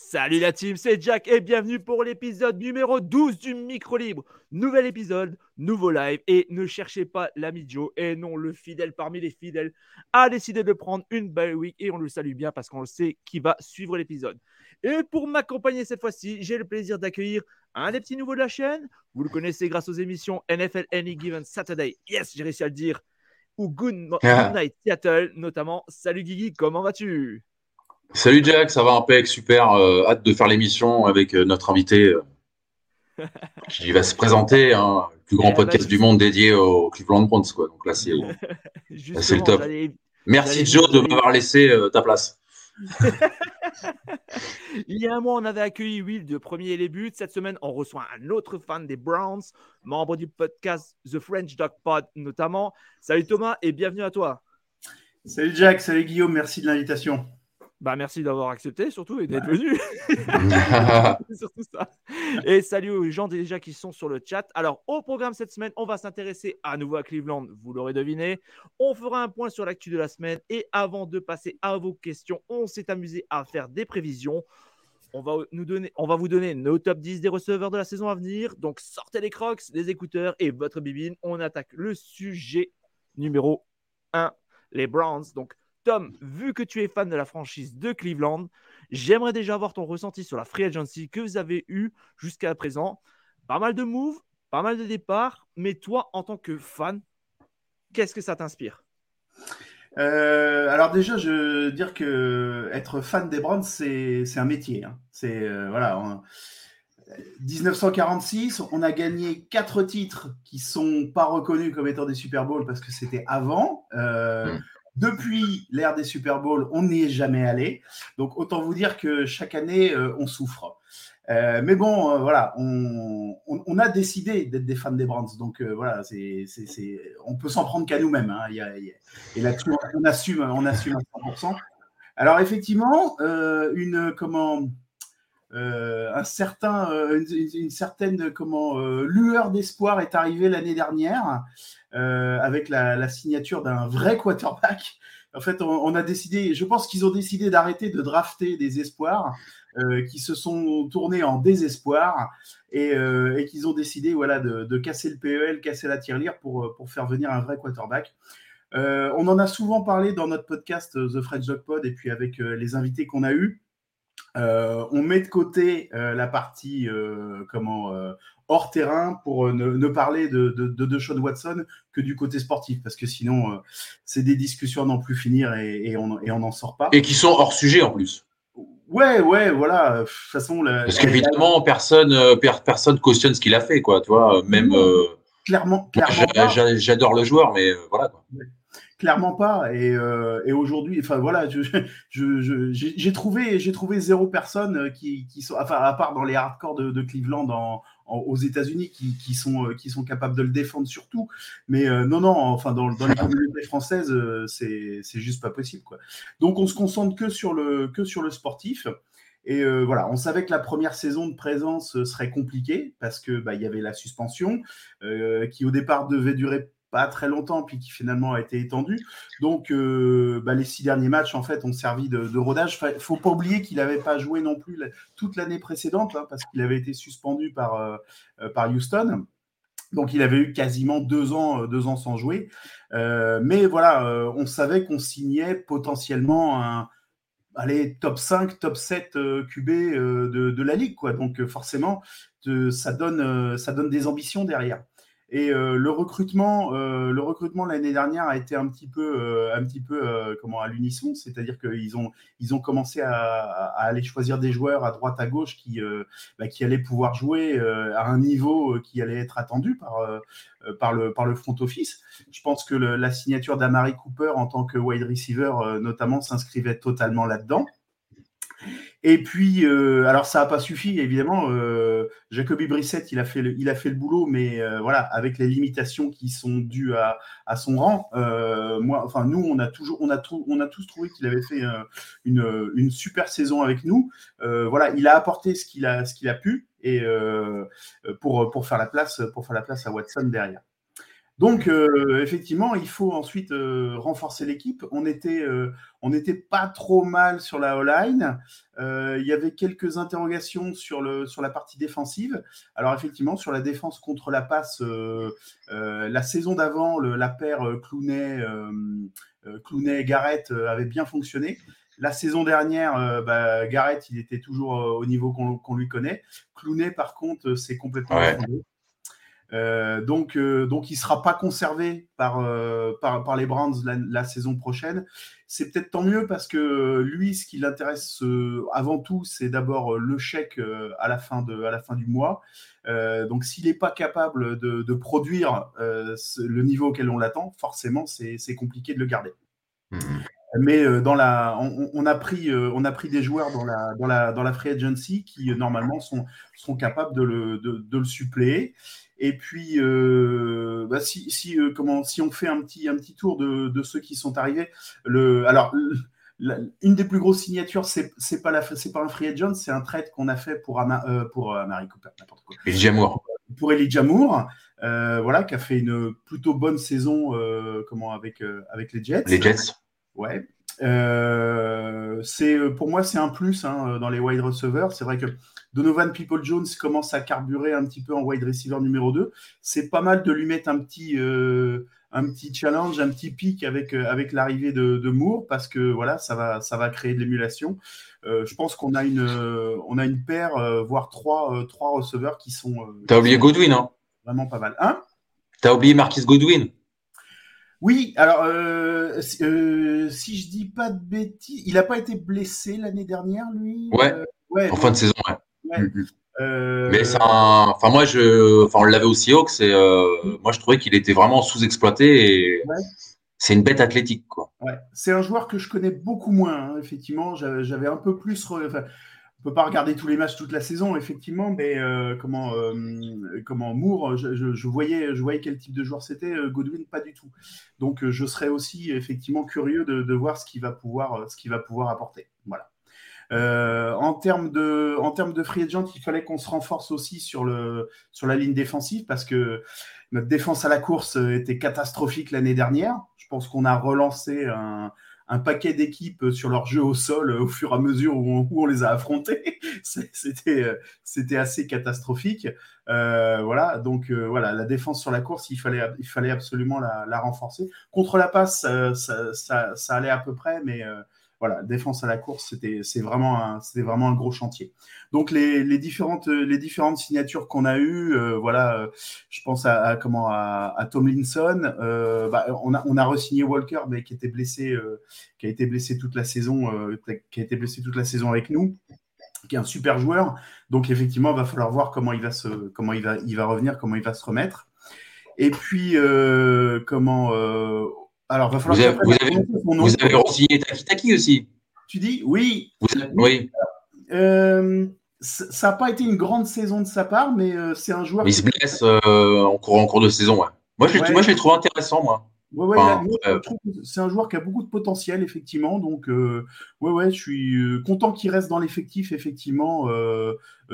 Salut la team, c'est Jack et bienvenue pour l'épisode numéro 12 du Micro Libre. Nouvel épisode, nouveau live et ne cherchez pas l'ami Joe et non le fidèle parmi les fidèles a décidé de prendre une belle week et on le salue bien parce qu'on le sait qui va suivre l'épisode. Et pour m'accompagner cette fois-ci, j'ai le plaisir d'accueillir un des petits nouveaux de la chaîne. Vous le connaissez grâce aux émissions NFL Any Given Saturday. Yes, j'ai réussi à le dire. Ou Good Night Seattle notamment. Salut Guigui, comment vas-tu? Salut Jack, ça va un super. Euh, hâte de faire l'émission avec euh, notre invité euh, qui va se présenter, hein, le plus grand podcast du monde dédié au Cleveland Browns. Quoi. Donc là, c'est le top. Merci Joe de m'avoir laissé ta place. Il y a un mois, on avait accueilli Will de Premier et les buts. Cette semaine, on reçoit un autre fan des Browns, membre du podcast The French Dog Pod notamment. Salut Thomas et bienvenue à toi. Salut Jack, salut Guillaume, merci de l'invitation. Bah, merci d'avoir accepté surtout et d'être venu. surtout ça. Et salut aux gens déjà qui sont sur le chat. Alors, au programme cette semaine, on va s'intéresser à nouveau à Cleveland, vous l'aurez deviné. On fera un point sur l'actu de la semaine. Et avant de passer à vos questions, on s'est amusé à faire des prévisions. On va, nous donner, on va vous donner nos top 10 des receveurs de la saison à venir. Donc, sortez les crocs, les écouteurs et votre bibine. On attaque le sujet numéro 1, les Browns. Donc, Tom, vu que tu es fan de la franchise de Cleveland, j'aimerais déjà avoir ton ressenti sur la free agency que vous avez eu jusqu'à présent. Pas mal de moves, pas mal de départs, mais toi, en tant que fan, qu'est-ce que ça t'inspire? Euh, alors déjà, je veux dire que être fan des Browns, c'est un métier. Hein. C'est euh, voilà. 1946, on a gagné quatre titres qui sont pas reconnus comme étant des Super Bowls parce que c'était avant. Euh, hmm. Depuis l'ère des Super Bowls, on n'y est jamais allé. Donc autant vous dire que chaque année, euh, on souffre. Euh, mais bon, euh, voilà, on, a décidé d'être des fans des Browns. Donc voilà, on peut s'en prendre qu'à nous-mêmes. Hein. et là-dessus, on assume, on assume à 100%. Alors effectivement, une comment un certain, une, certaine comment lueur d'espoir est arrivée l'année dernière euh, avec la, signature d'un vrai quarterback. En fait, on, a décidé, je pense qu'ils ont décidé d'arrêter de drafter des espoirs euh, qui se sont tournés en désespoir et, euh, qu'ils ont décidé voilà, de, casser le PEL, casser la tirelire pour, pour faire venir un vrai quarterback. on en a souvent parlé dans notre podcast The French Dog Pod et puis avec les invités qu'on a eus. on met de côté la partie comment hors terrain pour euh, ne, parler de, de, Sean Watson que du côté sportif, parce que sinon, euh, c'est des discussions à n'en plus finir et, on n'en sort pas. Et qui sont hors sujet en plus. Ouais, ouais, voilà. De toute façon, parce qu'évidemment, personne, euh, personne cautionne ce qu'il a fait, quoi. Tu vois, même. clairement, clairement J'adore le joueur, mais voilà. Quoi. Clairement pas. Et, et aujourd'hui, enfin voilà, j'ai je, trouvé, j'ai trouvé zéro personne qui, qui sont, enfin à part dans les hardcore de, de Cleveland en, aux États-Unis qui, sont, euh, qui sont capables de le défendre surtout. Mais euh, non, non, enfin, dans, dans les communautés françaises, euh, c'est juste pas possible. Donc, on se concentre que sur le, que sur le sportif. Et voilà, on savait que la première saison de présence serait compliquée parce que bah, il y avait la suspension qui au départ devait durer pas très longtemps, puis qui finalement a été étendu. Donc, euh, bah, les six derniers matchs, en fait, ont servi de, rodage. Il faut pas oublier qu'il n'avait pas joué non plus toute l'année précédente, hein, parce qu'il avait été suspendu par, euh, euh, par Houston. Donc, il avait eu quasiment deux ans, deux ans sans jouer. mais voilà, on savait qu'on signait potentiellement un allez, top 5, top 7 QB de, de, la ligue. Quoi. Donc, forcément, ça, donne, ça donne des ambitions derrière. Et euh, le recrutement, euh, le recrutement l'année dernière a été un petit peu, euh, un petit peu comment à l'unisson, c'est-à-dire qu'ils ont, ils ont commencé à, aller choisir des joueurs à droite à gauche qui, bah, qui allaient pouvoir jouer à un niveau qui allait être attendu par, par le, par le front office. Je pense que la signature d'Amari Cooper en tant que wide receiver, notamment, s'inscrivait totalement là-dedans. Et puis, euh, alors ça n'a pas suffi, évidemment. Euh, Jacoby Brissett, il a fait le, il a fait le boulot, mais euh, voilà, avec les limitations qui sont dues à, à son rang. moi, enfin, nous, on a toujours, on a, on a tous trouvé qu'il avait fait une, une, super saison avec nous. voilà, il a apporté ce qu'il a, ce qu'il a pu et pour, pour faire la place, pour faire la place à Watson derrière. Donc, euh, effectivement, il faut ensuite euh, renforcer l'équipe. On était, euh, on n'était pas trop mal sur la O-line. il y avait quelques interrogations sur, le, sur la partie défensive. Alors, effectivement, sur la défense contre la passe, la saison d'avant, la paire Clooney, Clooney Garrett avait bien fonctionné. La saison dernière, bah, Garrett, il était toujours au niveau qu'on lui connaît. Clooney, par contre, c'est complètement ouais. Euh, donc, euh, donc, il ne sera pas conservé par, euh, par, par, les Browns la, saison prochaine. C'est peut-être tant mieux parce que lui, ce qui l'intéresse avant tout, c'est d'abord le chèque à, la fin de, à la fin du mois. donc, s'il n'est pas capable de, de produire le niveau auquel on l'attend, forcément, c'est compliqué de le garder. Mmh. Mais dans la, on, on, a pris, on a pris des joueurs dans la, dans la, dans la free agency qui normalement sont, seront capables de le, de, de le suppléer. Et puis, euh, bah, si, si, euh, comment, si on fait un petit, un petit tour de, de ceux qui sont arrivés, le, alors, une des plus grosses signatures, c'est n'est pas, la, pas un free agent, c'est un trade qu'on a fait pour, Ama, euh, pour Marie Cooper, n'importe quoi. Elijah Moore. Pour Elijah Moore, voilà, qui a fait une plutôt bonne saison comment, avec, avec les Jets. Les Jets. Ouais. C'est pour moi, c'est un plus hein, dans les wide receivers. C'est vrai que Donovan People-Jones commence à carburer un petit peu en wide receiver numéro 2. C'est pas mal de lui mettre un petit, euh, un petit challenge, un petit pic avec, euh, avec l'arrivée de, Moore parce que voilà, ça va, ça va créer de l'émulation. Euh, je pense qu'on a une, on a une paire, voire trois, trois receveurs qui sont. T'as oublié Godwin, hein Vraiment pas mal. Hein? T'as oublié Marquis Godwin oui, alors si, je dis pas de bêtises, il n'a pas été blessé l'année dernière, lui. Ouais. ouais en fin de saison, ouais. Mm, mm. Euh, Mais ça, enfin moi je, enfin on l'avait aussi Hawks et euh, moi je trouvais qu'il était vraiment sous-exploité et c'est une bête athlétique quoi. Ouais. C'est un joueur que je connais beaucoup moins hein, effectivement. J'avais un peu plus, enfin, on peut pas regarder tous les matchs toute la saison effectivement, mais euh, comment comment Moore, je, voyais je voyais quel type de joueur c'était. Godwin pas du tout. Donc je serais aussi effectivement curieux de, voir ce qu'il va pouvoir va pouvoir apporter. Voilà. Euh, en termes de, en termes de free agent, il fallait qu'on se renforce aussi sur, le, sur la ligne défensive parce que notre défense à la course était catastrophique l'année dernière. Je pense qu'on a relancé un, un paquet d'équipes sur leur jeu au sol au fur et à mesure où on, les a affrontés. C'était, c'était assez catastrophique. Euh, voilà, donc euh, voilà, la défense sur la course, il fallait, il fallait absolument la, la renforcer. Contre la passe, ça, ça, ça, allait à peu près, mais voilà, défense à la course, c'était c'est vraiment un, c'était vraiment un gros chantier. Donc les, les différentes les différentes signatures qu'on a eues, euh, voilà, euh, je pense à, comment à, à Tomlinson, euh, bah, on a on a re-signé Walker, mais qui était blessé, qui a été blessé toute la saison, qui a été blessé toute la saison avec nous qui est un super joueur. Donc effectivement, il va falloir voir comment il va se, comment il va, il va revenir, comment il va se remettre. Et puis comment alors, va falloir vous, avez, vous, avez, re-signé Taki Taki aussi. Tu dis oui. oui. Euh, ça n'a pas été une grande saison de sa part, mais euh, c'est un joueur. il se blesse euh, en, cours, en cours de saison. Ouais. Moi, je, moi, je l'ai trouvé intéressant, moi. Ouais, c'est un joueur qui a beaucoup de potentiel, effectivement. Donc, ouais, ouais, je suis content qu'il reste dans l'effectif, effectivement,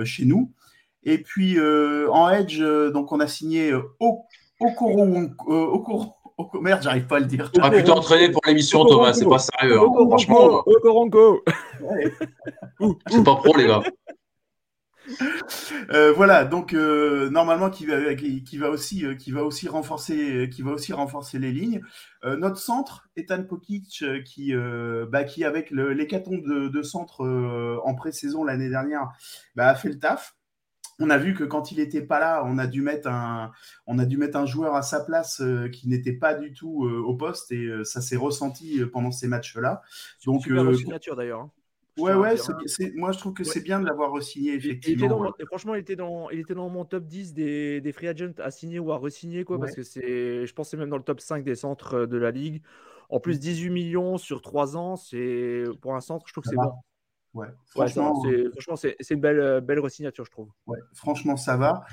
chez nous. Et puis, en Edge, donc, on a signé Okoro, Okoro, Merde, j'arrive pas à le dire. Tu aurais pu t'entraîner pour l'émission, Thomas, c'est pas sérieux. Hein. Franchement. C'est pas pro, les gars. Euh, voilà, donc euh, normalement qui va, qui, va aussi, euh, qui va aussi renforcer, qui va aussi renforcer les lignes. notre centre, Ethan Pokic, qui, bah, qui avec l'hécatombe de, de centre en pré-saison l'année dernière, bah, a fait le taf on a vu que quand il n'était pas là, on a dû mettre un, on a dû mettre un joueur à sa place euh, qui n'était pas du tout euh, au poste et euh, ça s'est ressenti pendant ces matchs-là. Donc, super signature d'ailleurs. Hein. Ouais, ouais, moi je trouve que c'est bien de l'avoir re-signé, effectivement. franchement, il était, dans, il était dans mon top 10 des, des free agents à signer ou à re-signer, quoi, parce que c'est, je pense c'est même dans le top 5 des centres de la ligue. En plus, 18 millions sur 3 ans, c'est pour un centre, je trouve que c'est bon. Ouais, franchement, c'est une belle, belle resignature, je trouve. Ouais, franchement, ça va.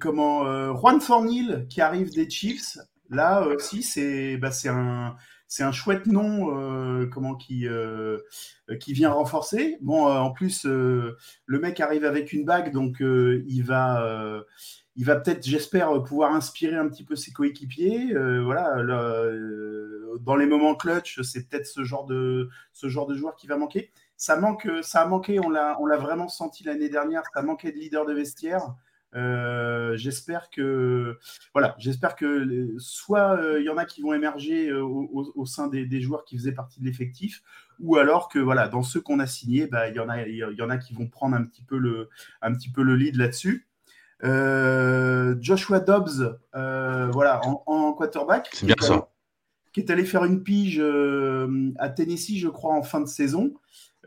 comment Juan Fornil qui arrive des Chiefs, là aussi, c'est bah, un, c'est un chouette nom euh, comment qui euh, qui vient renforcer. Bon, euh, en plus le mec arrive avec une bague, donc il va il va peut-être, j'espère, pouvoir inspirer un petit peu ses coéquipiers. voilà, dans les moments clutch, c'est peut-être ce genre de ce genre de joueur qui va manquer. Ça manque, ça a manqué. On l'a on l'a vraiment senti l'année dernière. Ça manquait de leader de vestiaire. Euh, j'espère que voilà, j'espère que soit euh, il y en a qui vont émerger euh, au, sein des, joueurs qui faisaient partie de l'effectif, ou alors que voilà, dans ceux qu'on a signés, bah, il y en a, il y en a qui vont prendre un petit peu le, un petit peu le lead là-dessus. Joshua Dobbs, voilà, en, quarterback, c'est bien ça, qui est allé faire une pige à Tennessee, je crois, en fin de saison.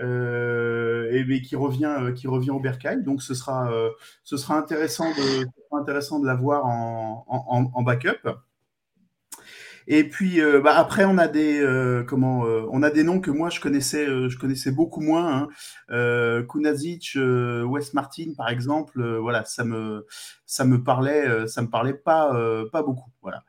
Euh, et qui revient, euh, qui revient au Berkay. Donc ce sera, euh, ce sera intéressant de, intéressant de l'avoir en, en, backup. Et puis bah, après on a des comment on a des noms que moi je connaissais je connaissais beaucoup moins. Hein. Kunazic, Wes Martin par exemple. voilà ça me ça me parlait ça me parlait pas pas beaucoup. Voilà.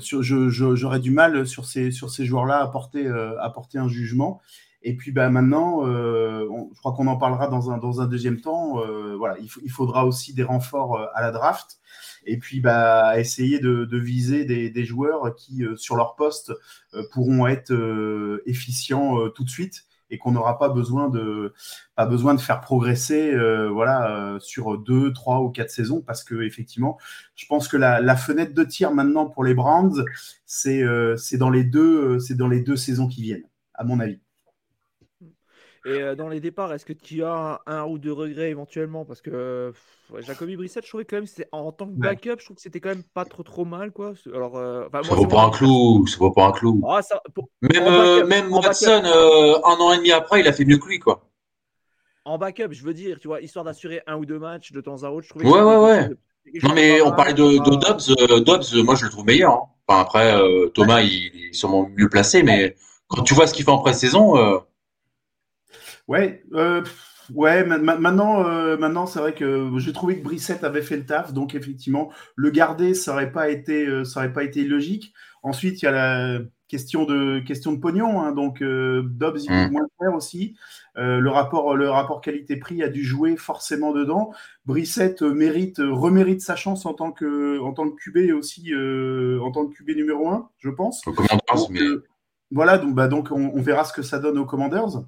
sur, j'aurais du mal sur ces sur ces joueurs là à porter à porter un jugement. Et puis bah, maintenant, euh, je crois qu'on en parlera dans un, dans un deuxième temps. Euh, voilà, il, faudra aussi des renforts euh, à la draft. Et puis bah, essayer de, de viser des, des, joueurs qui, sur leur poste, pourront être efficients tout de suite et qu'on n'aura pas besoin de pas besoin de faire progresser voilà sur deux trois ou quatre saisons parce que effectivement je pense que la, la fenêtre de tir maintenant pour les Browns c'est c'est dans les deux c'est dans les deux saisons qui viennent à mon avis et euh, dans les départs, est-ce que tu as un, ou deux regrets éventuellement? Parce que Jacoby Brissett, je trouvais quand même, en tant que backup, je trouve que c'était quand même pas trop trop mal. Quoi. Alors, euh, ça vaut pas un clou. Ça vaut pas un clou. Ah, même euh, même Watson, un an et demi après, il a fait mieux que lui. quoi. En backup, je veux dire, tu vois, histoire d'assurer un ou deux matchs de temps à autre. Je trouvais ouais, ouais, ouais. Non, mais on parlait de, de Dobbs. Dobbs, moi, je le trouve meilleur. Hein. Enfin, après, Thomas, il, il, est sûrement mieux placé, mais quand tu vois ce qu'il fait en pré-saison. Ouais, euh, ouais. maintenant, euh, maintenant, c'est vrai que j'ai trouvé que Brissette avait fait le taf, donc effectivement, le garder, ça aurait pas été, euh, ça aurait pas été logique. Ensuite, il y a la question de question de pognon, hein, donc Dobbs il est mm. moins cher aussi. le rapport, le rapport qualité-prix a dû jouer forcément dedans. Brissette mérite, remérite sa chance en tant que en tant que QB et aussi en tant que QB numéro 1, je pense. mais... voilà, donc bah donc on, on verra ce que ça donne aux Commanders.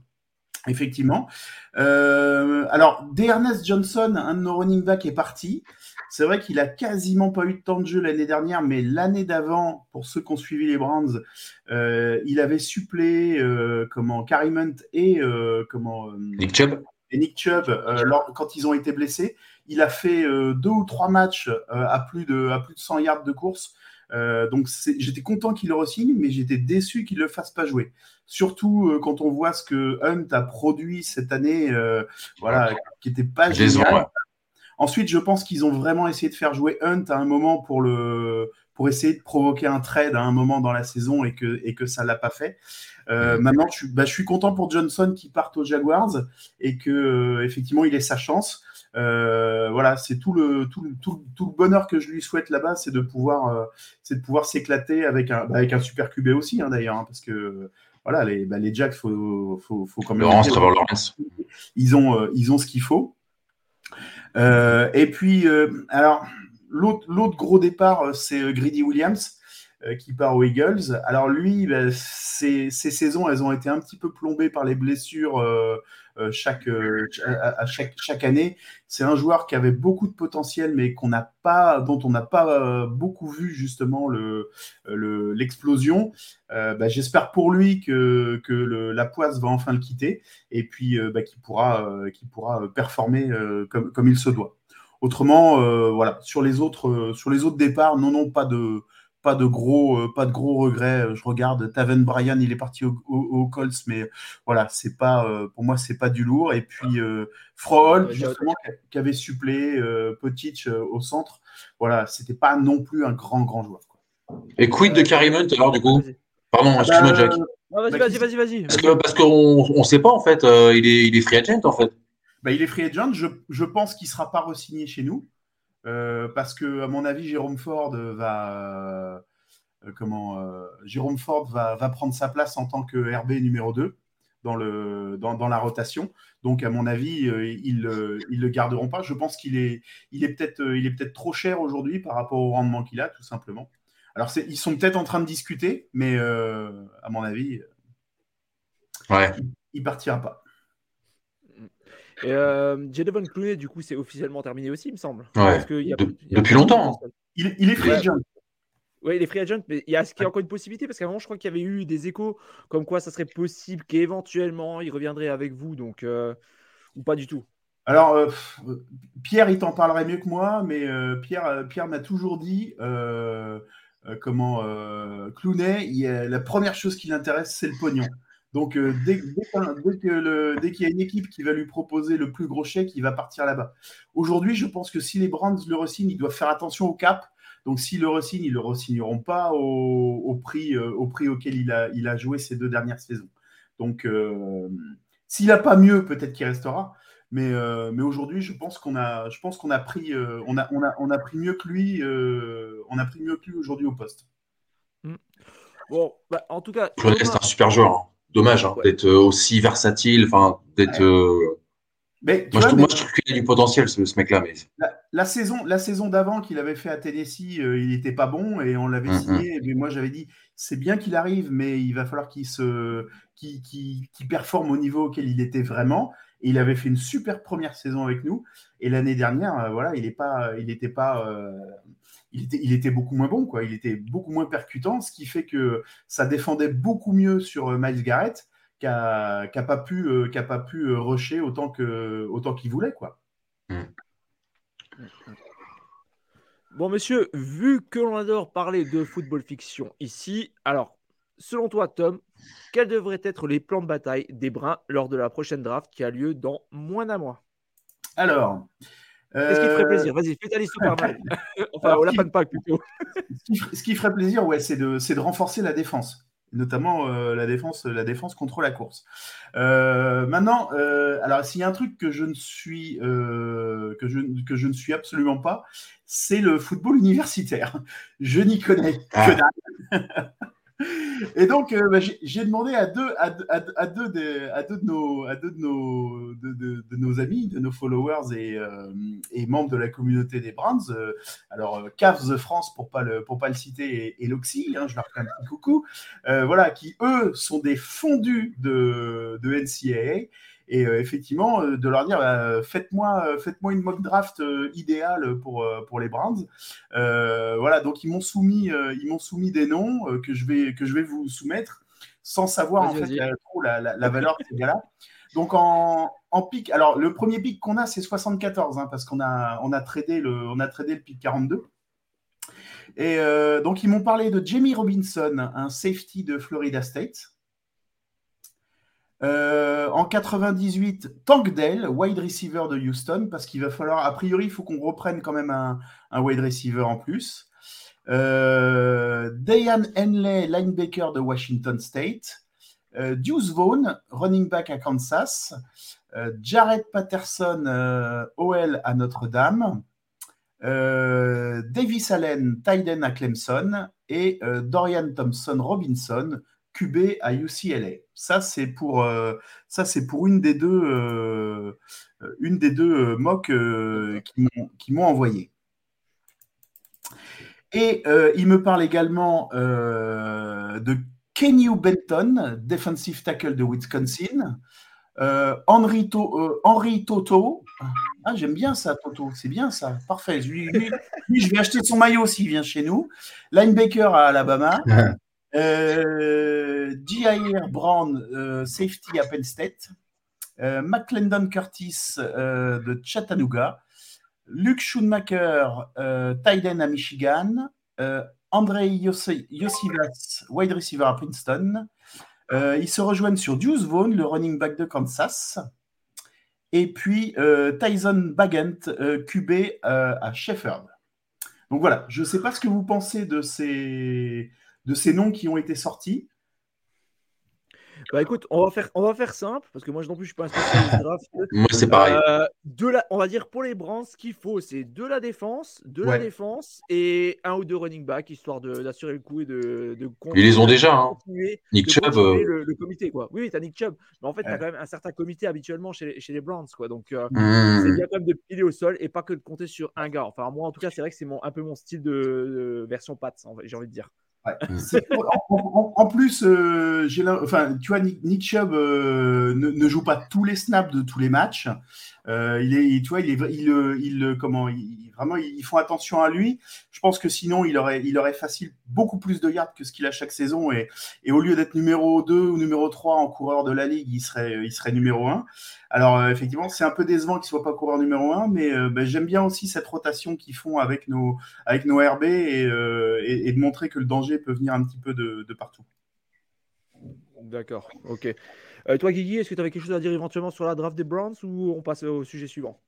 Effectivement. Euh, alors, D'Ernest Johnson, un de nos running back, est parti. C'est vrai qu'il a quasiment pas eu de temps de jeu l'année dernière, mais l'année d'avant, pour ceux qui ont suivi les Browns, euh, il avait suppléé euh, comment Carrie et comment Nick Chubb. Et Nick Chubb quand ils ont été blessés. Il a fait deux ou trois matchs à plus de à plus de 100 yards de course. donc j'étais content qu'il le re-signe, mais j'étais déçu qu'il ne le fasse pas jouer. Surtout euh, quand on voit ce que Hunt a produit cette année, euh, voilà, qui n'était pas génial. Ensuite, je pense qu'ils ont vraiment essayé de faire jouer Hunt à un moment pour le pour essayer de provoquer un trade à un moment dans la saison et que et que ça l'a pas fait. Euh, maintenant, je, bah, je, suis content pour Johnson qui parte aux Jaguars et que effectivement il ait sa chance. voilà, c'est tout le, tout, le, tout, tout le bonheur que je lui souhaite là-bas, c'est de pouvoir, c'est de pouvoir s'éclater avec un, bah, avec un super QB aussi, hein, d'ailleurs, hein, parce que voilà, les, bah, les Jacks, faut, faut, faut quand même. Laurence, Laurence. Ils ont, euh, ils ont ce qu'il faut. Euh, et puis, euh, alors, l'autre gros départ, c'est Greedy Williams qui part aux Eagles. Alors lui, bah, ces, saisons, elles ont été un petit peu plombées par les blessures chaque, euh, à, chaque, chaque année. C'est un joueur qui avait beaucoup de potentiel, mais qu'on n'a pas, dont on n'a pas euh, beaucoup vu justement le, l'explosion. Bah, j'espère pour lui que, que la poisse va enfin le quitter et puis bah, qu'il pourra, pourra performer comme, comme il se doit. Autrement, voilà, sur les autres, sur les autres départs, non, non, pas de, pas de gros, euh, pas de gros regrets. Je regarde Taven Bryan, il est parti au, Colts, mais voilà, c'est pas, euh, pour moi, c'est pas du lourd. Et puis euh, justement, qui avait suppléé euh, au centre. Voilà, c'était pas non plus un grand, grand joueur. Et quid de Carrie alors du coup? Pardon, Ah excuse-moi, bah, Jack. Ah, vas-y, Bah, vas-y, vas-y, vas-y. Parce que parce qu'on on sait pas en fait, euh, il est il est free agent en fait. Bah, il est free agent. Je, je pense qu'il ne sera pas re-signé chez nous. Euh, parce que, à mon avis, Jérôme Ford va. euh, comment euh, Jérôme Ford va, va prendre sa place en tant que RB numéro 2 dans, le, dans, dans la rotation. Donc, à mon avis, euh, ils ne ils le garderont pas. Je pense qu'il est, il est peut-être euh, il est peut-être trop cher aujourd'hui par rapport au rendement qu'il a, tout simplement. Alors, c'est- ils sont peut-être en train de discuter, mais euh, à mon avis, Ouais. il partira pas. Et euh, Clooney, du coup, c'est officiellement terminé aussi, il me semble. Ouais. Parce que il y a- De- il y a depuis de longtemps. potentiel. Il, il est free Ouais. agent. Oui, il est free agent, mais il y a, qu'il y a encore une possibilité Parce qu'avant, je crois qu'il y avait eu des échos comme quoi ça serait possible qu'éventuellement il reviendrait avec vous, donc euh, ou pas du tout. Alors, euh, euh, Pierre, il t'en parlerait mieux que moi, mais euh, Pierre, euh, Pierre m'a toujours dit euh, euh, comment euh, il a- la première chose qui l'intéresse, c'est le pognon. Donc, euh, dès, dès qu'un- dès que le- dès qu'il y a une équipe qui va lui proposer le plus gros chèque, il va partir là-bas. Aujourd'hui, je pense que si les Brands le re-signent, ils doivent faire attention au cap. Donc, s'ils le re-signent, ils ne le re-signeront pas au, au prix, euh, au prix auquel il a, il a joué ces deux dernières saisons. Donc, euh, s'il n'a pas mieux, peut-être qu'il restera. Mais, euh, mais aujourd'hui, je pense qu'on a, je pense qu'on a pris, euh, on a, on a, on a pris mieux que lui, euh, on a pris mieux que lui aujourd'hui au poste. Bon, bah, en tout cas, c'est un super joueur. Dommage hein, Ouais. d'être euh, aussi versatile, enfin d'être. euh, Mais Moi, je vois, trouve, mais moi, je trouve qu'il a du potentiel ce, ce mec-là, mais la, la saison, la saison d'avant qu'il avait fait à Tennessee, euh, il n'était pas bon et on l'avait Mhm. signé. Mais moi, j'avais dit, c'est bien qu'il arrive, mais il va falloir qu'il se, qu'il, qu'il- qu'il performe au niveau auquel il était vraiment. Et il avait fait une super première saison avec nous. Et l'année dernière, euh, voilà, il est pas, il n'était pas, euh, il était, il était beaucoup moins bon, quoi. Il était beaucoup moins percutant, ce qui fait que ça défendait beaucoup mieux sur euh, Miles Garrett qu'a qu'a pas pu, euh, qu'a pas pu euh, rusher autant que, autant qu'il voulait, quoi. Bon, monsieur, vu que l'on adore parler de football fiction ici, alors, selon toi, Tom, quels devraient être les plans de bataille des Bruns lors de la prochaine draft qui a lieu dans moins d'un mois? Alors. Qu'est-ce qui te ferait euh, plaisir Vas-y, fais ta liste mal. enfin, Alors, on la qui- panne pas plutôt. ce, qui, ferait- ce qui ferait plaisir, ouais, c'est de, c'est de renforcer la défense, notamment euh, la, défense, la défense contre la course. Euh, maintenant, euh, alors s'il y a un truc que je ne suis, euh, que je, que je ne suis absolument pas, c'est le football universitaire. Je n'y connais que Ah. dalle. Et donc, euh, bah, j'ai demandé à deux, à, à deux- de nos, à deux de nos, de, nos amis, de nos followers et, euh, et membres de la communauté des Brands. euh, alors, Cavs France, pour pas le, pour pas le citer, et, Loxy, hein, je leur fais un petit coucou, voilà, qui eux sont des fondus de, de NCAA. Et euh, effectivement, euh, de leur dire, bah, faites-moi euh, faites-moi une mock draft euh, idéale pour, euh, pour les Browns. Euh, voilà, donc ils m'ont soumis, euh, ils m'ont soumis des noms euh, que, je vais, que je vais vous soumettre sans savoir en fait la, la, la- la valeur de ces gars-là. Donc en, en pic, alors le premier pic qu'on a, c'est 74, hein, parce qu'on a, on a, tradé le, on a tradé le pic 42. Et euh, donc ils m'ont parlé de Jamie Robinson, un safety de Florida State. Euh, en 98, Tank Dell, wide receiver de Houston, parce qu'il va falloir, a priori, il faut qu'on reprenne quand même un, wide receiver en plus. Euh, Henley, linebacker de Washington State. Euh, Deuce Vaughn, running back à Kansas. Euh, Jared Patterson, euh, OL à Notre-Dame. Davis Allen, end à Clemson. Et Dorian Thompson Robinson, QB à UCLA. Ça, c'est pour, euh, pour une des deux, euh, une des deux euh, mocks euh, qui m'ont- envoyé. Et euh, il me parle également euh, de Kenyu Benton, defensive tackle de Wisconsin. Euh, Henry, To- euh, Henry Toto. Ah, j'aime bien ça, Toto. C'est bien ça. Parfait. Lui, lui- lui, je vais acheter son maillot s'il vient chez nous. Linebacker à Alabama. Euh, J.I.R. Brown, euh, safety à Penn State. Euh, McClendon Curtis euh, de Chattanooga. Luke Schoonmaker, euh, end à Michigan. André Yossivas, wide receiver à Princeton. Ils se rejoignent sur Deuce Vaughn, le running back de Kansas. Et puis Tyson Bagent, euh, QB à Shepherd. Donc voilà, je ne sais pas ce que vous pensez de ces, de ces noms qui ont été sortis. Bah écoute, on va faire, on va faire simple parce que moi non plus je suis pas un spécialiste draft. Moi c'est pareil. Euh, de la, on va dire pour les Browns, ce qu'il faut, c'est de la défense, de la défense et un ou deux running back histoire d'assurer le coup et de. de Ils les ont déjà, hein. Nick Chubb, euh, le, le comité quoi. Oui, oui, t'as Nick Chubb, mais en fait t'as Ouais. quand même un certain comité habituellement chez les, chez les Browns quoi. Donc euh, hmm. c'est bien quand même de piler au sol et pas que de compter sur un gars. Enfin moi en tout cas c'est vrai que c'est mon, un peu mon style de, de version Pats, en fait, j'ai envie de dire. Ouais. En, en- en plus, euh, enfin, tu vois, Nick, Nick Chubb euh, ne, ne joue pas tous les snaps de tous les matchs. Euh, il est, tu vois, il est, il, euh, euh, comment, vraiment, ils font attention à lui. Je pense que sinon, il aurait, il aurait facile beaucoup plus de yards que ce qu'il a chaque saison. Et, et au lieu d'être numéro 2 ou numéro 3 en coureur de la ligue, il serait, il serait numéro 1. Alors, effectivement, c'est un peu décevant qu'il soit pas coureur numéro 1, mais ben, j'aime bien aussi cette rotation qu'ils font avec nos, avec nos RB et, de montrer que le danger peut venir un petit peu de partout. D'accord, ok. Euh, toi Guigui, est-ce que tu avais quelque chose à dire éventuellement sur la draft des Browns ou on passe au sujet suivant?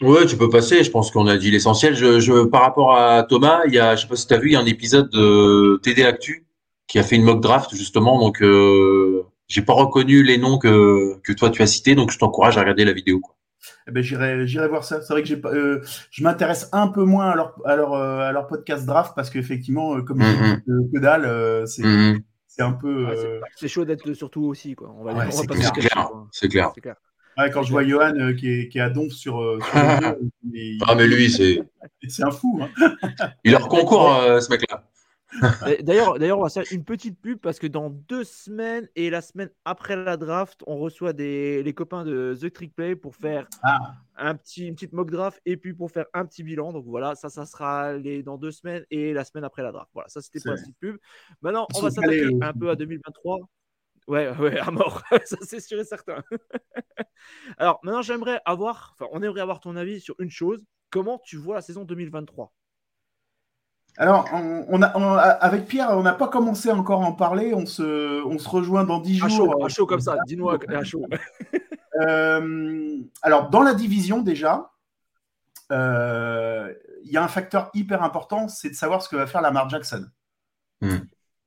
Ouais, tu peux passer. Je pense qu'on a dit l'essentiel. Je, je, par rapport à Thomas, il y a, je sais pas si tu as vu, il y a un épisode de TD Actu qui a fait une mock draft justement. Donc, euh, j'ai pas reconnu les noms que, que toi tu as cités. Donc, je t'encourage à regarder la vidéo. Quoi. Eh ben, j'irai, j'irai voir ça. C'est vrai que j'ai, pas- euh, je m'intéresse un peu moins à leur, à leur, euh, à leur podcast draft parce qu'effectivement, comme Mhm. je dis, que, que dalle, euh, c'est, Mhm. C'est un peu. Ouais, c'est- euh, C'est chaud d'être surtout aussi quoi. On va, Ouais, on va c'est pas clair. Clair, quoi. c'est clair. C'est clair. ouais, quand je vois Johan euh, qui, est, qui est à donf sur, euh, sur le jeu, il- Ah, mais lui, c'est, c'est un fou. Hein. il leur concourt, euh, ce mec-là. D'ailleurs, d'ailleurs, on va faire une petite pub parce que dans deux semaines et la semaine après la draft, on reçoit des, les copains de The Trick Play pour faire Ah, un petit, une petite mock draft et puis pour faire un petit bilan. Donc voilà, ça, ça sera les, dans deux semaines et la semaine après la draft. Voilà, ça c'était pour la petite pub. Maintenant, on va s'attaquer un peu à 2023. Ouais, ouais, à mort, ça c'est sûr et certain. Alors maintenant, j'aimerais avoir, enfin, on aimerait avoir ton avis sur une chose. Comment tu vois la saison 2023 Alors, on, on a, on- avec Pierre, on n'a pas commencé encore à en parler. On se, on se rejoint dans 10 À jours. chaud, à chaud comme ça, dis-nous à, à chaud. Euh, alors, dans la division, déjà, euh, il y a un facteur hyper important, c'est de savoir ce que va faire Lamar Jackson. Hmm.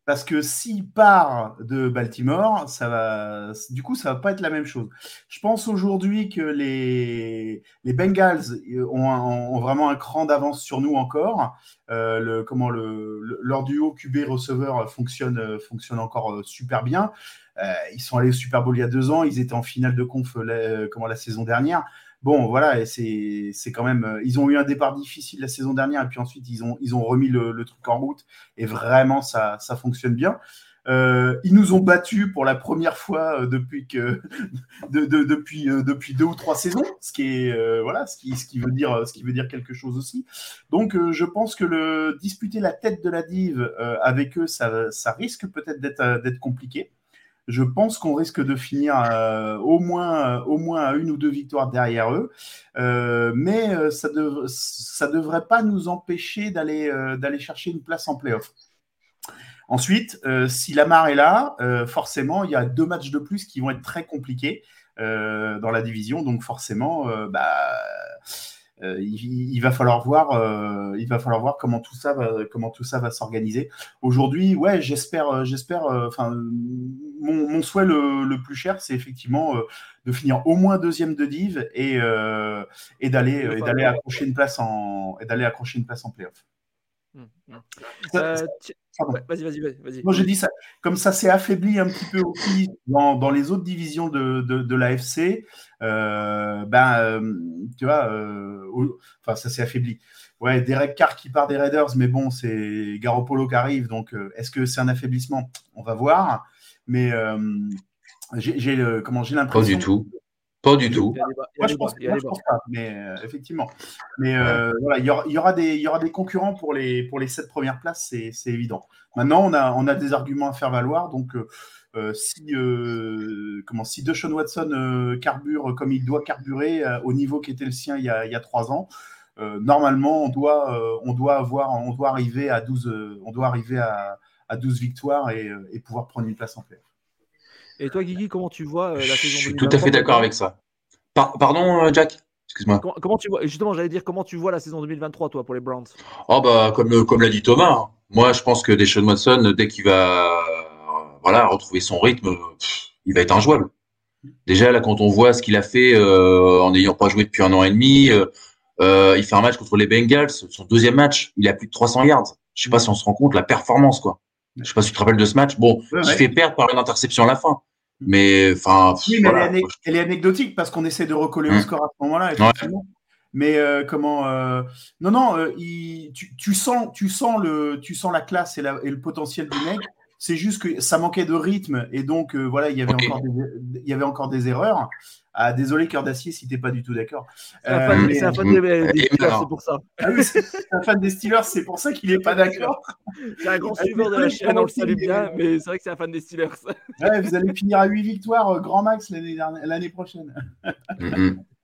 Parce que s'il part de Baltimore, ça va, du coup, ça va pas être la même chose. Je pense aujourd'hui que les, les Bengals ont, un- ont vraiment un cran d'avance sur nous encore. Euh, le, comment le, le- leur duo QB receveur fonctionne, euh, fonctionne encore euh, super bien. Euh, ils sont allés au Super Bowl il y a deux ans. Ils étaient en finale de conf euh, comment, la saison dernière. Bon, voilà, c'est quand même. euh, Ils ont eu un départ difficile la saison dernière, et puis ensuite ils ont, remis le, truc en route, et vraiment ça, fonctionne bien. Euh, ils nous ont battus pour la première fois euh, depuis que de, de- depuis deux ou trois saisons, ce qui est voilà, ce qui veut dire quelque chose aussi. Donc je pense que le disputer la tête de la div avec eux, ça, risque peut-être d'être compliqué. Je pense qu'on risque de finir euh, au moins au moins à une ou deux victoires derrière eux, Euh, mais euh, ça ça devrait pas nous empêcher d'aller euh, chercher une place en playoff. Ensuite, euh, si Lamar est là, euh, forcément, il y a deux matchs de plus qui vont être très compliqués euh, dans la division. Donc forcément, euh, bah, euh, il, il va falloir voir, euh, il va falloir voir comment tout ça va, comment tout ça va s'organiser. Aujourd'hui, ouais, j'espère, euh, j'espère. euh, Enfin, mon, mon souhait le, le plus cher, c'est effectivement euh, de finir au moins deuxième de div et euh, et d'aller d'aller accrocher une place en et d'aller accrocher une place en playoff. Hum, hum. Ça- Euh, ouais, vas-y, vas-y, vas-y. vas-y. Moi, j'ai dit ça. Comme ça s'est affaibli un petit peu aussi dans, dans les autres divisions de, de, de l'AFC, euh, ben, euh, tu vois, euh, enfin, ça s'est affaibli. Ouais, Derek Carr qui part des Raiders, mais bon, c'est Garoppolo qui arrive, donc euh, est-ce que c'est un affaiblissement? On va voir. Mais euh, j'ai comment j'ai Pas l'impression. du tout. Pas du tout. Moi, je pense, pas, mais euh, effectivement. Mais euh, voilà, il y, aura, il y aura des, il y aura des concurrents pour les, pour les sept premières places, c'est c'est évident. Maintenant, on a, on a des arguments à faire valoir, donc euh, euh, si, euh, comment, si Deshaun Watson euh, carbure comme il doit carburer euh, au niveau qui était le sien il y a, il y a trois ans, euh, normalement, on doit, euh, on doit avoir, on doit arriver à 12, euh, on doit arriver à, à 12 victoires et, et pouvoir prendre une place en playoff. Et toi, Guigui, comment tu vois euh, la saison Je suis 2023 tout à fait d'accord avec ça. Par- pardon, euh, Jack Excuse-moi. Comment, comment tu vois Justement, j'allais dire comment tu vois la saison 2023, toi, pour les Browns? Oh bah comme comme l'a dit Thomas, hein. moi je pense que Deshaun Watson dès qu'il va euh, voilà retrouver son rythme, pff, il va être injouable. Déjà, là, quand on voit ce qu'il a fait en n'ayant pas joué depuis un an et demi, il fait un match contre les Bengals, son deuxième match, il a plus de 300 yards. Je sais pas si on se rend compte la performance, quoi. Je sais pas si tu te rappelles de ce match. Bon, il fait perdre par une interception à la fin. Mais enfin. Oui, mais elle, est anecdotique parce qu'on essaie de recoller le mmh. score à ce moment-là. Mais euh, comment euh, Non, non, euh, tu, sens, tu sens le, tu sens la classe et, le potentiel du mec. C'est juste que ça manquait de rythme et donc voilà, il y avait encore des, il y avait encore des erreurs. Ah, désolé, cœur d'acier, si t'es pas du tout d'accord. C'est un fan, des, Steelers, c'est pour ça. Ah oui, c'est un fan des Steelers, c'est pour ça qu'il est pas d'accord. C'est un grand suiveur de la chaîne, on le salue bien, mais c'est vrai que c'est un fan des Steelers. Ouais, vous allez finir à 8 victoires, grand max l'année prochaine. Mm-hmm.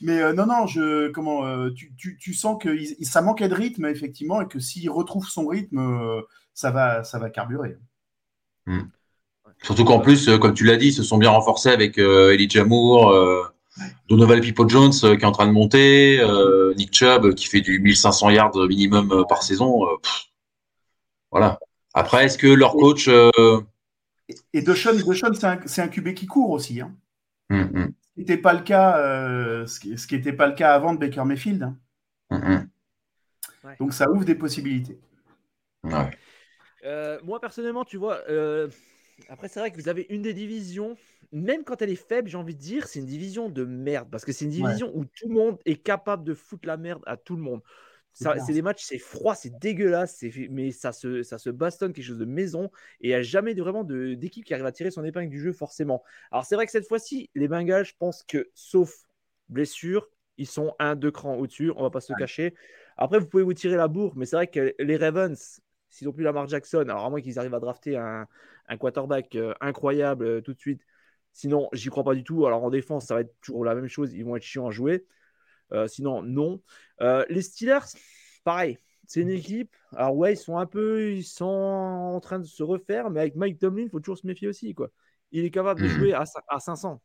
Mais euh, non, non, je, comment, euh, tu, tu, tu, sens que ça manquait de rythme, effectivement, et que s'il retrouve son rythme, euh, ça, va, ça va carburer. Mm. Surtout qu'en plus, comme tu l'as dit, ils se sont bien renforcés avec Elijah Moore, Donovan Pipo Jones qui est en train de monter, Nick Chubb qui fait du 1500 yards minimum par saison. voilà. Après, est-ce que leur coach. Et Deshaun, c'est un, un, QB qui court aussi. Hein. Mm, mm n'était pas le cas, euh, ce qui n'était pas le cas avant de Baker Mayfield. Hein. Donc ça ouvre des possibilités. Euh, moi personnellement, tu vois, euh, après c'est vrai que vous avez une des divisions, même quand elle est faible, j'ai envie de dire, c'est une division de merde parce que c'est une division où tout le monde est capable de foutre la merde à tout le monde. C'est des matchs, c'est froid, c'est dégueulasse, mais ça se, ça se bastonne quelque chose de maison et il n'y a jamais vraiment d'équipe qui arrive à tirer son épingle du jeu, forcément. Alors, c'est vrai que cette fois-ci, les Bengals, je pense que, sauf blessure, ils sont un, deux crans au-dessus, on va pas se cacher. Après, vous pouvez vous tirer la bourre, mais c'est vrai que les Ravens, s'ils n'ont plus Lamar Jackson, alors à moins qu'ils arrivent à drafter un, un quarterback euh, incroyable euh, tout de suite, sinon, j'y crois pas du tout. Alors, en défense, ça va être toujours la même chose, ils vont être chiants à jouer. Euh, sinon, non. Les Steelers, pareil. C'est une équipe. Alors ouais, ils sont un peu, ils sont en train de se refaire, mais avec Mike Tomlin, il faut toujours se méfier aussi, quoi. Il est capable de mhm. jouer à, à 500.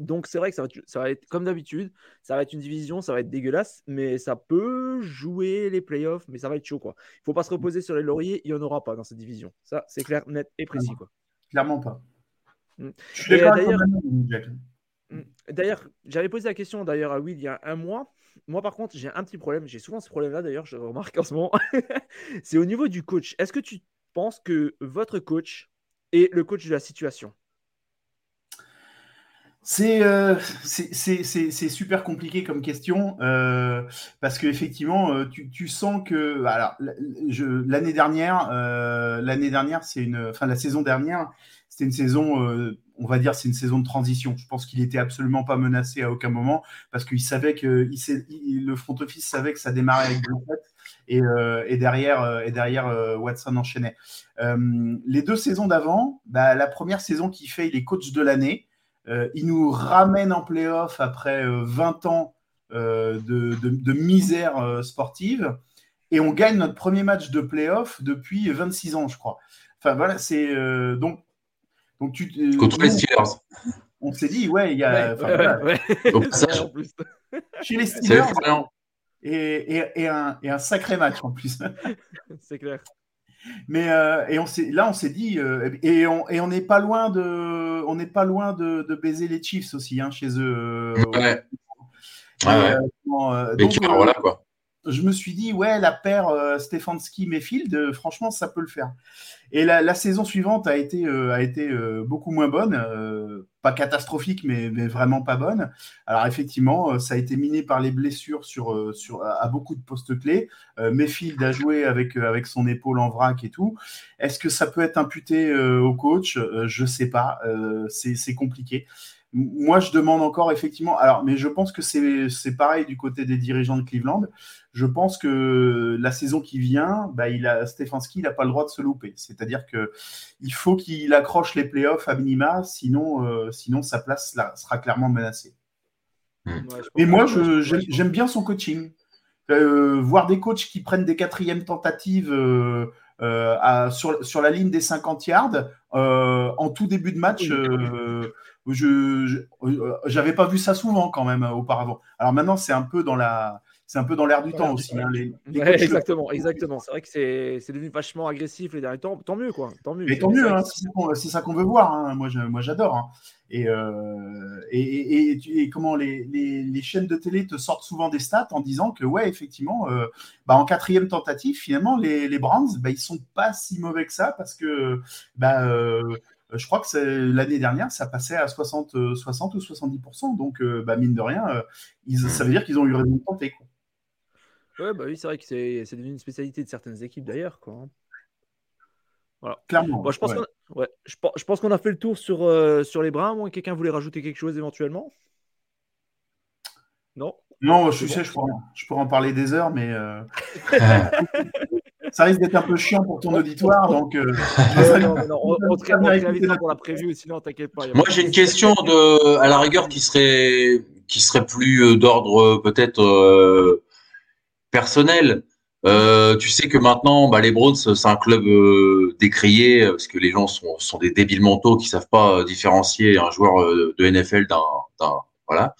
Donc c'est vrai que ça va, ça va être comme d'habitude, ça va être une division, ça va être dégueulasse, mais ça peut jouer les playoffs, mais ça va être chaud quoi. Il faut pas se reposer sur les lauriers, il n'y en aura pas dans cette division. Ça c'est clair, net et précis quoi. Clairement pas. Mm. Je suis d'accord Mm. D'ailleurs, j'avais posé la question d'ailleurs à Will il y a un mois. Moi, par contre, j'ai un petit problème. J'ai souvent ce problème-là, d'ailleurs, je remarque en ce moment. c'est au niveau du coach. Est-ce que tu penses que votre coach est le coach de la situation? C'est euh, super compliqué comme question euh, parce qu'effectivement, euh, tu, tu, sens que alors l'année dernière, euh, l'année dernière, c'est une, enfin la saison dernière, c'était une saison on va dire c'est une saison de transition. Je pense qu'il était absolument pas menacé à aucun moment parce qu'il savait que il, le front office savait que ça démarrait avec Brissett et, euh, et, derrière euh, et derrière euh, Watson enchaînait. les deux saisons d'avant, bah, la première saison qu'il fait, il est coach de l'année. Il nous ramène en playoff après 20 ans de, de, misère sportive et on gagne notre premier match de playoff depuis 26 ans, je crois. Enfin voilà, c'est donc donc tu, Contre les Steelers. On s'est dit, ouais, il y a. Chez les Steelers. Et, et, et, un, et, un, sacré match en plus. C'est clair. Mais euh, et on là, on s'est dit, euh, et on et on n'est pas loin de, on n'est pas loin de, de, baiser les Chiefs aussi, hein, chez eux. Euh, ouais. ouais, ouais. donc, voilà quoi je me suis dit, ouais, la paire euh, Stefanski-Mayfield, euh, franchement, ça peut le faire. Et la, saison suivante a été, euh, beaucoup moins bonne, pas catastrophique, mais, vraiment pas bonne. Alors effectivement, ça a été miné par les blessures sur, sur, à, beaucoup de postes clés. Mayfield a joué avec, avec son épaule en vrac et tout. Est-ce que ça peut être imputé au coach? Je sais pas, c'est compliqué. Moi, je demande encore effectivement. Alors, mais je pense que c'est pareil du côté des dirigeants de Cleveland. Je pense que la saison qui vient, bah, il a Stefanski, il n'a pas le droit de se louper. C'est-à-dire que il faut qu'il accroche les playoffs à minima, sinon, euh, sinon sa place sera clairement menacée. Hmm. Et moi, j'aime bien son coaching. Euh, voir des coachs qui prennent des quatrièmes tentatives euh, sur, sur, la ligne des 50 yards en tout début de match je n'avais pas vu ça souvent quand même auparavant. Alors maintenant, c'est un peu dans la c'est un peu dans l'air du temps aussi. Hein, exactement, exactement. C'est vrai que c'est devenu vachement agressif les derniers temps. Tant mieux, quoi. Tant mieux. Mais tant mieux, hein, c'est ça qu'on veut voir. Hein. Moi, j'adore. Euh, et, et, comment les, les, chaînes de télé te sortent souvent des stats en disant que, ouais, effectivement, euh, bah, en quatrième tentative, finalement, les, les Browns, bah, ils sont pas si mauvais que ça parce que bah, euh, je crois que l'année dernière, ça passait à 60, 60 ou 70%. Donc, bah, mine de rien, ça veut dire qu'ils ont eu raison de tenter. Ouais, bah oui, c'est vrai que c'est devenu une spécialité de certaines équipes d'ailleurs. Quoi. Voilà. Clairement. je pense qu'on je, pense qu'on a fait le tour sur, euh, sur les brins. Quelqu'un voulait rajouter quelque chose éventuellement? Non? Non, je sais, je, pourrais, je pourrais en parler des heures, mais euh, ça risque d'être un peu chiant pour ton auditoire. Donc, euh, non, non, on, pour la prévue, sinon t'inquiète pas. Moi, j'ai une question de, à la rigueur qui serait, qui serait plus d'ordre peut-être personnel. Euh, tu sais que maintenant, bah, les Browns, c'est un club euh, décrié parce que les gens sont, sont, des débiles mentaux qui savent pas euh, différencier un joueur euh, de NFL d'un, voilà.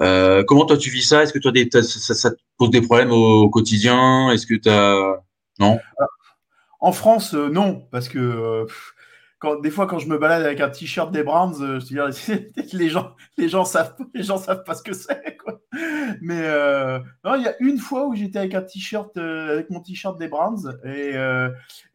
Euh, comment toi tu vis ça? Est-ce que toi ça, te pose des problèmes au, quotidien? Est-ce que tu as non? En France, non, parce que des fois, quand je me balade avec un t-shirt des Browns, euh, je te dis, les gens, les gens savent, les gens savent pas ce que c'est, Mais euh, il y a une fois où j'étais avec un t-shirt, euh, avec mon t-shirt des Browns, et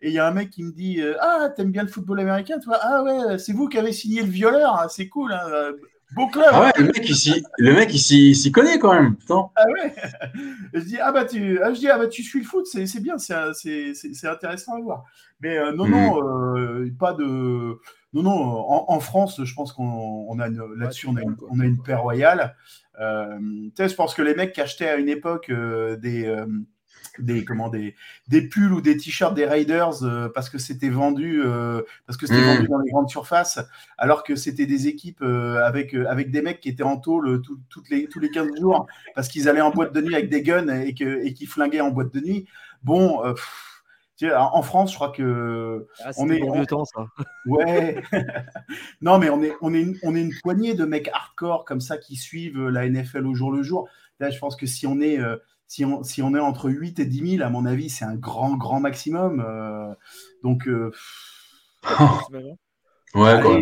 il y a un mec qui me dit, ah, t'aimes bien le football américain, toi Ah ouais, c'est vous qui avez signé le violeur, hein, c'est cool. Hein, Club. Ah ouais, le mec, il le mec, il s'y connaît quand même. Ah ouais. je dis, ah bah tu, ah, je dis, ah bah tu suis le foot, c'est bien, c'est intéressant à voir. Mais euh, non, non, mhm. euh, pas de. Non, non, en, France, je pense qu'on a là-dessus, on, a une, on a une paix royale. Euh, tu sais, je pense que les mecs qui achetaient à une époque des des comment des, des pulls ou des t-shirts des Raiders euh, parce que c'était vendu euh, parce que c'était hmm. vendu dans les grandes surfaces alors que c'était des équipes euh, avec avec des mecs qui étaient en tôle toutes les tous les 15 jours parce qu'ils allaient en boîte de nuit avec des guns et que et qui flinguaient en boîte de nuit bon en France, je crois que ah, on est bon vieux temps ça. Ouais. non, mais on est on est une, on est une poignée de mecs hardcore comme ça qui suivent la NFL au jour le jour. Là, je pense que si on est si on, si on est entre 8 et 10 000, à mon avis, c'est un grand, grand maximum. Euh, donc, euh, ouais, quoi.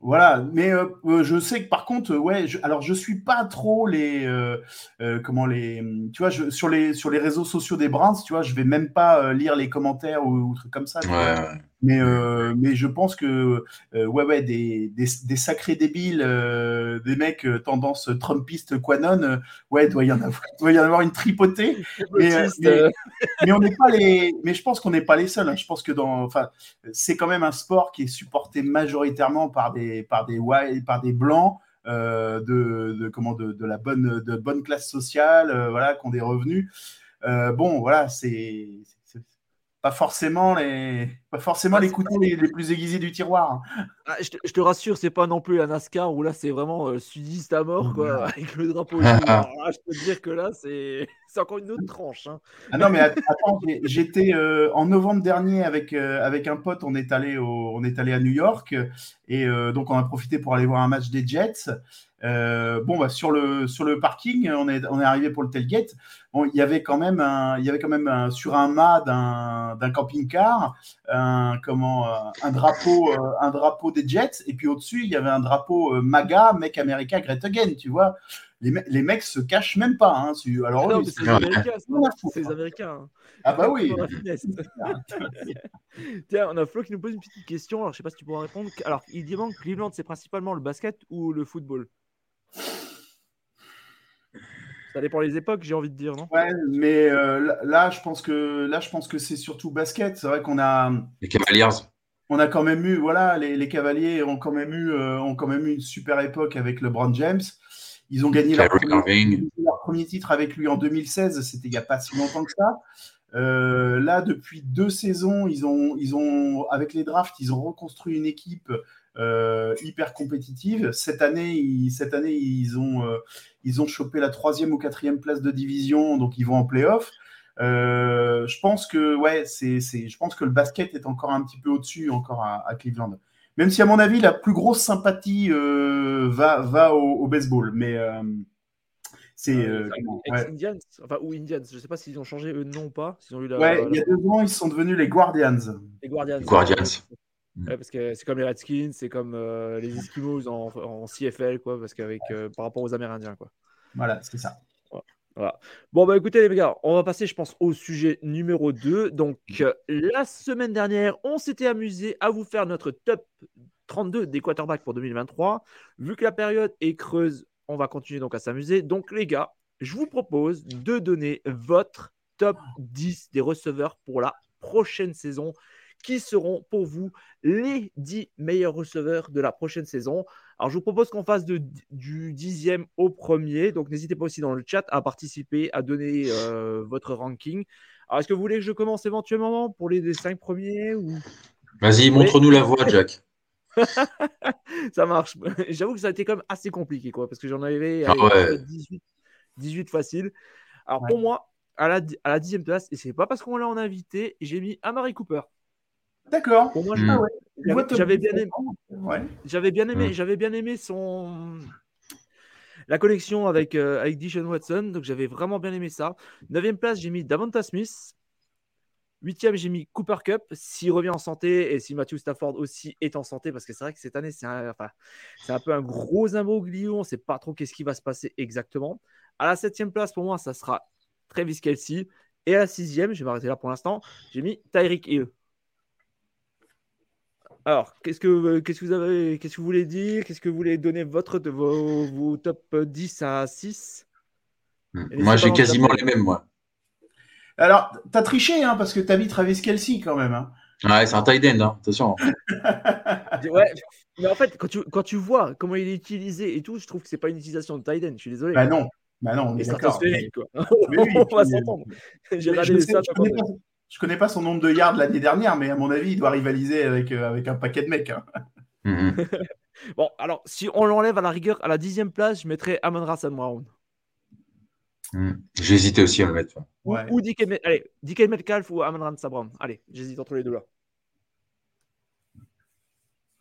Voilà, mais euh, je sais que par contre, ouais, je, alors je suis pas trop les, comment les, tu vois, je, sur les sur les réseaux sociaux des Browns, tu vois, je vais même pas lire les commentaires ou, trucs comme ça. Mais mais je pense que ouais ouais des, des, des sacrés débiles, des mecs tendance Trumpiste Quanon, ouais, doit y en avoir, doit y en avoir une tripotée. mais, mais, on n'est pas les, mais je pense qu'on n'est pas les seuls. Hein. Je pense que dans, enfin, c'est quand même un sport qui est supporté majoritairement par des par des par des blancs euh, de, comment de, la bonne de bonne classe sociale, euh, voilà, qui ont des revenus. Euh, bon, voilà, c'est pas forcément les pas forcément les couteaux les, plus aiguisés du tiroir. Ah, je, te, rassure, c'est pas non plus un NASCAR où là c'est vraiment sudiste à mort quoi, avec le drapeau. je peux te dire que là c'est encore une autre tranche. Hein. Ah non, mais attends, j'étais euh, en novembre dernier avec, euh, avec un pote, on est, allé on est allé à New York et euh, donc on a profité pour aller voir un match des Jets. Bon, bah, sur, le, sur le parking, on est, on est arrivé pour le tailgate. Bon, il y avait quand même, un, il y avait quand même un, sur un mât d'un camping-car un, comment, un, drapeau, un drapeau des Jets et puis au-dessus, il y avait un drapeau MAGA, Make America Great Again, tu vois les, mecs se cachent même pas. Hein, alors, non, c'est les Américains. C'est les Américains. Hein. Ah bah oui. Tiens, on a Flo qui nous pose une petite question. Alors, je sais pas si tu pourras répondre. Alors, il demande Cleveland, c'est principalement le basket ou le football? Ça dépend les époques, j'ai envie de dire, non? Ouais, mais euh, là, je pense que là, je pense que c'est surtout basket. C'est vrai qu'on a les Cavaliers. On a quand même eu, voilà, les, Cavaliers ont quand même eu, euh, ont quand même eu une super époque avec LeBron James. Ils ont gagné leur premier, titre avec lui en 2016, c'était il n'y a pas si longtemps que ça. Euh, là, depuis deux saisons, ils ont, ils ont, avec les drafts, ils ont reconstruit une équipe euh, hyper compétitive. Cette année, ils, cette année, ils ont, euh, ils ont chopé la troisième ou quatrième place de division, donc ils vont en playoff. je pense que, ouais, c'est, je pense que le basket est encore un petit peu au-dessus encore à Cleveland. Même si, à mon avis, la plus grosse sympathie euh, va, va au, baseball. Mais euh, C'est euh, Indians, enfin, ou Indians. Je ne sais pas s'ils ont changé eux non ou pas. Ils ont eu ouais, il y a deux ans, ils sont devenus les Guardians. Les Guardians. Guardians. Parce que c'est comme les Redskins, c'est comme les Eskimos en, en, CFL, quoi, parce qu'avec par rapport aux Amérindiens, quoi. Voilà, c'est ça. Voilà. Bon, bah écoutez, les gars, on va passer, je pense, au sujet numéro 2. Donc, mmh. la semaine dernière, on s'était amusé à vous faire notre top 32 des quarterbacks pour 2023. Vu que la période est creuse, on va continuer donc à s'amuser. Donc, les gars, je vous propose de donner votre top 10 des receveurs pour la prochaine saison qui seront pour vous les 10 meilleurs receveurs de la prochaine saison. Alors, je vous propose qu'on fasse de, du dixième au premier. Donc, n'hésitez pas aussi dans le chat à participer, à donner euh, votre ranking. Alors, est-ce que vous voulez que je commence éventuellement pour les, cinq premiers ou... Vas-y, montre-nous la voie, Jack. ça marche. J'avoue que ça a été quand même assez compliqué, quoi, parce que j'en avais 18, 18 faciles. Alors, pour moi, à la, à la dixième place, et c'est pas parce qu'on l'a en invité, j'ai mis Amari Cooper. D'accord. j'avais bien aimé. J'avais bien aimé. J'avais bien aimé son la collection avec euh, avec Dishon Watson. Donc j'avais vraiment bien aimé ça. Neuvième place, j'ai mis Davanta Smith. Huitième, j'ai mis Cooper Cup. S'il revient en santé et si Matthew Stafford aussi est en santé, parce que c'est vrai que cette année, c'est un, enfin, un peu un gros imbroglio. On ne sait pas trop qu'est-ce qui va se passer exactement. À la septième place, pour moi, ça sera Travis Kelsey. Et à la sixième, je vais m'arrêter là pour l'instant, j'ai mis Tyreek Hill. Alors, qu'est-ce que, qu'est-ce que vous avez, qu'est-ce que vous voulez dire? Qu'est-ce que vous voulez donner votre de vos, top 10 à 6 hmm. Moi, j'ai quasiment les mêmes, moi. Alors, t'as triché, hein, parce que t'as mis Travis Kelsey quand même. Hein. Ouais, c'est un tight end, hein, attention. ouais, mais en fait, quand tu, quand tu vois comment il est utilisé et tout, je trouve que c'est pas une utilisation de tight end. Je suis désolé. Bah non, bah non, on est d'accord. Mais... on va s'entendre. J'ai regardé les stats. Je connais pas son nombre de yards l'année dernière, mais à mon avis, il doit rivaliser avec, euh, avec un paquet de mecs. Hein. Mhm. bon, alors, si on l'enlève à la rigueur, à la dixième place, je mettrais Amon Rassan Brown. J'ai hésité aussi à le mettre. Ou, DK, allez, Metcalf ou Amon Rassan Brown. Allez, j'hésite entre les deux là.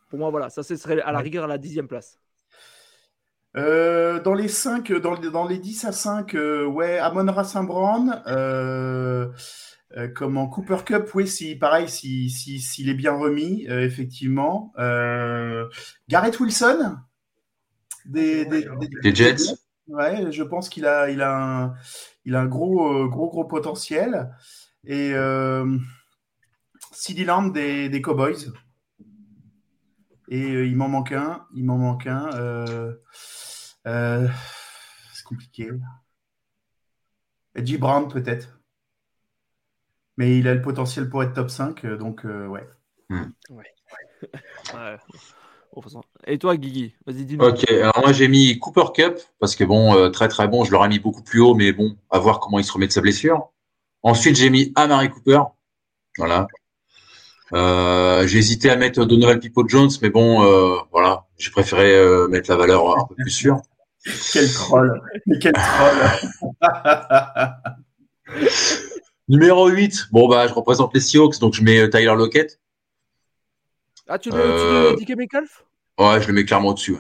Pour moi, voilà, ça ce serait à la rigueur à la dixième place. Euh, dans les 5, dans, dans, les 10 à 5, euh, ouais, Amon Rassan Brown. Euh, euh, comme en Cooper Cup, oui, si, pareil, s'il si, si, est bien remis, euh, effectivement. Euh, Garrett Wilson, des, des, Jets. Ouais, je pense qu'il a, il a, un, il a un gros, gros, gros potentiel. Et CD Lamb des, des Cowboys. Et il m'en manque un. Il m'en manque un. c'est compliqué. Edgy Brown, peut-être. Mais il a le potentiel pour être top 5, euh, donc euh, ouais. Hmm. Et toi, Guigui Vas-y, dis-nous. Ok, alors moi j'ai mis Cooper Cup, parce que bon, euh, très très bon, je l'aurais mis beaucoup plus haut, mais bon, à voir comment il se remet de sa blessure. Ensuite, j'ai mis Amari Cooper. Voilà. j'ai hésité à mettre Donovan Pipo Jones, mais bon, voilà, j'ai préféré mettre la valeur un peu plus sûre. quel troll Mais quel troll Numéro 8, bon bah je représente les Seahawks, donc je mets euh, Tyler Lockett. Ah, tu mets euh... Metcalf? Ouais, je le mets clairement au-dessus.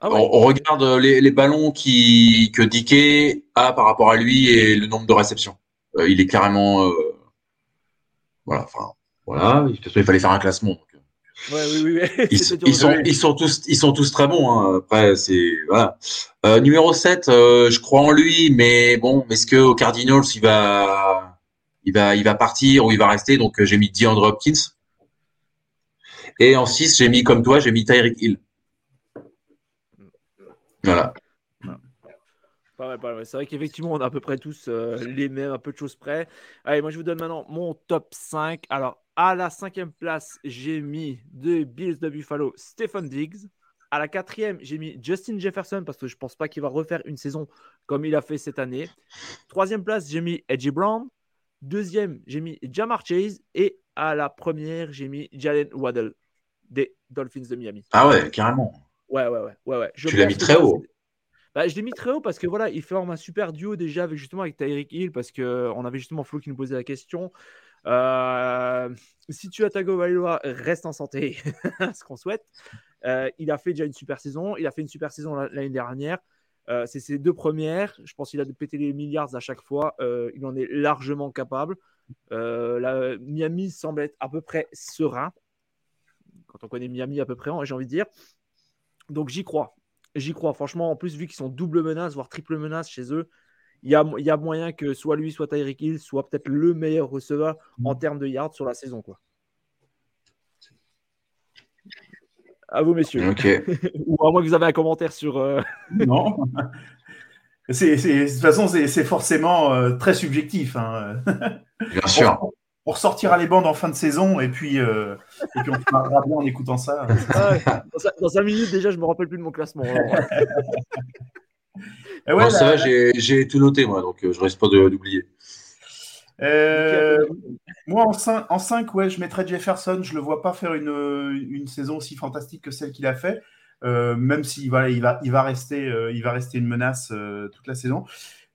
Ah on, regarde euh, les, ballons qui, que Dickey a par rapport à lui et le nombre de réceptions. Euh, il est carrément. voilà, enfin, voilà. il fallait faire un classement. Ouais, oui, oui, oui. Ils, sont, ils, sont tous, ils sont tous très bons. Hein. Après, c'est voilà. numéro 7, je crois en lui, mais bon, est-ce que au Cardinals il va il va, il va partir ou il va rester. Donc, euh, j'ai mis DeAndre Hopkins. Et en 6, j'ai mis, comme toi, j'ai mis Tyreek Hill. Voilà. C'est vrai qu'effectivement, on a à peu près tous euh, les mêmes, un peu de choses près. Allez, moi, je vous donne maintenant mon top 5. Alors, à la cinquième place, j'ai mis de Bills de Buffalo, Stephen Diggs. À la quatrième, j'ai mis Justin Jefferson parce que je ne pense pas qu'il va refaire une saison comme il a fait cette année. Troisième place, j'ai mis Edgy Brown. Deuxième, j'ai mis Jamar Chase. Et à la première, j'ai mis Jalen Waddle des Dolphins de Miami. Ah ouais, carrément. Ouais, ouais, ouais. ouais, ouais. tu l'as mis très haut. Bah, je l'ai mis très haut parce que voilà, il forme un super duo déjà avec justement avec Tyreek Hill parce qu'on avait justement Flo qui nous posait la question. Euh, si tu as Tagovailoa, reste en santé, ce qu'on souhaite. Euh, il a fait déjà une super saison. Il a fait une super saison l'année dernière. C'est ses deux premières. Je pense qu'il a pété les milliards à chaque fois. il en est largement capable. La, Miami semble être à peu près serein. Quand on connaît Miami à peu près, j'ai envie de dire. Donc j'y crois. J'y crois. Franchement, en plus, vu qu'ils sont double menace, voire triple menace chez eux, il y a, moyen que soit lui, soit Tyreek Hill soit peut-être le meilleur receveur en mm. termes de yards sur la saison. Quoi. À vous, messieurs. Ou à moins que vous avez un commentaire sur. Euh, non. de toute façon, c'est forcément euh, très subjectif. Hein. Bien sûr. On, ressortira les bandes en fin de saison et puis, euh, et puis on fera bien en écoutant ça. dans, 5 minutes, déjà, je me rappelle plus de mon classement. non, ça va, j'ai tout noté, moi, donc je risque pas d'oublier. Euh, moi, en 5, en 5, ouais, je mettrais Jefferson. Je ne le vois pas faire une, une, saison aussi fantastique que celle qu'il a fait, euh, même s'il voilà, il va, il va, rester, euh, il va rester une menace toute la saison.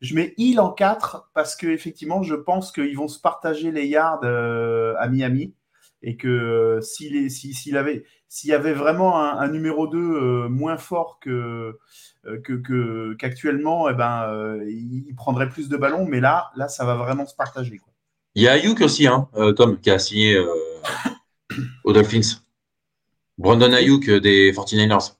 Je mets Hill en 4 parce que effectivement, je pense qu'ils vont se partager les yards à Miami et que s'il avait s'il y avait vraiment un, numéro 2 moins fort que qu'actuellement, que, eh ben, il prendrait plus de ballons, mais là, là, ça va vraiment se partager. Quoi. Il y a Ayuk aussi, hein, Tom, qui a signé aux Dolphins. Brandon Ayuk des 49ers.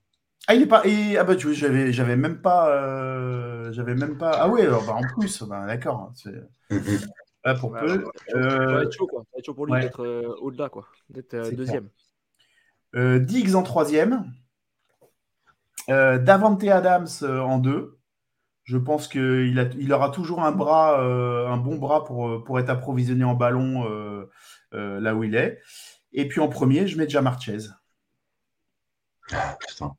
Ah, il est pas. Et, ah, bah, tu vois, j'avais, j'avais même pas. j'avais même pas. Ah, ouais, bah, en plus, bah, d'accord. Mm, mm. pour peu. Ça va être chaud, quoi. Ça va être chaud pour lui d'être au-delà, quoi. D'être deuxième. Diggs en troisième. Euh, Davante Adams euh, en deux. Je pense qu'il il aura toujours un bras, euh, un bon bras pour, pour être approvisionné en ballon là où il est. Et puis en premier, je mets déjà Marchez. Ah, putain.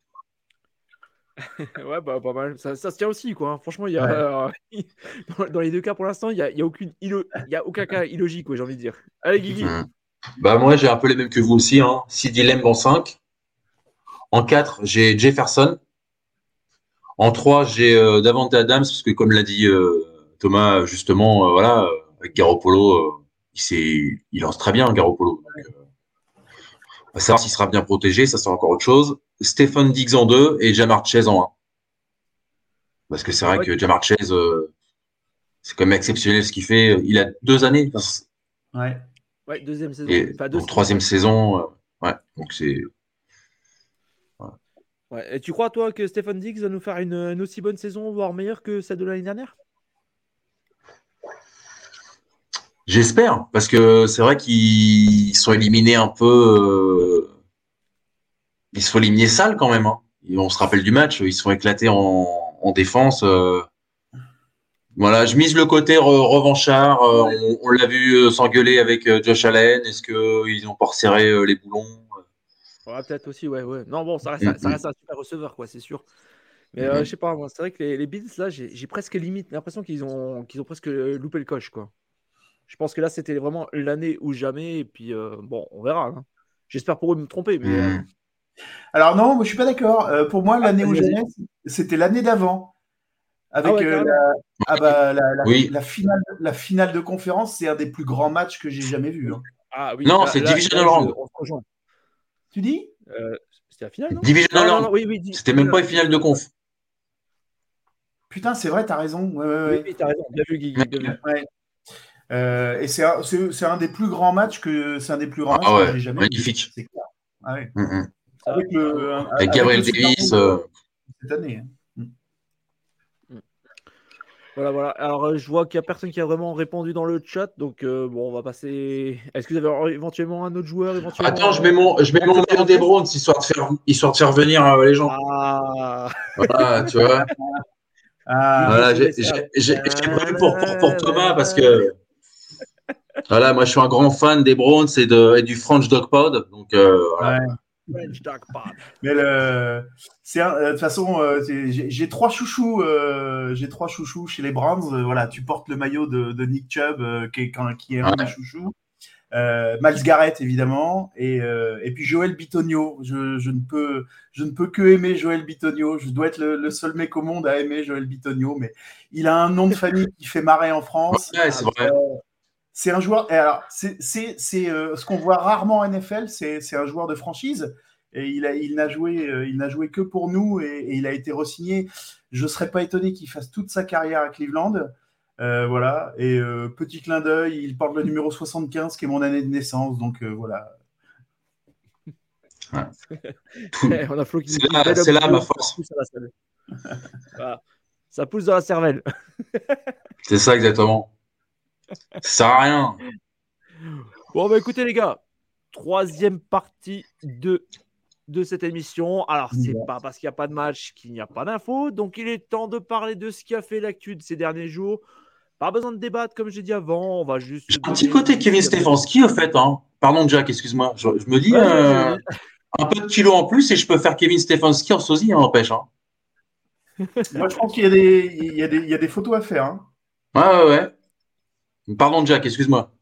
ouais, bah, pas mal. Ça, se tient aussi, quoi. Hein. Franchement, il y a, dans, les deux cas, pour l'instant, il n'y a, y a, aucune il y a aucun cas illogique, j'ai envie de dire. Allez, Guigui. Mmh. Bah, moi, j'ai un peu les mêmes que vous aussi. Hein. Sidi Lemb en 5. En 4, j'ai Jefferson. En 3, j'ai euh, Davante Adams, parce que comme l'a dit euh, Thomas, justement, euh, voilà, avec Garoppolo, il, il lance très bien, Garoppolo. on va savoir s'il sera bien protégé, ça c'est encore autre chose. Stephen Diggs en 2 et Jamar Chase en 1. Parce que c'est vrai que Jamar Chase, c'est quand même exceptionnel ce qu'il fait. Il a deux années. ouais. ouais. deuxième saison. Et, troisième saison. ouais, donc c'est. Et tu crois, toi, que Stephen Diggs va nous faire une, aussi bonne saison, voire meilleure que celle de l'année dernière? J'espère, parce que c'est vrai qu'ils sont éliminés un peu. Euh, ils se font éliminer sale quand même. Hein. on se rappelle du match, ils se font éclater en, défense. Euh. Voilà, je mise le côté revanchard. Euh, on, l'a vu s'engueuler avec Josh Allen. Est-ce qu'ils ont pas resserré les boulons? Peut-être aussi, ouais, ouais. Non, bon, ça reste, mm, ça mm. reste un super receveur, quoi, c'est sûr. Mais euh, mm-hmm. je sais pas, c'est vrai que les, les Bills, là, j'ai presque limite l'impression qu'ils ont, qu'ils ont presque loupé le coche, quoi. Je pense que là, c'était vraiment l'année ou jamais, et puis euh, bon, on verra. Hein. J'espère pour eux me tromper, mais. Euh, mm. Alors, non, moi, je suis pas d'accord. pour moi, ah, l'année ou jamais, c'était l'année d'avant. Avec ah la, ah bah, la, la, finale, la finale de conférence, c'est un des plus grands matchs que j'ai jamais vu. Hein. Ah, oui, non, c'est Divisional Round. Tu dis euh, C'était la finale, non Division oui, oui, C'était même pas une finale de conf. Putain, c'est vrai, t'as raison. Ouais, Oui, t'as raison. Bien vu, Guy. Euh, et c'est un, un, des plus grands matchs que c'est un des plus grands ah, matchs que j'ai jamais magnifique. vu. Ah, ouais. mm -hmm. Avec, le, avec, Gabriel Davis. Euh... Cette année. Hein. Voilà, voilà. Alors, euh, je vois qu'il n'y a personne qui a vraiment répondu dans le chat. Donc, euh, bon, on va passer. Est-ce que vous avez éventuellement un autre joueur éventuellement... Attends, je mets mon, je mets mon maillot des Browns histoire de faire, histoire de faire venir euh, les gens. Ah. Voilà, tu vois. Ah, voilà, j'ai prévu pour, pour, pour, Thomas parce que. Voilà, moi je suis un grand fan des Browns et, de, et du French Dog Pod. Donc, voilà. Ouais. Mais le, c'est euh, de toute façon, euh, j'ai trois chouchous, euh, j'ai trois chouchous chez les Browns. voilà, tu portes le maillot de, Nick Chubb, qui est, qui est un des chouchous. Miles Garrett évidemment et, et puis Joël Bitonio. Je, je, ne peux, je ne peux que aimer Joël Bitonio. Je dois être le, seul mec au monde à aimer Joël Bitonio, mais il a un nom de famille qui fait marrer en France. c'est un joueur. alors, c'est ce qu'on voit rarement en NFL. C'est un joueur de franchise et il, a, il n'a joué, euh, il n'a joué que pour nous et, il a été re-signé. Je ne serais pas étonné qu'il fasse toute sa carrière à Cleveland. Euh, voilà. Et euh, petit clin d'œil, il porte le numéro 75, qui est mon année de naissance. Donc voilà. c'est là, ma force. Ça pousse dans la cervelle. c'est ça exactement. Ça sert à rien. Bon, bah écoutez les gars, troisième partie de, de cette émission. Alors, c'est pas parce qu'il n'y a pas de match qu'il n'y a pas d'infos. Donc, il est temps de parler de ce qui a fait l'actu de ces derniers jours. Pas besoin de débattre, comme j'ai dit avant. On va juste. Un petit côté Kevin Stefanski, au fait. Hein. Pardon, Jack, excuse-moi. Je, me dis euh, un peu de kilo en plus et je peux faire Kevin Stefanski en sosie, hein, empêche. Hein. Moi, je pense qu'il y, y, y, a des photos à faire. Hein. Ouais, ouais, ouais. Pardon, Jack, excuse-moi.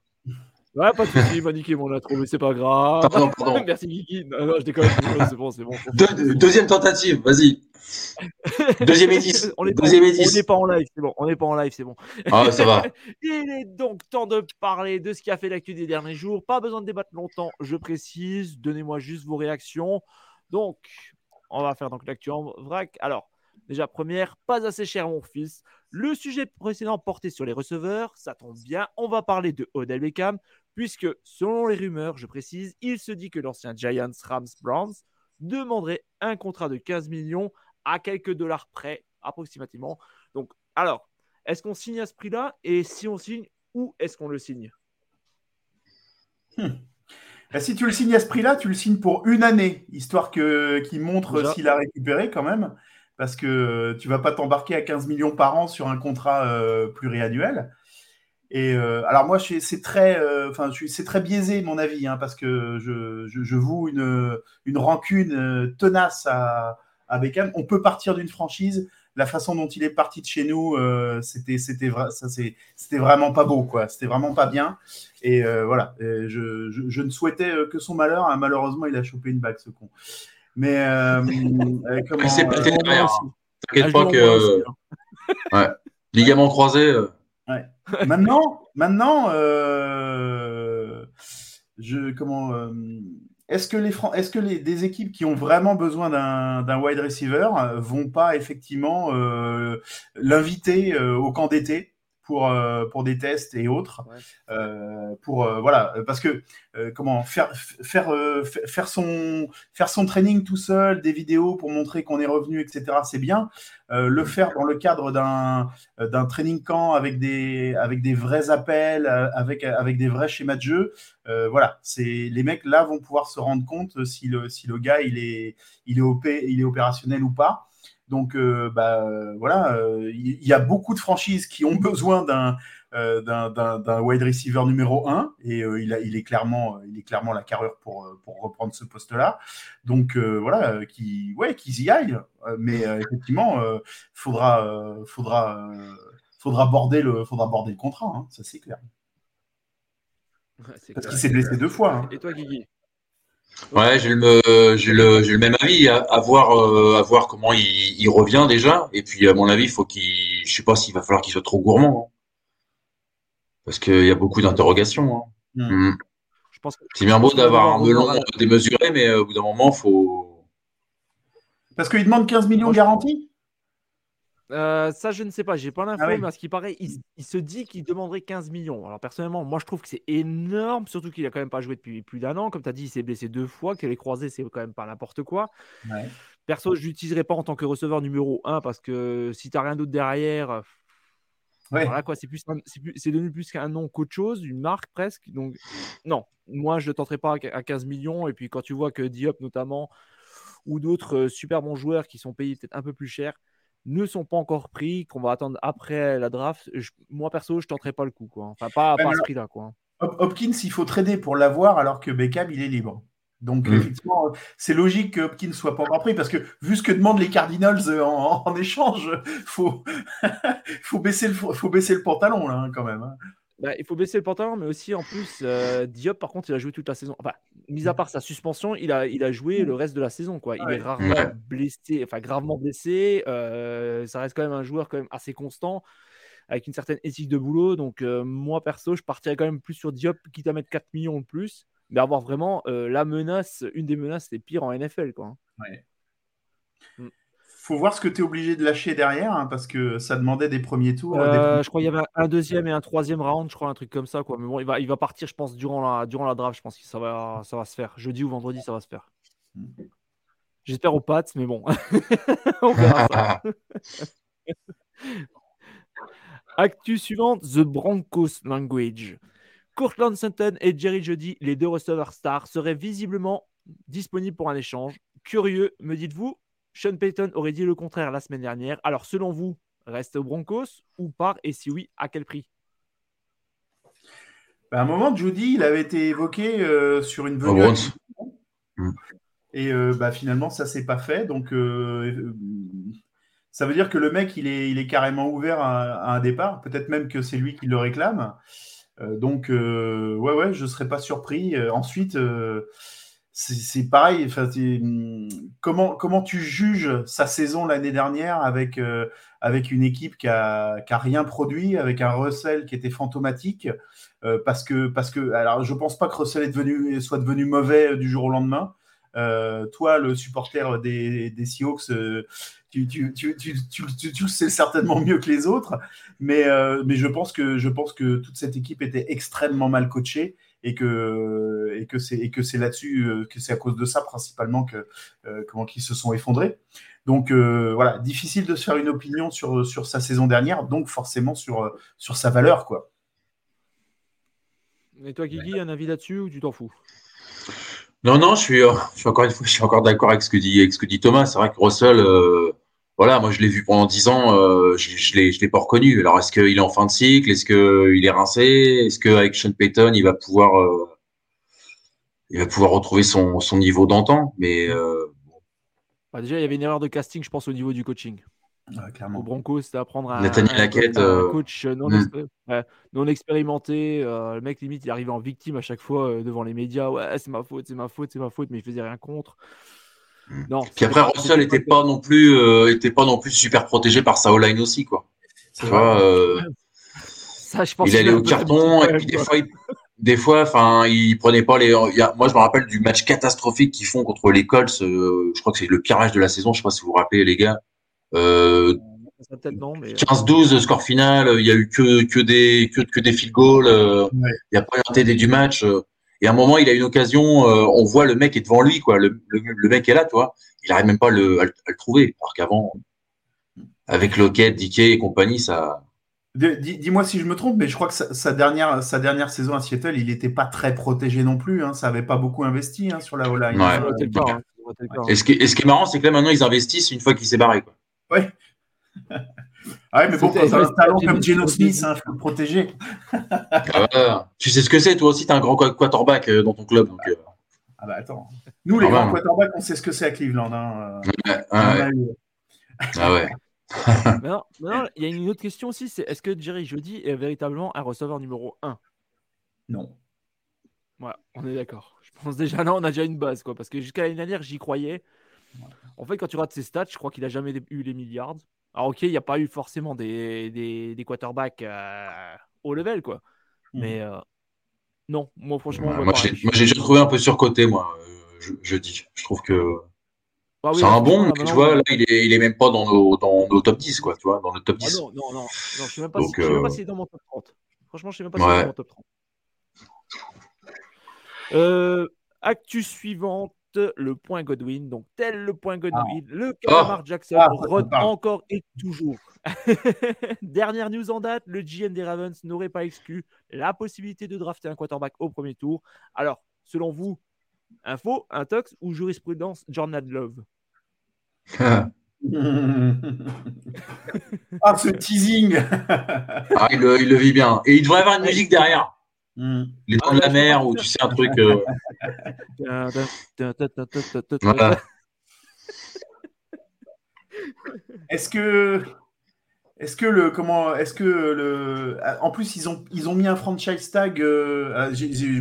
Ouais, pas de soucis, il m'a niqué mon intro, mais c'est pas grave. Pardon, pardon. Merci Kiki. Non, non, je déconne, c'est bon, c'est bon. deuxième tentative, vas-y. Deuxième édition. On n'est pas, en live, c'est bon. On n'est pas en live, c'est bon. Ah, ça va. il est donc temps de parler de ce qui a fait l'actu des derniers jours. Pas besoin de débattre longtemps, je précise. Donnez-moi juste vos réactions. Donc, on va faire donc l'actu en vrac. Alors, déjà, première, pas assez cher, mon fils. Le sujet précédent portait sur les receveurs, ça tombe bien, on va parler de Odell Beckham, puisque selon les rumeurs, je précise, il se dit que l'ancien Giants Rams Browns demanderait un contrat de 15 millions à quelques dollars près, approximativement. Donc, alors, est-ce qu'on signe à ce prix-là Et si on signe, où est-ce qu'on le signe? Hmm. bah, Si tu le signes à ce prix-là, tu le signes pour une année, histoire qu'il montre s'il a récupéré quand même parce que tu vas pas t'embarquer à 15 millions par an sur un contrat euh, pluriannuel. Et euh, alors moi, c'est très, euh, enfin, c'est très biaisé mon avis, hein, parce que je, je, voue une, une rancune tenace à, à Beckham. On peut partir d'une franchise. La façon dont il est parti de chez nous, c'était, c'était, ça, c'était vraiment pas beau, quoi. C'était vraiment pas bien. Et voilà, je, je, ne souhaitais que son malheur. Hein. Malheureusement, il a chopé une bague, ce con. Mais euh, euh comment C'est pas derrière. T'inquiète pas que. ouais. Ligament croisé. Euh. Ouais. Maintenant, maintenant euh, je, comment. est-ce que, les, est-ce que les, des équipes qui ont vraiment besoin d'un, d'un wide receiver vont pas effectivement l'inviter au camp d'été? Pour, euh, pour des tests et autres. Euh, pour, euh, voilà, parce que comment faire, faire, faire, son, faire son training tout seul, des vidéos pour montrer qu'on est revenu, etc., c'est bien. le faire dans le cadre d'un, training camp avec des, avec des vrais appels, avec, avec des vrais schémas de jeu, voilà, c'est, les mecs là vont pouvoir se rendre compte si le, si le gars il est, il est, OP, il est opérationnel ou pas. Donc, euh, bah, voilà, euh, il y, a beaucoup de franchises qui ont besoin d'un euh, d'un wide receiver numéro 1 et il, a, il, est clairement, il est clairement la carrure pour, pour reprendre ce poste-là. Donc, voilà, qui, ouais, qu'ils y aillent. Mais effectivement, il faudra, faudra, faudra, border le, faudra border le contrat, hein, ça c'est clair. Parce qu'il s'est blessé deux fois. Hein. Et toi, Guigui? Ouais, j'ai le, j'ai le, j'ai le même avis. À, à voir, euh, à voir comment il, il, revient déjà. Et puis, à mon avis, il faut qu'il, je sais pas s'il va falloir qu'il soit trop gourmand, hein. parce qu'il y a beaucoup d'interrogations. Hein. Hmm. Hmm. Je pense. C'est bien beau d'avoir un melon démesuré, mais euh, au bout d'un moment, faut. Parce qu'il demande 15 millions garantis. Euh, ça, je ne sais pas, j'ai pas l'info, ah mais à ce qui paraît, il, se dit qu'il demanderait 15 millions. Alors, personnellement, moi, je trouve que c'est énorme, surtout qu'il a quand même pas joué depuis plus d'un an. Comme tu as dit, il s'est blessé deux fois, que les croisés, c'est quand même pas n'importe quoi. Perso, je l'utiliserai pas en tant que receveur numéro 1 parce que si tu n'as rien d'autre derrière, voilà quoi, c'est plus, c'est devenu plus qu'un nom qu'autre chose, une marque presque. Donc, non, moi, je ne tenterai pas à 15 millions. Et puis, quand tu vois que Diop, notamment, ou d'autres euh, super bons joueurs qui sont payés peut-être un peu plus cher, ne sont pas encore pris, qu'on va attendre après la draft, moi perso, je tenterai pas le coup. Quoi. Enfin, pas, à ce prix-là. Quoi. Hopkins, il faut trader pour l'avoir alors que Beckham, il est libre. Donc, mmh. effectivement, c'est logique que Hopkins soit pas encore pris parce que vu ce que demandent les Cardinals euh, en, échange, faut, faut, baisser le, faut baisser le pantalon là, hein, quand même. Hein. Bah, il faut baisser le pantalon, mais aussi en plus, euh, Diop, par contre, il a joué toute la saison. Enfin, mis à part sa suspension, il a, il a joué le reste de la saison. Quoi. Il est rarement blessé, enfin gravement blessé. Euh, ça reste quand même un joueur quand même assez constant, avec une certaine éthique de boulot. Donc, euh, moi, perso, je partirais quand même plus sur Diop, quitte à mettre 4 millions de plus. mais avoir vraiment la menace, une des menaces les pires en NFL. Quoi. Ouais. Mm. Faut voir ce que tu es obligé de lâcher derrière, hein, parce que ça demandait des premiers tours. Je crois qu'il y avait un deuxième et un troisième round, je crois, un truc comme ça. Quoi. Mais bon, il va, il va partir, je pense, durant la, durant la draft. Je pense que ça va, ça va se faire. Jeudi ou vendredi, ça va se faire. Mm. J'espère aux pattes, mais bon. On verra ça. Actu suivante, The Broncos Language. Courtland Sutton et Jerry Jody, les deux receveurs stars, seraient visiblement disponibles pour un échange. Curieux, me dites-vous Sean Payton aurait dit le contraire la semaine dernière. Alors, selon vous, reste aux Broncos ou part Et si oui, à quel prix? Bah, À un moment, Jody, il avait été évoqué euh, sur une venue. Et euh, bah, finalement, ça s'est pas fait. Donc, euh, ça veut dire que le mec, il est, il est carrément ouvert à, un départ. Peut-être même que c'est lui qui le réclame. Euh, donc, ouais, ouais, je ne serais pas surpris. ensuite, c'est pareil. Hmm, comment, comment tu juges sa saison l'année dernière avec, avec une équipe qui a, qui a, rien produit, avec un Russell qui était fantomatique parce que, parce que, alors, je pense pas que Russell est soit devenu mauvais du jour au lendemain. Euh, toi, le supporter des, des Seahawks, euh, tu, tu, tu, tu, sais certainement mieux que les autres, mais, euh, mais je, pense que, je pense que toute cette équipe était extrêmement mal coachée et que, et que c'est là-dessus, que c'est à cause de ça principalement que comment qu'ils se sont effondrés. Donc voilà, difficile de se faire une opinion sur, sur sa saison dernière, donc forcément sur, sur sa valeur. quoi. Et toi, Guigui, un avis là-dessus ou tu t'en fous? Non, non, je suis, euh, je suis encore une fois, je suis encore d'accord avec ce que dit, avec ce que dit Thomas. C'est vrai que Russell, euh, voilà, moi je l'ai vu pendant dix ans, euh, je, je l'ai, je l'ai pas reconnu. Alors est-ce qu'il est en fin de cycle? Est-ce qu'il est rincé? Est-ce qu'avec Sean Payton, il va pouvoir, il va pouvoir retrouver son, son niveau d'antan? Mais bah, déjà, il y avait une erreur de casting, je pense, au niveau du coaching. Au Broncos, c'était apprendre à Laquette, un, un, coach non, hmm. non expérimenté. Euh, le mec, limite, il arrivait en victime à chaque fois euh, devant les médias. Ouais, c'est ma faute, c'est ma faute, c'est ma faute, mais il faisait rien contre. Non, Puis après, Russell n'était pas non plus, euh, était pas non plus super protégé par sa line aussi, quoi. Tu vois, Ça, je pense il allait au carton et puis des fois, il, des fois, enfin, il prenait pas les. moi, je me rappelle du match catastrophique qu'ils font contre les Colts. je crois que c'est le pire match de la saison. Je sais pas si vous vous rappelez, les gars. Euh, 15-12 score final, il y a eu que, que des que, que des field goals, euh, il n'y a pas eu du match. Euh, et à un moment, il a une occasion, euh, on voit le mec est devant lui, quoi. Le, le, mec est là, toi. Il n'arrive même pas le, à, le, trouver. Alors qu'avant, avec Lockett, Dickey et compagnie, ça. Dis-moi si je me trompe, mais je crois que sa, dernière, sa dernière saison à Seattle, il n'était pas très protégé non plus. Hein. Ça n'avait pas beaucoup investi hein, sur la O-line. Ouais. Et, ce qui, et ce qui est marrant, c'est que là maintenant, ils investissent une fois qu'il s'est barré. Quoi. Ouais. Ah mais bon, quand tu as un talent comme Geno Smith, il hein, faut le protéger. ah, tu sais ce que c'est, toi aussi, tu as un grand quarterback euh, dans ton club. Donc, euh. Ah bah attends. Nous, les grands quarterbacks, on sait ce que c'est à Cleveland. Hein. ah ouais. ah ouais. non, non, il y a une autre question aussi, c'est est-ce que Jerry Jody est véritablement un receveur numéro 1 Non. Ouais, on est d'accord. Je pense déjà là, on a déjà une base, quoi, parce que jusqu'à l'année dernière, j'y croyais. En fait, quand tu regardes ses stats, je crois qu'il a jamais eu les milliards. Alors, ok, il n'y a pas eu forcément des, des, quarterbacks euh, au level, quoi. Hmm. Mais euh, non, moi, franchement. moi, j'ai déjà trouvé un peu surcoté, moi, euh, je, dis. Je trouve que. Bah c'est un bon, mais tu vois, là, il est, il est même pas dans nos, dans nos top 10, quoi, tu vois, dans le top 10. Ah non, non, non, non, je ne sais même pas s'il est dans mon top 30. Franchement, je ne sais même pas s'il est dans mon top 30. actu suivante le point Godwin. Donc, tel le point Godwin, ah. le Calamar Jackson ah, encore et toujours. Dernière news en date, le GM des Ravens n'aurait pas exclu la possibilité de drafter un quarterback au premier tour. Alors, selon vous, info, un tox ou jurisprudence Jordan Love? Ah, ce teasing ah, il, le, il, le, vit bien. Et il devrait avoir une musique derrière. Hmm. Les dents de la mer ou tu sais un truc. Euh... Est-ce que est-ce que le comment est-ce que le en plus ils ont ils ont mis un franchise tag euh,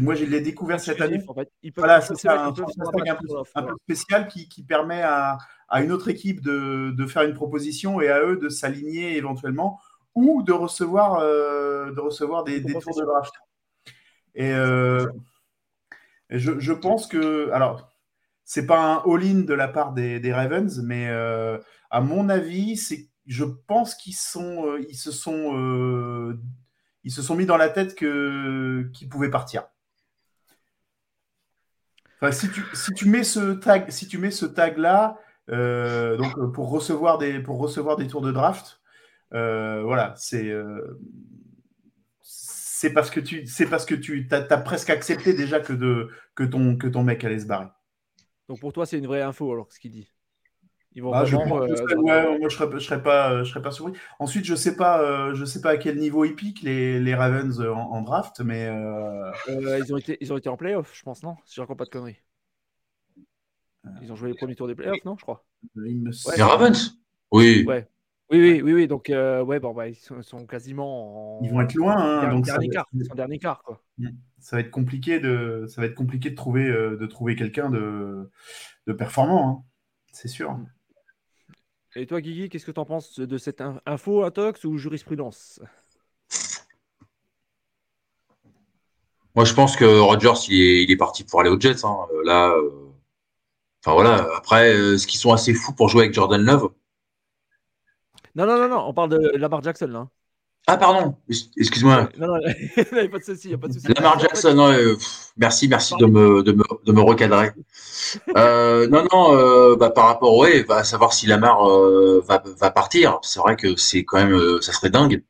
moi je l'ai découvert cette année en fait. voilà c'est un franchise tag un peu, un peu spécial qui, qui permet à, à, une autre équipe de, de, faire une proposition et à eux de s'aligner éventuellement ou de recevoir euh, de recevoir des, des tours de draft et euh, Et je, je, pense que. Alors, c'est pas un all-in de la part des, Ravens, mais euh, à mon avis, je pense qu'ils euh, se sont, se sont mis dans la tête que qu'ils pouvaient partir. Si tu, si tu mets ce tag, si tu mets ce tag là, donc pour recevoir des, pour recevoir des tours de draft, voilà, c'est c'est parce que tu c'est parce que tu as, as, presque accepté déjà que, de, que, ton, que ton mec allait se barrer. Donc pour toi, c'est une vraie info alors ce qu'il dit. Ils vont ah, vraiment, je, euh, ouais, moi je serais, je serais pas, je serais pas surpris. Ensuite, je sais pas, euh, je sais pas à quel niveau ils piquent les, les Ravens en, en, draft, mais euh... Euh, ils ont été, ils ont été en playoff, je pense, non? Si je raconte pas de conneries. Ils ont joué les premiers tours des playoffs, non Je crois. Les Ravens? Oui. Ouais. Oui, oui, oui, oui. Donc, euh, ouais, bon, bah, ils sont, quasiment en... Ils vont être loin. Hein, donc dernier, quart, être... dernier quart, quoi. Mm. Ça va être compliqué de, ça va être compliqué de trouver, euh, de trouver quelqu'un de, de performant, hein. c'est sûr. Et toi, Guigui, qu'est-ce que tu en penses de cette info, intox ou jurisprudence? Moi, je pense que Rogers, il est, il est parti pour aller aux Jets. Hein. Là, euh... enfin voilà. Après, ce qu'ils sont assez fous pour jouer avec Jordan Love. Non, non, non, non, on parle de Lamar Jackson là. Ah, pardon, excuse-moi. Non, non, il n'y a pas de souci. Pas de souci. Lamar Jackson, non, euh, merci, merci de me, de me, de me recadrer. euh, non, non, euh, bah, par rapport, ouais, va savoir si Lamar euh, va, va partir. C'est vrai que c'est quand même, euh, ça serait dingue.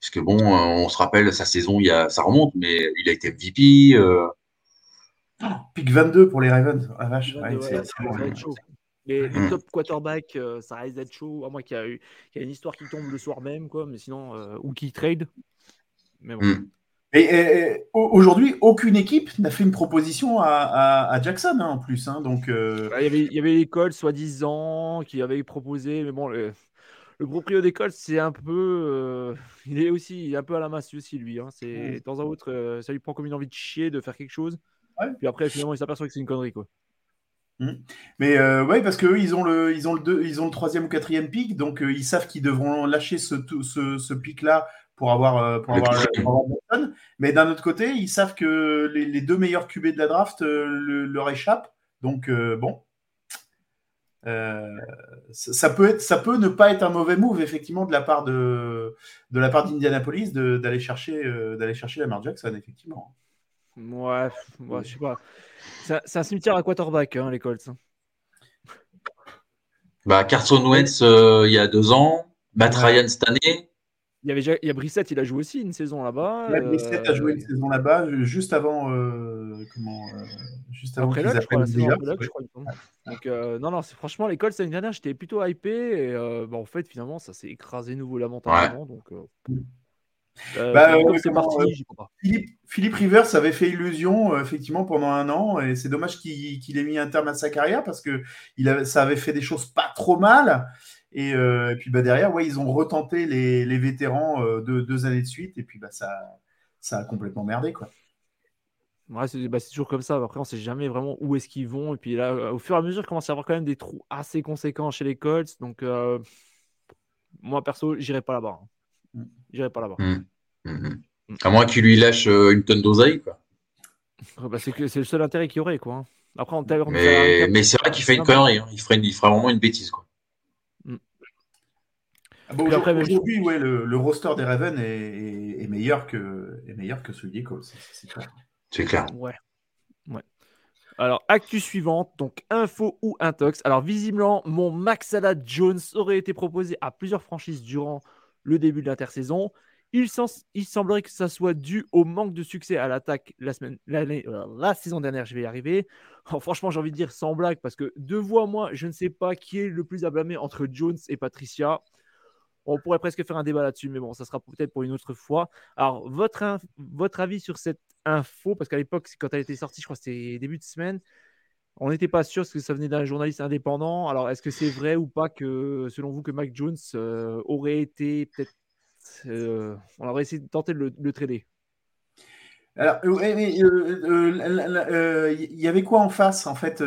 Parce que bon, euh, on se rappelle sa saison, il y a, ça remonte, mais il a été MVP. Euh... Oh, pick 22 pour les Ravens. Ah, vache, ouais, c'est les, les, top quarterbacks, euh, ça risque d'être chaud, à moins qu'il y, y, ait une histoire qui tombe le soir même, quoi, mais sinon, euh, ou qui trade. Mais bon. Mm. Et, et, et aujourd'hui, aucune équipe n'a fait une proposition à, à, à Jackson hein, en plus. Hein, donc, euh... il, y avait, il y avait l'école, soi-disant, qui avait proposé, mais bon, le, le proprio d'école, c'est un peu. Euh, il est aussi il est un peu à la masse aussi, lui. Hein, c'est, mm. De temps en autre, euh, ça lui prend comme une envie de chier, de faire quelque chose. Ouais. Puis après, finalement, il s'aperçoit que c'est une connerie. Quoi. Mmh. Mais euh, ouais, parce qu'eux, ils ont le, ils ont le deux, ils ont le troisième ou quatrième pic, donc euh, ils savent qu'ils devront lâcher ce, ce, ce pic-là pour avoir, euh, pour avoir, pour avoir Mais d'un autre côté, ils savent que les, les, deux meilleurs QB de la draft euh, le, leur échappent. Donc bon, ça peut être, ça peut ne pas être un mauvais move effectivement de la part de, de la part d'Indianapolis d'aller chercher, d'aller chercher Lamar Jackson effectivement. Ouais, ouais je sais pas. C'est un cimetière à quarterback, hein, les Colts. Bah, Carson Wentz, euh, il y a deux ans. Matt ouais. Ryan cette année. Il y, avait déjà, il y a Brissett, il a joué aussi une saison là-bas. Ouais, euh... a joué une saison là-bas, juste avant. Euh, comment euh, Juste avant après Lodge, je crois, la saison après Lodge, je crois. Donc, euh, non, non, franchement, les Colts l'année dernière, j'étais plutôt hypé. Et bon, en fait, finalement, ça s'est écrasé nouveau lamentablement. Donc, euh, bah, euh, c'est parti, euh, Philippe, Philippe, Rivers avait fait illusion euh, effectivement pendant un an et c'est dommage qu'il qu ait mis un terme à sa carrière parce que il avait, ça avait fait des choses pas trop mal et, et puis bah, derrière ouais ils ont retenté les, les vétérans de deux années de suite et puis bah, ça, ça a complètement merdé quoi. Ouais, c'est bah, toujours comme ça. Après, on sait jamais vraiment où est-ce qu'ils vont. Et puis là, au fur et à mesure, il commence à y avoir quand même des trous assez conséquents chez les Colts. Donc, euh, moi, perso, j'irai pas là-bas. Hein. J'irai pas là-bas. Mmh. Mmh. À moins qu'il lui lâche euh, une tonne d'oseille, quoi. Bah, c'est le seul intérêt qu'il y aurait, quoi. Après, on mais, mais c'est vrai qu'il fait une connerie. Hein. Il, ferait une, il fera vraiment une bêtise, quoi. Ah bon, Aujourd'hui, ouais, le, le, roster des Ravens est, est, est, meilleur que, est meilleur que celui des Colts. C'est clair. C'est clair. Ouais. ouais. Alors, actu suivante, donc info ou intox. Alors, visiblement, mon Maxala Jones aurait été proposé à plusieurs franchises durant le début de l'intersaison. Il, il, semblerait que ça soit dû au manque de succès à l'attaque la, la, saison dernière, je vais y arriver. Oh, franchement, j'ai envie de dire sans blague, parce que deux voix, moi, je ne sais pas qui est le plus à blâmer entre Jones et Patricia. On pourrait presque faire un débat là-dessus, mais bon, ça sera peut-être pour une autre fois. Alors, votre, votre avis sur cette info, parce qu'à l'époque, quand elle était sortie, je crois que c'était début de semaine, on n'était pas sûr que ça venait d'un journaliste indépendant. Alors, est-ce que c'est vrai ou pas que, selon vous, que Mac Jones euh, aurait été peut-être. Euh, on aurait essayé de tenter de le, de le trader? Alors, il euh, y avait quoi en face, en fait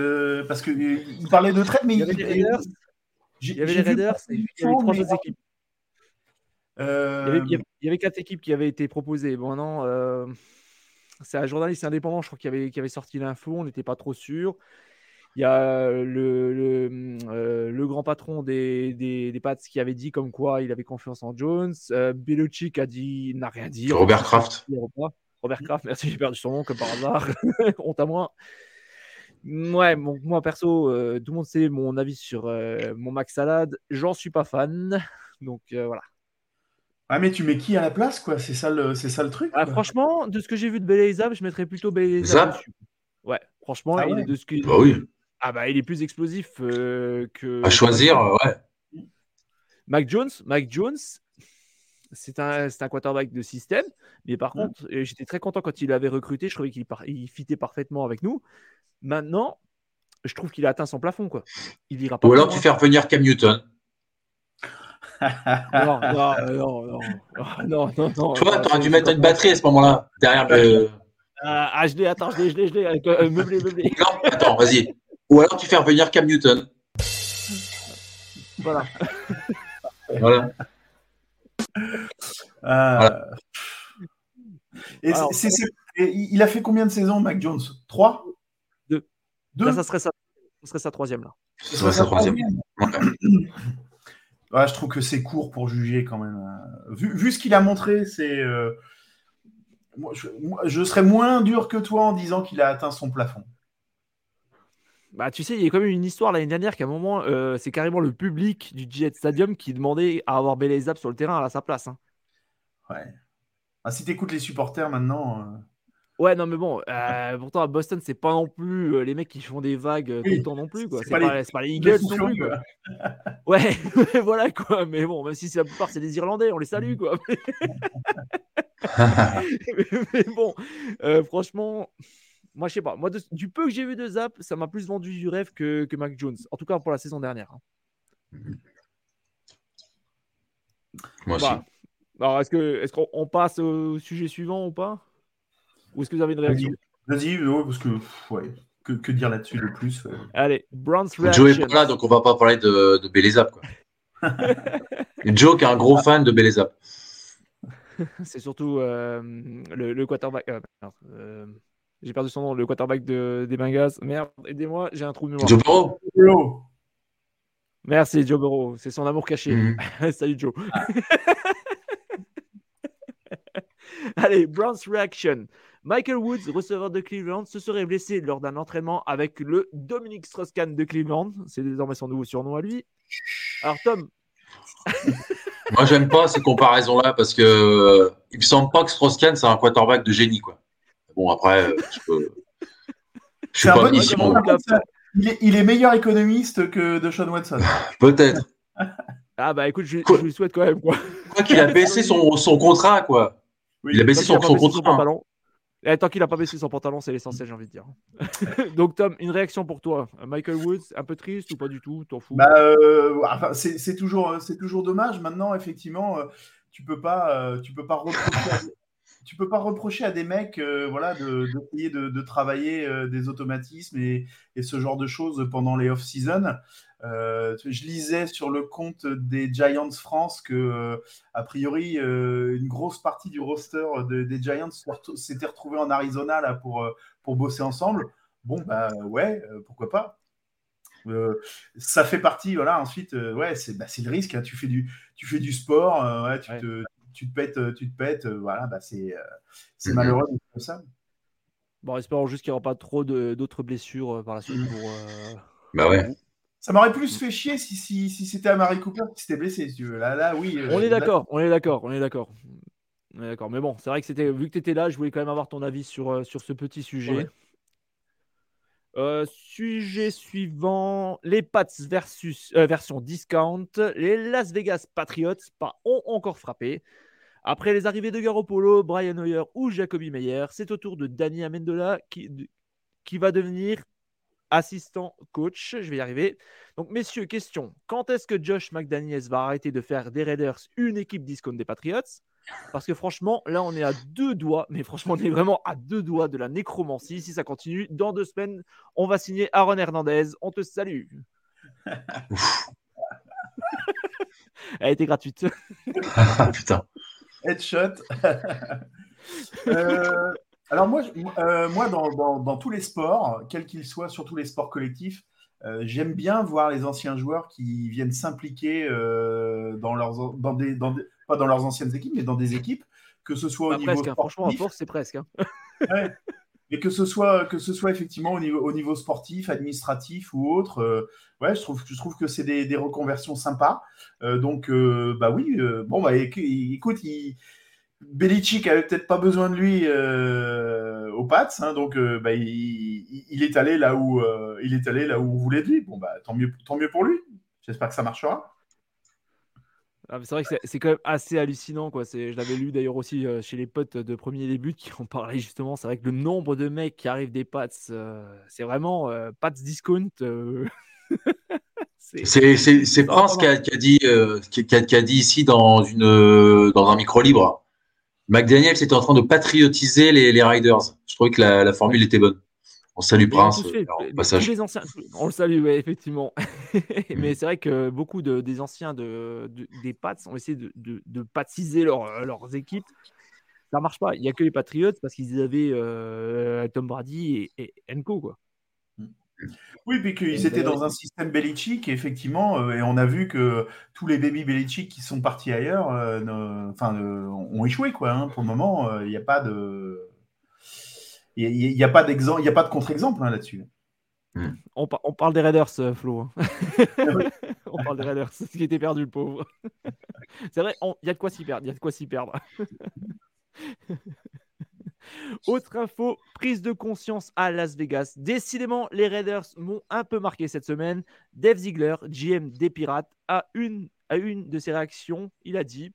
Parce qu'il parlait de trade, mais il y avait les Raiders, il y avait, les Raiders et il y avait trois autres équipes. Il, y avait, il, y avait, quatre équipes qui avaient été proposées. Bon, non. Euh... c'est un journaliste indépendant, je crois, qui avait, qui avait sorti l'info. On n'était pas trop sûr. Il y a le, le, euh, grand patron des, des, des, Pats qui avait dit comme quoi il avait confiance en Jones. Euh, Belichick a dit, n'a rien dit. Robert Kraft. Robert Kraft, merci, j'ai perdu son nom comme par hasard. Honte à moi. Ouais, moi perso, euh, tout le monde sait mon avis sur euh, mon Max Salad. J'en suis pas fan. Donc voilà. Ah, mais tu mets qui à la place, quoi? C'est ça, le, c'est ça le truc ah, Franchement, de ce que j'ai vu de Belezab, je mettrais plutôt dessus. Ouais, franchement, ah il est de ce que... Bah oui. Ah bah, il est plus explosif euh, que. À choisir, ouais. Mac Jones, Mac Jones, c'est un, un quarterback de système, mais par contre, j'étais très content quand il avait recruté. Je trouvais qu'il il fitait parfaitement avec nous. Maintenant, je trouve qu'il a atteint son plafond, quoi. Il ira pas. Ou alors tu fais revenir Cam Newton. non, non, non, non, non, non. Tu vois, tu aurais dû mettre une batterie à ce moment-là, derrière le. ah, je l'ai, attends, je l'ai, je l'ai, je l'ai, euh, meublé, meublé. Non, attends, vas-y. Ou alors tu fais revenir Cam Newton. Voilà. voilà. Euh... Et c'est, il a fait combien de saisons, Mac Jones? Trois? Deux. Deux? Là, ça serait, sa... ça serait sa troisième. Là. Ça serait sa troisième. Ouais, je trouve que c'est court pour juger quand même. Vu, vu ce qu'il a montré, c'est. Euh... Moi, je, je, serais moins dur que toi en disant qu'il a atteint son plafond. Bah, tu sais, il y a quand même une histoire l'année dernière qu'à un moment, euh, c'est carrément le public du Jet Stadium qui demandait à avoir Belezab sur le terrain à sa place. Hein. Ouais. Ah, si tu écoutes les supporters maintenant. Euh... Ouais, non, mais bon, euh, pourtant à Boston, c'est pas non plus euh, les mecs qui font des vagues euh, tout le temps non plus. quoi. C'est pas, pas, pas, les Eagles non plus. Quoi. ouais, voilà quoi. Mais bon, même si c'est la plupart c'est des Irlandais, on les salue quoi. mais, mais, bon, euh, franchement, moi, je sais pas. Moi, de, du peu que j'ai vu de Zap, ça m'a plus vendu du rêve que, que Mac Jones. En tout cas, pour la saison dernière. Hein. Moi aussi. Bah, alors, est-ce que est-ce qu'on passe au sujet suivant ou pas? Ou est-ce que vous avez une réaction? Vas-y, ouais, parce que ouais, que, que dire là-dessus de plus ouais. Allez, Browns Joe est pas là, donc on va pas parler de, de Belezap. Quoi. Joe qui est un gros fan de Belezap. C'est surtout euh, le, le, quarterback. Euh, euh, j'ai perdu son nom, le quarterback de, des Bengals. Merde, aidez-moi, j'ai un trou de mémoire. Joe Burrow. Merci, Joe Burrow. C'est son amour caché. Mm -hmm. Salut, Joe. Ah. Allez, Browns Reaction. Michael Woods, receveur de Cleveland, se serait blessé lors d'un entraînement avec le Dominic Strauss-Kahn de Cleveland. C'est désormais son nouveau surnom à lui. Alors, Tom. Moi, j'aime pas ces comparaisons-là parce que euh, il me semble pas que Strauss-Kahn, c'est un quarterback de génie, quoi. Bon, après, euh, je peux. Je suis pas omniscient. Il est, il est meilleur économiste que de Sean Watson. Peut-être. Ah bah écoute, je, je lui souhaite quand même quoi. Quoi qu'il a baissé son, son contrat quoi. Oui, il a baissé son, son contrat. Son pantalon. Et tant qu'il n'a pas baissé son pantalon, c'est l'essentiel, j'ai envie de dire. Donc Tom, une réaction pour toi. Michael Woods, un peu triste ou pas du tout? T'en fous? Bah, euh, C'est toujours, toujours dommage. Maintenant, effectivement, euh, tu peux pas, euh, tu peux pas reprocher tu peux pas reprocher à des mecs euh, voilà, d'essayer de, de, de, travailler euh, des automatismes et, et, ce genre de choses pendant les off-season. Euh, je lisais sur le compte des Giants France que, euh, a priori, euh, une grosse partie du roster de, des Giants s'était retrouvé en Arizona là, pour, pour bosser ensemble. Bon, bah ouais, pourquoi pas. ça fait partie, voilà. Ensuite, ouais, c'est bah, le risque. Hein. Tu fais du, tu fais du sport, ouais, tu ouais. te tu te pètes, tu te pètes, voilà, bah c'est c'est mm -hmm. malheureux comme ça. Bon, espérons juste qu'il n'y aura pas trop d'autres blessures par la suite pour. Euh... Bah ouais. Ça m'aurait plus fait chier si, si, si c'était Amari Cooper qui s'était blessé, si tu veux. Là, là, oui. On est d'accord, on est d'accord, on est d'accord. D'accord, mais bon, c'est vrai que c'était vu que tu étais là, je voulais quand même avoir ton avis sur, sur ce petit sujet. Ouais. Euh, sujet suivant les Pats versus euh, version discount. Les Las Vegas Patriots pas, ont encore frappé. Après les arrivées de Garoppolo, Brian Hoyer ou Jacoby Meyer, c'est au tour de Danny Amendola qui, qui va devenir assistant coach. Je vais y arriver. Donc, messieurs, question. Quand est-ce que Josh McDaniels va arrêter de faire des Raiders une équipe discount des Patriots? Parce que franchement, là, on est à deux doigts, mais franchement, on est vraiment à deux doigts de la nécromancie. Si ça continue, dans deux semaines, on va signer Aaron Hernandez. On te salue. Elle été gratuite. Putain. Headshot. euh, Alors moi, moi dans, tous les sports, quels qu'ils soient, surtout les sports collectifs, j'aime bien voir les anciens joueurs qui viennent s'impliquer dans leurs, dans des, pas dans leurs anciennes équipes, mais dans des équipes, que ce soit au niveau presque, hein. franchement, à force, c'est presque. Hein. Et que ce soit que ce soit effectivement au niveau, au niveau sportif, administratif ou autre, euh, ouais, je trouve, je trouve que c'est des, des, reconversions sympas. Euh, donc, euh, bah oui, bon, bah écoute, il, Belichick avait peut-être pas besoin de lui au Pats, hein, donc bah, il, il, est allé là où il est allé là où on voulait de lui. Bon, bah tant mieux, tant mieux pour lui. J'espère que ça marchera. Ah, c'est vrai que c'est quand même assez hallucinant. Quoi. Je l'avais lu d'ailleurs aussi euh, chez les potes de premier début qui en parlaient justement. C'est vrai que le nombre de mecs qui arrivent des Pats, euh, c'est vraiment euh, Pats discount. c'est Prince qui a, qui, a dit, qui, a, qui a, dit ici dans, une, dans un micro libre. McDaniel était en train de patriotiser les, les Riders. Je trouvais que la, la formule était bonne. On salue Prince. Les anciens, on le salue, ouais, effectivement. Mais c'est vrai que beaucoup de, des anciens de, des Pats ont essayé de, de, patiser leur, leurs équipes. Ça marche pas. Il n'y a que les Patriots parce qu'ils avaient euh, Tom Brady et, et Enco, quoi. Oui, puis qu'ils étaient dans un système Belichick, effectivement, euh, et on a vu que tous les baby Belichick qui sont partis ailleurs euh, enfin, ont échoué, quoi. Hein. Pour le moment, il n'y a pas de il n'y a, pas d'exemple, il a pas de contre-exemple hein, là-dessus. Hmm. On, parle des Raiders, euh, Flo. Hein. on parle des Raiders, ce qui était perdu, le pauvre. C'est vrai, il y a de quoi s'y perdre. Il y a de quoi s'y perdre. Autre info, prise de conscience à Las Vegas. Décidément, les Raiders m'ont un peu marqué cette semaine. Dave Ziegler, GM des Pirates, a une, une de ses réactions. Il a dit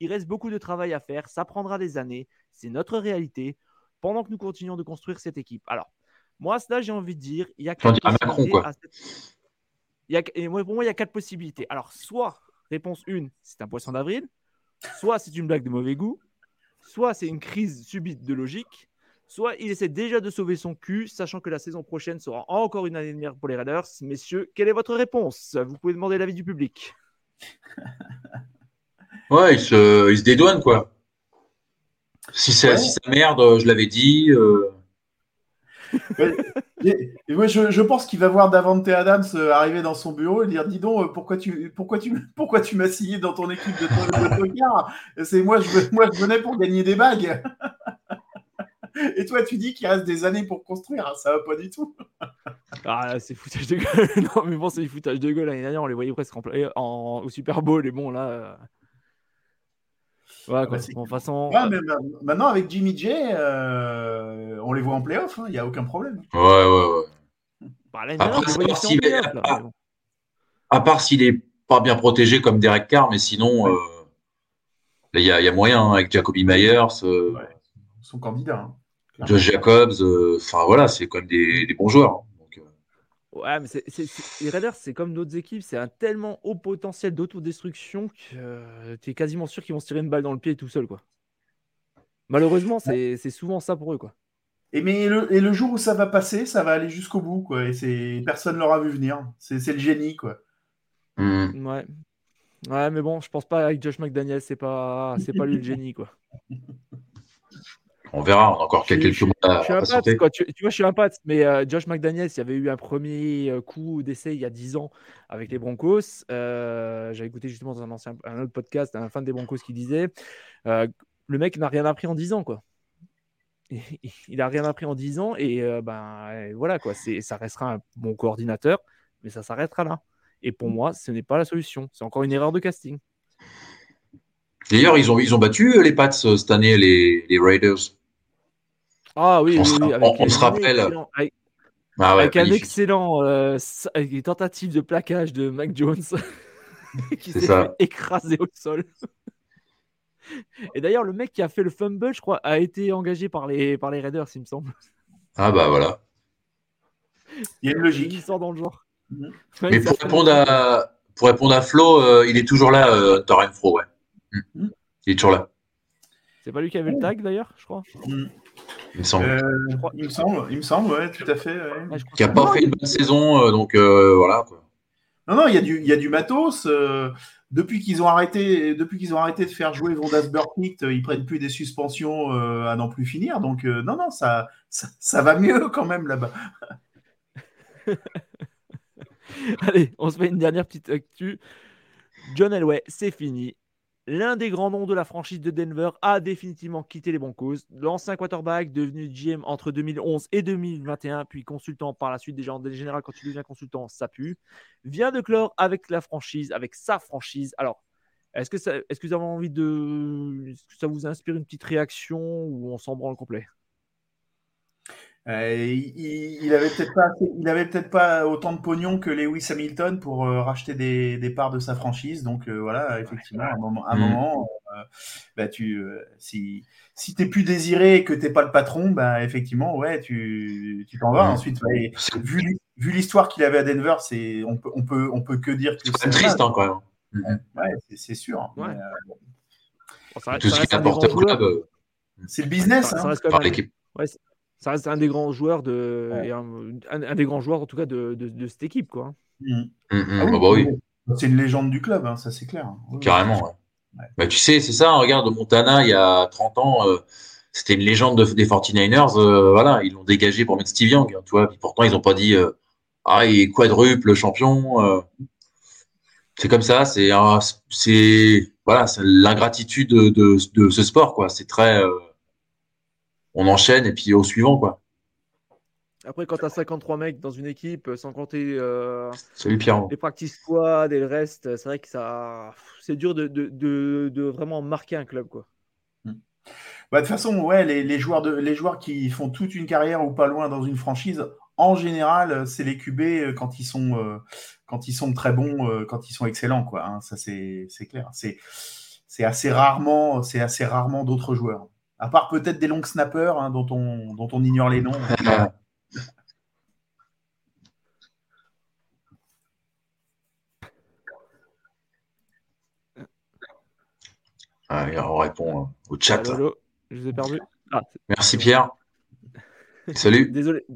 Il reste beaucoup de travail à faire, ça prendra des années, c'est notre réalité pendant que nous continuons de construire cette équipe. Alors, moi, cela, j'ai envie de dire, il y a quatre possibilités. il y pour moi, il y a quatre possibilités. Alors, soit, réponse 1, c'est un poisson d'avril, soit c'est une blague de mauvais goût, soit c'est une crise subite de logique, soit il essaie déjà de sauver son cul, sachant que la saison prochaine sera encore une année de merde pour les Raiders. Messieurs, quelle est votre réponse? Vous pouvez demander l'avis du public. Ouais, il se, il se dédouane, quoi. Si ça, si ça merde, euh, je l'avais dit. Euh... je, pense qu'il va voir Davante Adams euh, arriver dans son bureau et dire Dis donc, euh, pourquoi tu, pourquoi tu, pourquoi tu m'as signé dans ton équipe de, de C'est moi je, venais pour gagner des bagues. Et toi, tu dis qu'il reste des années pour construire. Ça va pas du tout. ah, c'est foutage de gueule. non, mais bon, c'est foutage de gueule. L'année dernière, on les voyait presque en, au Super Bowl. Et bon, là, Ouais, façon... maintenant, avec Jimmy J, euh, on les voit en playoff, il hein, n'y a aucun problème. Ouais, ouais, ouais. Bah, à, part s'il est, pas bien protégé comme Derek Carr, mais sinon, euh, il y, a moyen hein, avec Jacoby Myers. Euh, son candidat. Hein, Josh Jacobs, enfin voilà, c'est quand même des, des bons joueurs. Ouais, mais les Raiders, c'est comme d'autres équipes, c'est un tellement haut potentiel d'autodestruction que euh, tu es quasiment sûr qu'ils vont se tirer une balle dans le pied tout seul, quoi. Malheureusement, c'est souvent ça pour eux, quoi. Et, mais le, et le jour où ça va passer, ça va aller jusqu'au bout, quoi. Et personne ne l'aura vu venir. C'est le génie, quoi. Hmm. Ouais. Ouais, mais bon, je pense pas avec Josh McDaniel, c'est pas, c'est pas lui le génie, quoi. On verra, on a encore quelques mois à, je suis un Tu, vois, je suis un pote, mais euh, Josh McDaniels, il y avait eu un premier euh, coup d'essai il y a 10 ans avec les Broncos. Euh, J'avais écouté justement dans un, ancien, un autre podcast un fan des Broncos qui disait le mec n'a rien appris en 10 ans, quoi. Il n'a rien appris en 10 ans et ben voilà, quoi. Ça restera un bon coordinateur, mais ça s'arrêtera là. Et pour moi, ce n'est pas la solution. C'est encore une erreur de casting. D'ailleurs, ils ont, ils ont battu les Pats cette année, les, les Raiders. Ah oui, on, oui, oui, avec on, se rappelle. Avec, ah ouais, avec un excellent euh, tentative de plaquage de Mac Jones qui s'est fait écraser au sol. Et d'ailleurs, le mec qui a fait le fumble, je crois, a été engagé par les, par les Raiders, il me semble. Ah bah voilà. Il y a une logique. Il sort dans le genre. Mhm. Mais pour répondre, à, pour répondre à Flo, euh, il est toujours là, euh, Fro, ouais. Mm. Il est toujours là. C'est pas lui qui avait le tag d'ailleurs, je crois. Il me semble. Euh, il me semble, il me semble, ouais, tout à fait. qui n'a pas fait une bonne saison, euh, donc euh, voilà. Non, non, il y, a du, il y a du matos. depuis qu'ils ont arrêté, depuis qu'ils ont arrêté de faire jouer Vondas Burkit, ils prennent plus des suspensions à n'en plus finir. Donc non, non, ça, ça, va mieux quand même là-bas. Allez, on se fait une dernière petite actu. John Elway, c'est fini l'un des grands noms de la franchise de Denver a définitivement quitté les Broncos. L'ancien quarterback, devenu GM entre 2011 et 2021, puis consultant par la suite, déjà en général, quand tu deviens consultant, ça pue, vient de clore avec la franchise, avec sa franchise. Alors, est-ce que, ça, est-ce que vous avez envie de. Est-ce que ça vous inspire une petite réaction ou on s'en branle complet? Euh, il, il, avait peut-être pas, il avait peut-être pas autant de pognon que Lewis Hamilton pour euh, racheter des, des, parts de sa franchise. Donc euh, voilà, effectivement, à un moment, un mm. moment bah, tu, si, si t'es plus désiré et que t'es pas le patron, bah effectivement, ouais, tu, tu t'en vas. Mm. Ensuite, vu, vu l'histoire qu'il avait à Denver, c'est, on peut, on peut, on peut que dire que c'est triste hein, quand même. Ouais, c'est, sûr. Ouais. tout ce qui apporte au club. C'est le business. Ça, hein. reste par l'équipe. Ouais, ça reste un des grands joueurs de, un, des grands joueurs en tout cas de, de, cette équipe quoi. Mmh. Mmh, mmh. Ah bah oui. C'est une légende du club, hein, ça c'est clair. Carrément. Ouais. Bah, tu sais, c'est ça. Regarde Montana, il y a 30 ans, euh, c'était une légende des 49ers. Euh, voilà, ils l'ont dégagé pour mettre Steve Young. Hein, tu vois. pourtant, ils n'ont pas dit euh, ah il est quadruple champion. c'est comme ça. C'est c'est voilà, c'est l'ingratitude de, de, de, ce sport quoi. C'est très on enchaîne et puis au suivant, quoi. Après, quand tu as 53 mecs dans une équipe, sans compter euh, les practice squad et le reste, c'est vrai que ça, c'est dur de, de, de, vraiment marquer un club, quoi. Hmm. Bah, de toute façon, ouais, les, les, joueurs de, les joueurs qui font toute une carrière ou pas loin dans une franchise, en général, c'est les QB euh, quand ils sont, euh, quand ils sont très bons, euh, quand ils sont excellents, quoi. Hein, ça, c'est clair. C'est assez rarement, c'est assez rarement d'autres joueurs. À part peut-être des longs snappers hein, dont, on, dont on ignore les noms. Allez, on répond hein, au chat. je vous ai perdu. Ah, Merci Pierre. Salut. Désolé.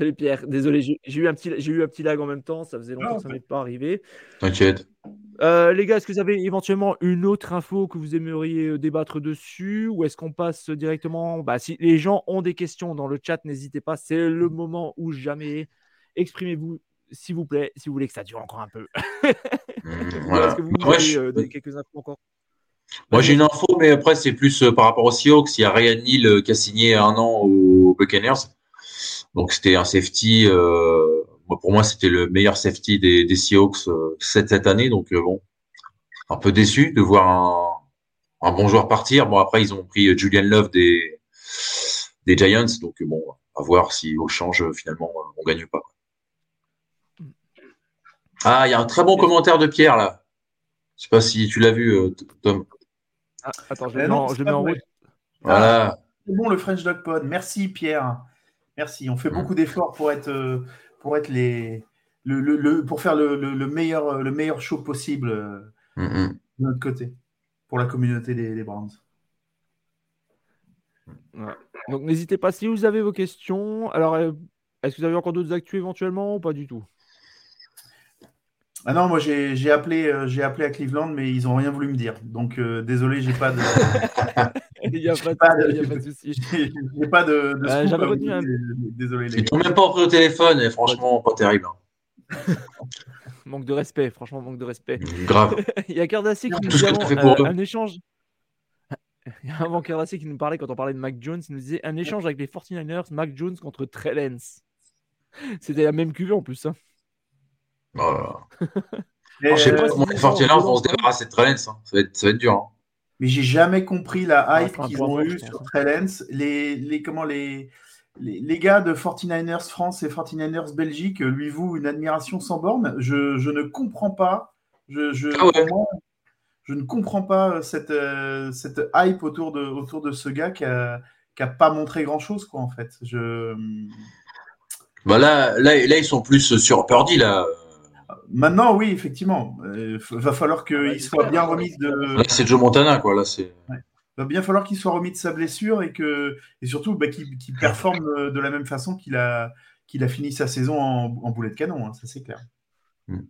Salut Pierre. Désolé, j'ai eu, un petit, eu un petit lag en même temps. Ça faisait longtemps que ça n'est pas arrivé. T'inquiète. Euh, les gars, est-ce que vous avez éventuellement une autre info que vous aimeriez euh, débattre dessus ou est-ce qu'on passe directement? Bah, Si les gens ont des questions dans le chat, n'hésitez pas, c'est le moment où jamais. Exprimez-vous, s'il vous plaît, si vous voulez que ça dure encore un peu. Mmh, est-ce que vous euh, quelques infos encore? Moi, j'ai une info, mais après, c'est plus par rapport aux Seahawks. Il y a Ryan Neal qui a signé un an aux Buccaneers. Donc, c'était un safety pour moi, c'était le meilleur safety des, des Seahawks euh, cette, année. Donc, euh, bon, un peu déçu de voir un, bon joueur partir. Bon, après, ils ont pris euh, Julian Love des, des Giants. Donc, bon, à voir si au change, finalement, on gagne pas. Ah, il y a un très bon commentaire de Pierre, là. Je sais pas si tu l'as vu, Tom. Ah, attends, je, le mets en route. Voilà. C'est bon, le French Dog Pod. Merci, Pierre. Merci. On fait beaucoup d'efforts pour être pour être les, le, le, pour faire le, le, meilleur, le meilleur show possible euh, mm-hmm. de notre côté pour la communauté des, des Browns. Donc n'hésitez pas si vous avez vos questions. Alors, euh, est-ce que vous avez encore d'autres actus éventuellement ou pas du tout? Ah non, moi j'ai appelé, euh, j'ai appelé à Cleveland, mais ils n'ont rien voulu me dire. Donc désolé, j'ai pas de. il n'y a, pas de souci. J'ai pas de. de euh, J'avais retenu un... Désolé. Ils t'ont même pas pris au téléphone, et franchement, pas terrible. Hein. manque de respect, franchement, manque de respect. Grave. il y a Cardassi qui nous dit euh, un échange. Il y a un banquier qui nous parlait quand on parlait de Mac Jones. Il nous disait un échange avec les 49ers, Mac Jones contre Trellens. C'était la même cuvée en plus. Hein. Oh je sais pas comment les 49ers vont se débarrasser de Trellens. Hein. Ça, va être, ça va être dur. Hein. Mais j'ai jamais compris la hype qu'ils ont eue sur Trellens. Les, les, comment, les, les, gars de 49ers France et 49ers Belgique lui vouent une admiration sans borne. Je, je ne comprends pas. Je, je, ah je ne comprends pas cette, euh, cette hype autour de, autour de ce gars qui a pas montré grand chose, quoi, en fait. Je... Bah là, là, là, ils sont plus sur Purdy, là. Maintenant, oui, effectivement. Il euh, va falloir qu'il soit bien remis de. Là, c'est Joe Montana, quoi. Là, c'est. Va bien falloir qu'il soit remis de sa blessure et que et surtout bah, qu'il performe euh, de la même façon qu'il a qu'il a fini sa saison en, boulet de canon. Hein, ça, c'est clair. Hmm.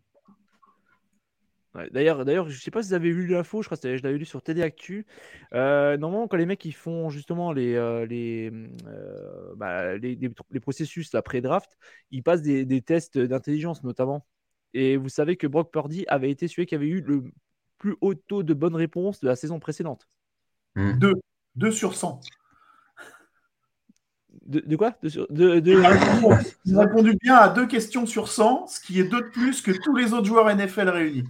d'ailleurs, d'ailleurs, je sais pas si vous avez vu l'info, je crois que je l'avais lu sur TD Actu. Euh, normalement, quand les mecs ils font justement les, euh, les, euh, bah, les, les, processus après draft, ils passent des, des tests d'intelligence notamment. Et vous savez que Brock Purdy avait été celui qui avait eu le plus haut taux de bonnes réponses de la saison précédente. 2 2 sur 100. De, quoi? De, Il, a répondu, bien à deux questions sur 100, ce qui est deux de plus que tous les autres joueurs NFL réunis.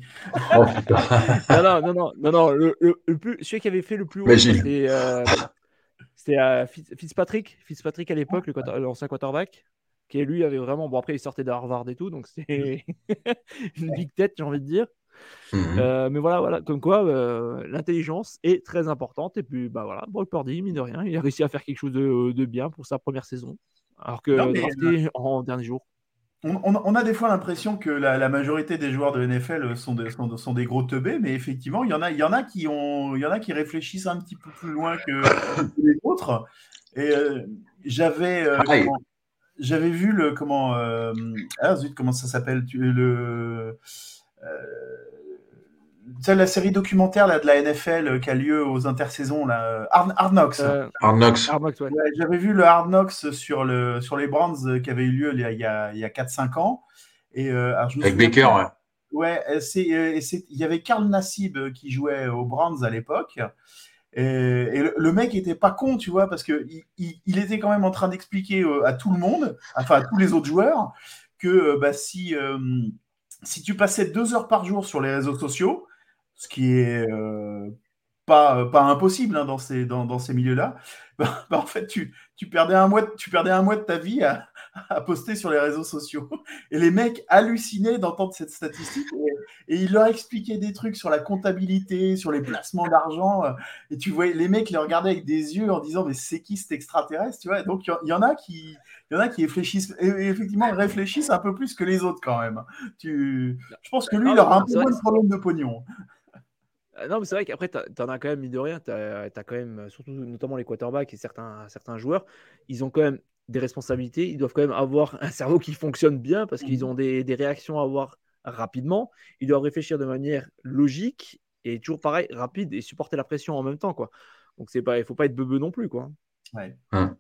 Oh, non, non, non, non, non, le, plus, celui qui avait fait le plus haut, c'était euh, euh, Fitzpatrick, Fitzpatrick à l'époque, l'ancien quarterback, qui lui avait vraiment, bon après il sortait de Harvard et tout, donc c'est une big tête, j'ai envie de dire. Mhm. Euh, mais voilà, voilà, comme quoi euh, l'intelligence est très importante. Et puis, bah voilà, Brock Purdy, mine de rien, il a réussi à faire quelque chose de, bien pour sa première saison. Alors que euh, en dernier jour. On, a des fois l'impression que la, majorité des joueurs de NFL sont, sont, des gros teubés, mais effectivement, il y en a, il y en a qui ont, il y en a qui réfléchissent un petit peu plus loin que, les autres. Et j'avais, j'avais vu le comment, ah zut, comment ça s'appelle, le c'est la série documentaire là, de la NFL euh, qui a lieu aux intersaisons, là, Hard, Knocks. Euh, J'avais vu le Hard Knocks sur, le, sur les Brands euh, qui avait eu lieu il y a, il y a 4-5 ans. Et, Avec Baker, ouais. Ouais, il y avait Karl Nassib qui jouait aux Brands à l'époque. Et, le, mec était pas con, tu vois, parce que il, était quand même en train d'expliquer à tout le monde, enfin à tous les autres joueurs, que bah, si si tu passais deux heures par jour sur les réseaux sociaux, ce qui est euh, pas, impossible hein, dans ces, milieux-là, bah, en fait, tu, tu, perdais un mois, tu perdais un mois de ta vie à, à, poster sur les réseaux sociaux. Et les mecs hallucinaient d'entendre cette statistique. Et, il leur expliquait des trucs sur la comptabilité, sur les placements d'argent. Et tu voyais, les mecs les regardaient avec des yeux en disant, mais c'est qui cet extraterrestre tu vois? Donc, il y, en a qui, il y en a qui réfléchissent, et effectivement, réfléchissent un peu plus que les autres quand même. Tu, je pense que lui, il aura un peu moins de problème de pognon. Euh, non, mais c'est vrai qu'après, tu en as quand même, mine de rien, tu as, quand même, surtout notamment les quarterbacks et certains, certains joueurs, ils ont quand même des responsabilités. Ils doivent quand même avoir un cerveau qui fonctionne bien parce qu'ils ont des, des, réactions à avoir rapidement. Ils doivent réfléchir de manière logique et toujours pareil, rapide et supporter la pression en même temps. Quoi. Donc, c'est pas, il ne faut pas être bebeux non plus. Quoi. Ouais. Hum.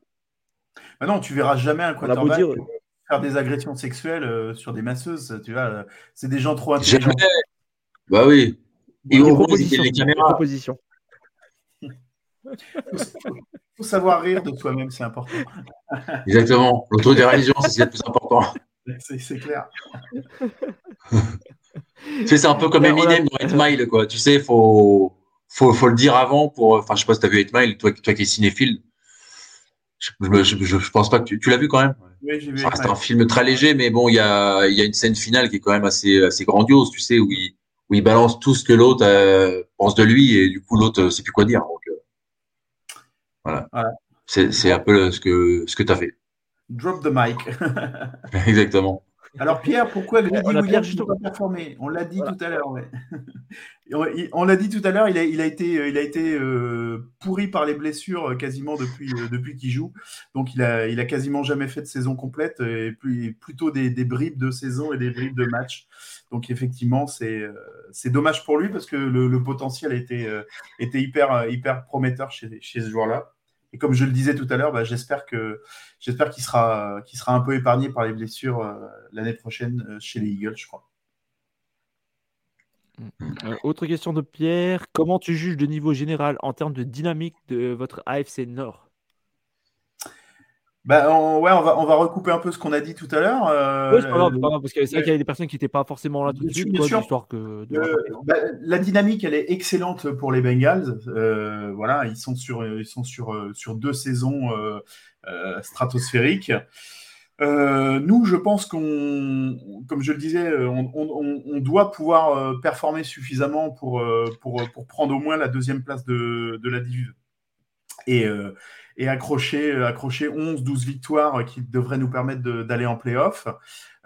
Bah non, tu verras jamais un quarterback dire... faire des agressions sexuelles euh, sur des masseuses. Tu vois, euh, c'est des gens trop intelligents. Bah oui. Et propositions. Les propositions. Faut savoir rire de toi-même, c'est important. Exactement. L'autodérision, c'est ce qui est le plus important. C'est clair. c'est un peu comme Eminem dans 8 Mile, quoi. Tu sais, il faut, faut, faut, le dire avant pour. Enfin, je sais pas si tu as vu 8 Mile, toi, toi qui es cinéphile. Je, je, je, pense pas que tu, tu l'as vu quand même. Oui, j'ai vu. C'est un film très léger, mais bon, il y a, y a une scène finale qui est quand même assez, assez grandiose, tu sais, où il, où il balance tout ce que l'autre euh, pense de lui et du coup l'autre ne sait plus quoi dire. Euh, voilà. C'est un peu ce que, ce que tu as fait. Drop the mic. Exactement. Alors Pierre, pourquoi Grady Williams n'a pas performé? On l'a dit tout à l'heure. on l'a dit tout à l'heure, il a, il a été, il a été euh, pourri par les blessures quasiment depuis, depuis qu'il joue. Donc il a, il a quasiment jamais fait de saison complète et plutôt des, des bribes de saison et des bribes de match. Donc effectivement, c'est c'est dommage pour lui parce que le, potentiel était, euh, était hyper, prometteur chez, ce joueur-là. Et comme je le disais tout à l'heure, bah, j'espère qu'il sera, un peu épargné par les blessures euh, l'année prochaine euh, chez les Eagles, je crois. autre question de Pierre. Comment tu juges le niveau général en termes de dynamique de votre AFC Nord? Bah, on, ouais, on va, on va recouper un peu ce qu'on a dit tout à l'heure. Euh, parce que c'est vrai qu'il y a des personnes qui n'étaient pas forcément là tout de suite. Que, euh, bah, la dynamique, elle est excellente pour les Bengals. Euh, voilà, ils sont sur, ils sont sur, sur deux saisons stratosphériques. nous, je pense qu'on, comme je le disais, on, on, on doit pouvoir performer suffisamment pour, pour, pour, prendre au moins la deuxième place de, de la division et, et accrocher, accrocher 11, 12 victoires qui devraient nous permettre d'aller en playoff.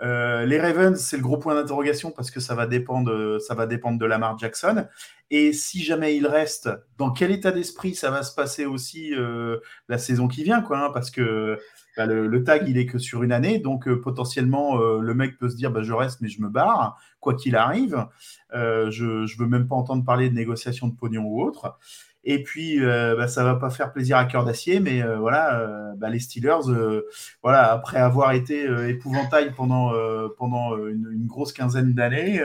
Euh, les Ravens, c'est le gros point d'interrogation parce que ça va dépendre, ça va dépendre de Lamar Jackson. Et si jamais il reste, dans quel état d'esprit ça va se passer aussi euh, la saison qui vient, quoi, hein, parce que bah, le, tag il est que sur une année, donc euh, potentiellement le mec peut se dire bah, je reste mais je me barre, quoi qu'il arrive. je ne veux même pas entendre parler de négociation de pognon ou autre. Et puis, euh, bah, ça va pas faire plaisir à cœur d'acier, mais euh, voilà, euh, bah, les Steelers, euh, voilà, après avoir été épouvantail pendant pendant une, grosse quinzaine d'années,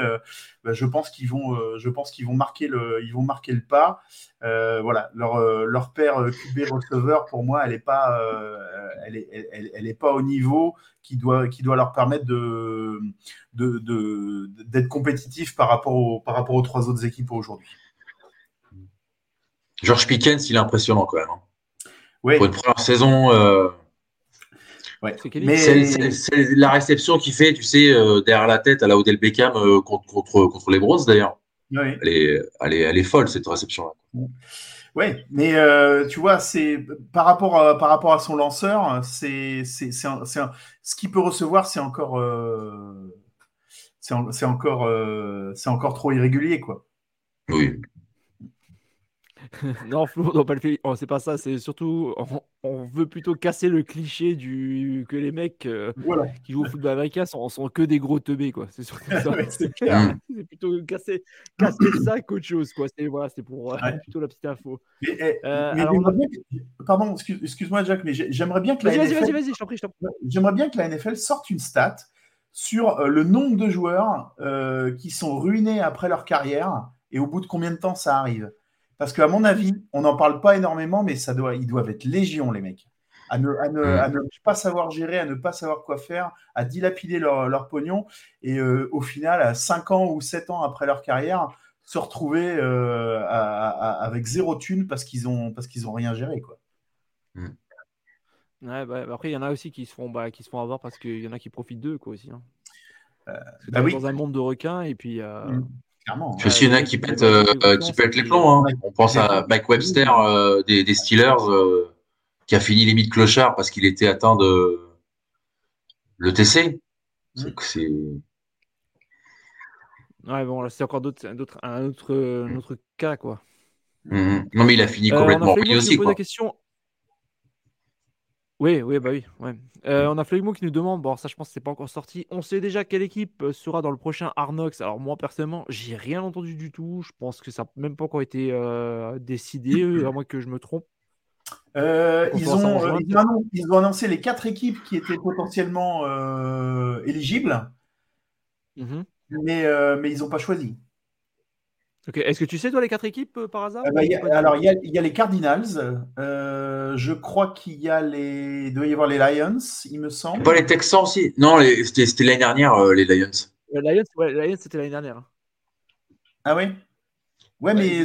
bah, je pense qu'ils vont, je pense qu'ils vont marquer le, ils vont marquer le pas. voilà, leur leur père QB receveur, pour moi, elle est pas, elle est, elle, est pas au niveau qui doit qui doit leur permettre de d'être de, compétitif par rapport aux par rapport aux trois autres équipes aujourd'hui. George Pickens, il est impressionnant quand même. Hein. Pour une première saison. Euh, c'est la réception qu'il fait, tu sais, euh, derrière la tête à la Odell Beckham euh, contre, contre, les Browns d'ailleurs. Elle, est, elle, est, elle, est, folle cette réception-là. Oui, mais tu vois, c'est par rapport à, par rapport à son lanceur, c'est ce qu'il peut recevoir, c'est encore c'est encore c'est encore trop irrégulier quoi. Oui. Non, Flo, non, pas le oh, c'est pas ça. C'est surtout, on, veut plutôt casser le cliché du que les mecs euh, qui jouent au football américain sont, sont que des gros teubés, quoi. C'est surtout ça. c'est plutôt casser, casser ça qu'autre chose, quoi. C'est voilà, c'est pour euh, plutôt la petite info. Eh, euh, pardon, excuse-moi, Jacques, mais j'aimerais bien que la vas-y, prie, J'aimerais bien que la NFL sorte une stat sur le nombre de joueurs qui sont ruinés après leur carrière et au bout de combien de temps ça arrive. Parce qu'à mon avis, on n'en parle pas énormément, mais ça doit, ils doivent être légion, les mecs. À ne, pas savoir gérer, à ne pas savoir quoi faire, à dilapider leur, pognon. Et euh, au final, à 5 ans ou 7 ans après leur carrière, se retrouver euh, avec zéro thune parce qu'ils ont, parce qu'ils ont rien géré. Quoi. Mm. Ouais, bah, après, il y en a aussi qui se font, bah, qui se font avoir parce qu'il y en a qui profitent d'eux quoi, aussi. Hein. Euh, bah dans un monde de requins et puis. Mm. Je suis il y en a qui pètent, euh, qui les plombs. Hein. On pense à Mike Webster euh, des, Steelers euh, qui a fini les de clochard parce qu'il était atteint de l'ETC. Mm. C'est. Ouais, bon, c'est encore d'autres, un, autre, autre cas, quoi. Mm-hmm. Non, mais il a fini complètement aussi. Quoi. La question oui, oui, bah oui. Ouais. Euh, on a Flegmo qui nous demande, bon, ça je pense que c'est pas encore sorti. On sait déjà quelle équipe euh, sera dans le prochain Arnox. Alors moi personnellement, j'ai rien entendu du tout. Je pense que ça n'a même pas encore été euh, décidé, à moins que je me trompe. ils, ont, ils, ont annoncé, les quatre équipes qui étaient potentiellement éligibles, mais, mais ils n'ont pas choisi. Est-ce que tu sais, toi, les quatre équipes euh, par hasard euh, bah, Alors, il y, a les Cardinals. Euh, je crois qu'il y a les. Il doit y avoir les Lions, il me semble. Pas les Texans aussi Non, c'était l'année dernière, les Lions. Les Lions, les Lions c'était l'année dernière. Ah oui Ouais, mais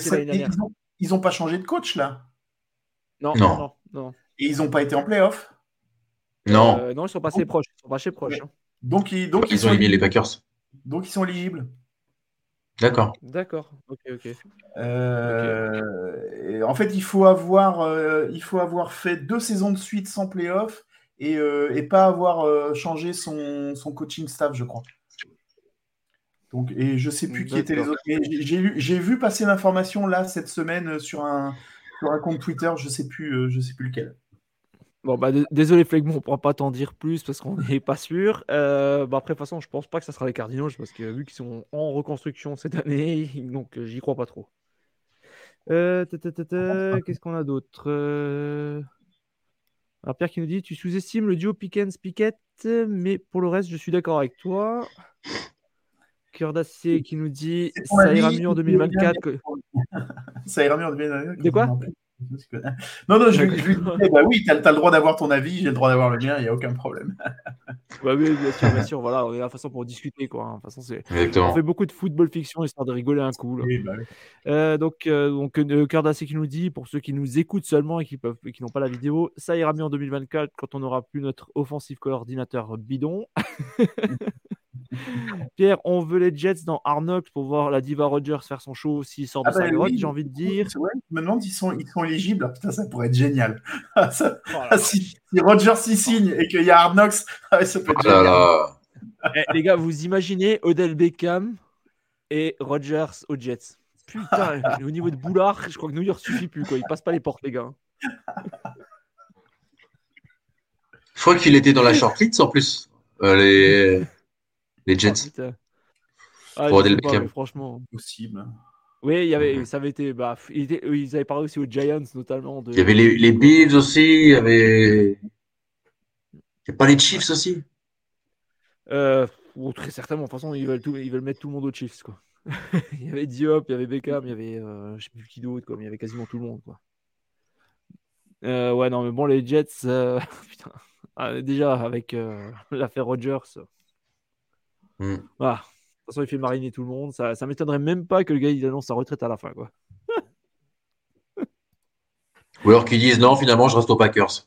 ils n'ont pas changé de coach, là? Non, non, non. Et ils n'ont pas été en playoff? Non. non, ils sont passés proches. Ils sont passés proches. Hein. Donc, ils, donc, ils, ont éliminé les Packers. Donc, ils sont éligibles. D'accord. D'accord. Ok, ok. Euh, en fait, il faut avoir, euh, il faut avoir fait deux saisons de suite sans playoff et, euh, et pas avoir changé son, son, coaching staff, je crois. Donc, et je sais plus qui étaient les autres. J'ai vu passer l'information là cette semaine sur un, sur un compte Twitter, je sais plus, je sais plus lequel. Bon, bah, désolé, Flegmont, on ne pourra pas t'en dire plus parce qu'on n'est pas sûr. Euh, bah, après, de toute façon, je pense pas que ça sera les Cardinals parce que vu qu'ils sont en reconstruction cette année, donc euh, j'y crois pas trop. Euh, qu'est-ce qu'on a d'autre? Alors, Pierre qui nous dit Tu sous-estimes le duo Pickens-Pickett, mais pour le reste, je suis d'accord avec toi. Cœur d'acier qui nous dit Ça ira mieux en 2024. Ça ira mieux en 2024. De quoi? non, non, je, lui disais, bah oui, tu as, le droit d'avoir ton avis, j'ai le droit d'avoir le mien, il n'y a aucun problème. Bah oui, bien sûr, bien sûr. Voilà, on est la façon pour discuter, quoi. Hein. De toute façon, c'est... On fait beaucoup de football fiction histoire de rigoler un coup. Bah euh, donc, euh, donc euh, Cœur qui nous dit, pour ceux qui nous écoutent seulement et qui peuvent, qui n'ont pas la vidéo, ça ira mieux en 2024 quand on n'aura plus notre offensive coordinateur bidon. Pierre, on veut les Jets dans Arnox pour voir la Diva Rogers faire son show s'il sort de ah sa bah j'ai envie de dire. Ouais, je me demande s'ils sont, ils sont éligibles. Putain, ça pourrait être génial. Ah, oh ah, si, Rogers y signe et qu'il y a Arnox, ça peut être génial. Eh, les gars, vous imaginez Odell Beckham et Rogers aux Jets. Putain, au niveau de boulard, je crois que New York suffit plus. Quoi. Il passe pas les portes, les gars. Je crois qu'il était dans la shortlist en plus. Euh, les... Les Jets. Ah, pour Odell Beckham. franchement. Possible. Oui, il y avait, ça avait été. Bah, ils, avaient parlé aussi aux Giants, notamment. Il y avait les, les Bills aussi. Il y avait. Il n'y a pas les Chiefs aussi? Euh, Très certainement. De toute façon, ils veulent, tout, ils veulent mettre tout le monde aux Chiefs. Quoi. il y avait Diop, il y avait Beckham, il y avait. Euh, je sais plus qui d'autre. Il y avait quasiment tout le monde. Quoi. Euh, ouais, non, mais bon, les Jets. Euh, putain. Ah, déjà, avec euh, l'affaire Rodgers. Mm. Voilà. De toute façon, il fait mariner tout le monde. Ça, ça m'étonnerait même pas que le gars il annonce sa retraite à la fin. Quoi. Ou alors qu'ils disent non, finalement, je reste aux Packers.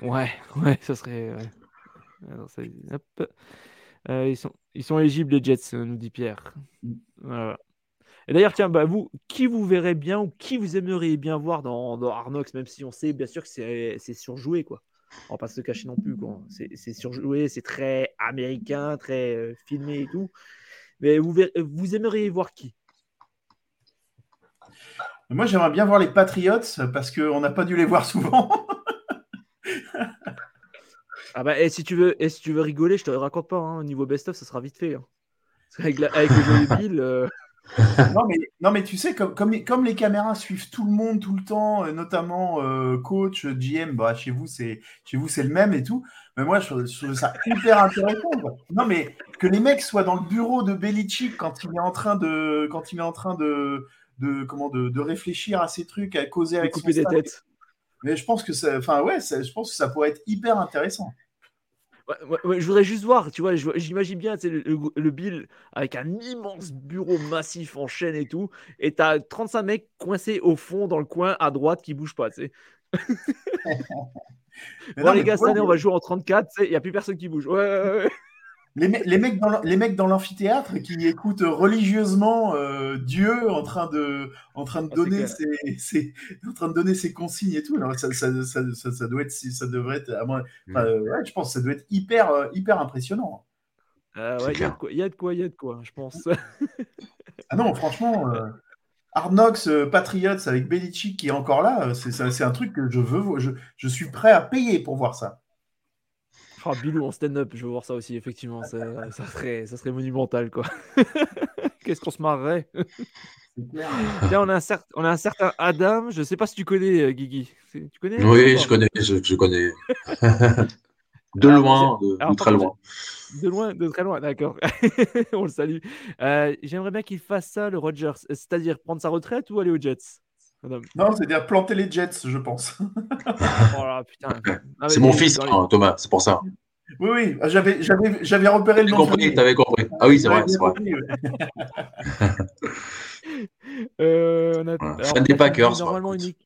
Ouais, ouais, ça serait. Euh, ils, sont, ils sont éligibles, les Jets, nous dit Pierre. Voilà. Et d'ailleurs, tiens, bah, vous, qui vous verrez bien ou qui vous aimeriez bien voir dans, dans Arnox, même si on sait bien sûr que c'est surjoué, quoi on va pas se cacher non plus. C'est surjoué, c'est très américain, très euh, filmé et tout. Mais vous, vous aimeriez voir qui? Moi, j'aimerais bien voir les Patriots parce qu'on n'a pas dû les voir souvent. ah bah, et si tu veux, et si tu veux rigoler, je te raconte pas. Hein, au niveau best-of, ça sera vite fait. Hein. Avec, avec, le jeu de Bill. Euh, non, mais, non, mais tu sais, comme, comme, les, comme les caméras suivent tout le monde tout le temps, euh, notamment euh, coach, GM, bah, chez vous, c'est chez vous c'est le même et tout. Mais moi, je, trouve ça hyper intéressant. Non, mais que les mecs soient dans le bureau de Belichick quand il est en train de, quand il est en train de, de comment, de, de réfléchir à ces trucs, à causer avec couper des têtes. Mais je pense que ça, enfin ouais, je pense que ça pourrait être hyper intéressant je voudrais juste voir, tu vois, j'imagine bien le, Bill avec un immense bureau massif en chaîne et tout, et t'as 35 mecs coincés au fond dans le coin à droite qui bougent pas, tu sais. bon, les gars, cette année, on va jouer en 34, il n'y a plus personne qui bouge. Ouais, ouais, ouais les, mecs dans, les mecs dans l'amphithéâtre qui écoutent religieusement euh, Dieu en train de, en train de ah, donner ses, en train de donner ses consignes et tout. ça, ça, doit être, ça devrait être, mm. euh, je pense, que ça doit être hyper, euh, hyper impressionnant. il y, a de quoi, il y a de quoi, je pense. ah non, franchement, Arnox Patriots avec Belichick qui est encore là, c'est un truc que je veux, je, je suis prêt à payer pour voir ça. Oh, Bilou en stand-up, je veux voir ça aussi, effectivement. Ça, serait, ça serait monumental, quoi. Qu'est-ce qu'on se marrerait Là, on a, un certain, on a un certain Adam. Je ne sais pas si tu connais, euh, Guigui. Tu connais? Oui, je connais, je, connais. de loin, de, très loin. De loin, de très loin, d'accord. on le salue. Euh, j'aimerais bien qu'il fasse ça, le Rogers. C'est-à-dire prendre sa retraite ou aller aux Jets? Non, c'est-à-dire planter les Jets, je pense. oh c'est mon fils, hein, Thomas, c'est pour ça. Oui, oui, j'avais, j'avais, j'avais repéré le nom. compris, t'avais compris. Ah oui, c'est vrai, c'est vrai. euh, on a... Alors, des Packers. Normalement unique.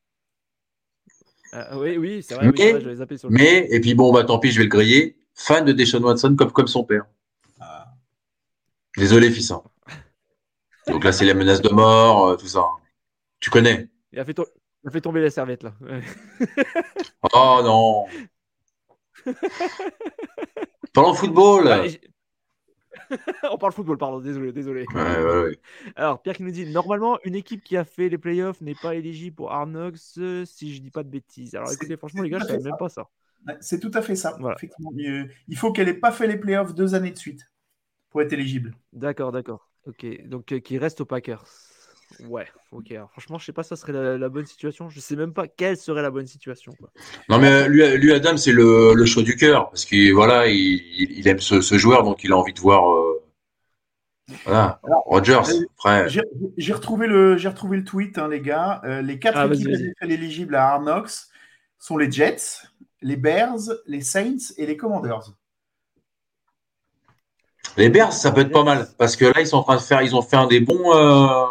Ah, oui, oui, c'est vrai, mais, oui, vrai, je les appelle sur le mais, et puis bon, bah tant pis, je vais le griller. Fan de Deshaun Watson comme, comme son père. Ah. Désolé, fils. Hein. Donc là, c'est la menace de mort, euh, tout ça. Tu connais? Il a fait, fait tomber la serviette là. oh non. Parlons football. On parle football, pardon, désolé, désolé. Ouais, ouais, ouais. Alors, Pierre qui nous dit normalement, une équipe qui a fait les playoffs n'est pas éligible pour Arnox, si je dis pas de bêtises. Alors, écoutez, franchement, les gars, je savais même pas ça. C'est tout à fait ça. Il faut qu'elle ait pas fait les playoffs deux années de suite pour être éligible. D'accord, d'accord. Ok, donc euh, qui reste aux Packers. Ouais, ok. franchement, je sais pas, ça serait la, bonne situation. Je sais même pas quelle serait la bonne situation. Non, mais lui, lui Adam, c'est le, le choix du cœur parce qu'il voilà, il, aime ce, joueur, donc il a envie de voir. Euh, voilà, Rogers. J'ai retrouvé le, j'ai retrouvé le tweet, hein, les gars. Euh, les quatre ah, équipes éligibles à Arnox sont les Jets, les Bears, les Saints et les Commanders. Les Bears, ça peut être pas mal parce que là, ils sont en train de faire, ils ont fait un des bons, euh,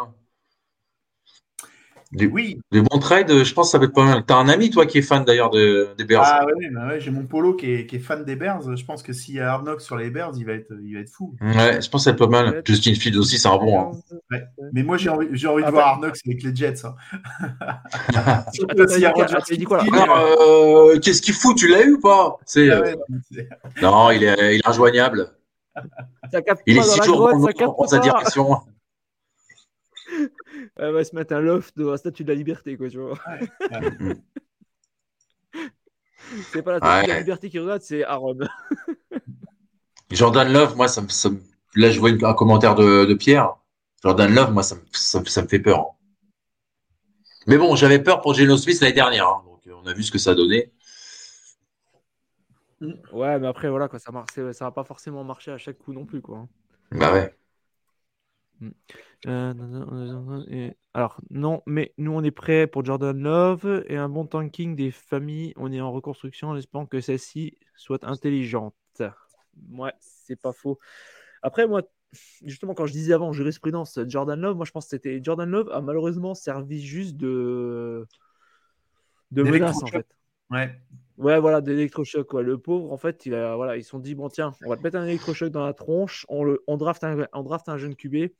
des, Oui, des bons trades. Je pense que ça peut être pas mal. T'as un ami, toi, qui est fan d'ailleurs de- des Bears? ah ouais, bah ouais, j'ai mon polo qui est, qui est fan des Bears. Je pense que s'il y a Hard Knocks sur les Bears, il va être, il va être fou. Ouais, je pense que ça peut être pas mal. Justin Fields aussi, c'est un bon. hein. Mais moi, j'ai envie, j'ai envie de Ah, voir bah- Hard Knocks avec les Jets. hein. Euh, qu'est-ce qu'il fout? Tu l'as eu ou pas? C'est ah euh, ouais, non, il est, il est injoignable. Ça capte Il est pas dans six la jours grotte, dans capte prend sa pas. direction. Elle va se mettre un loft de la statue de la liberté, quoi, tu vois. ouais. C'est pas la statue de la liberté qui regarde, c'est Aaron. Jordan Love, moi, ça me, ça là, je vois un commentaire de, de Pierre. Jordan Love, moi, ça me, ça, me- ça me fait peur. hein. Mais bon, j'avais peur pour Geno Smith l'année dernière. hein. donc, euh, on a vu ce que ça a donné. Ouais, mais après, voilà, quoi, ça marche, c'est- ça va pas forcément marcher à chaque coup non plus, quoi. Bah ouais. Euh, et- Alors, non, mais nous, on est prêts pour Jordan Love et un bon tanking des familles. On est en reconstruction en espérant que celle-ci soit intelligente. Ouais, c'est pas faux. Après, moi, justement, quand je disais avant jurisprudence Jordan Love, moi, je pense que c'était Jordan Love a malheureusement servi juste de, de menace, en fait. Ouais. Ouais, voilà, d'électrochoc. Quoi. Le pauvre, en fait, il a, voilà, ils se sont dit bon, tiens, on va te mettre un électrochoc dans la tronche, on, le, on, draft, un, on draft un jeune QB,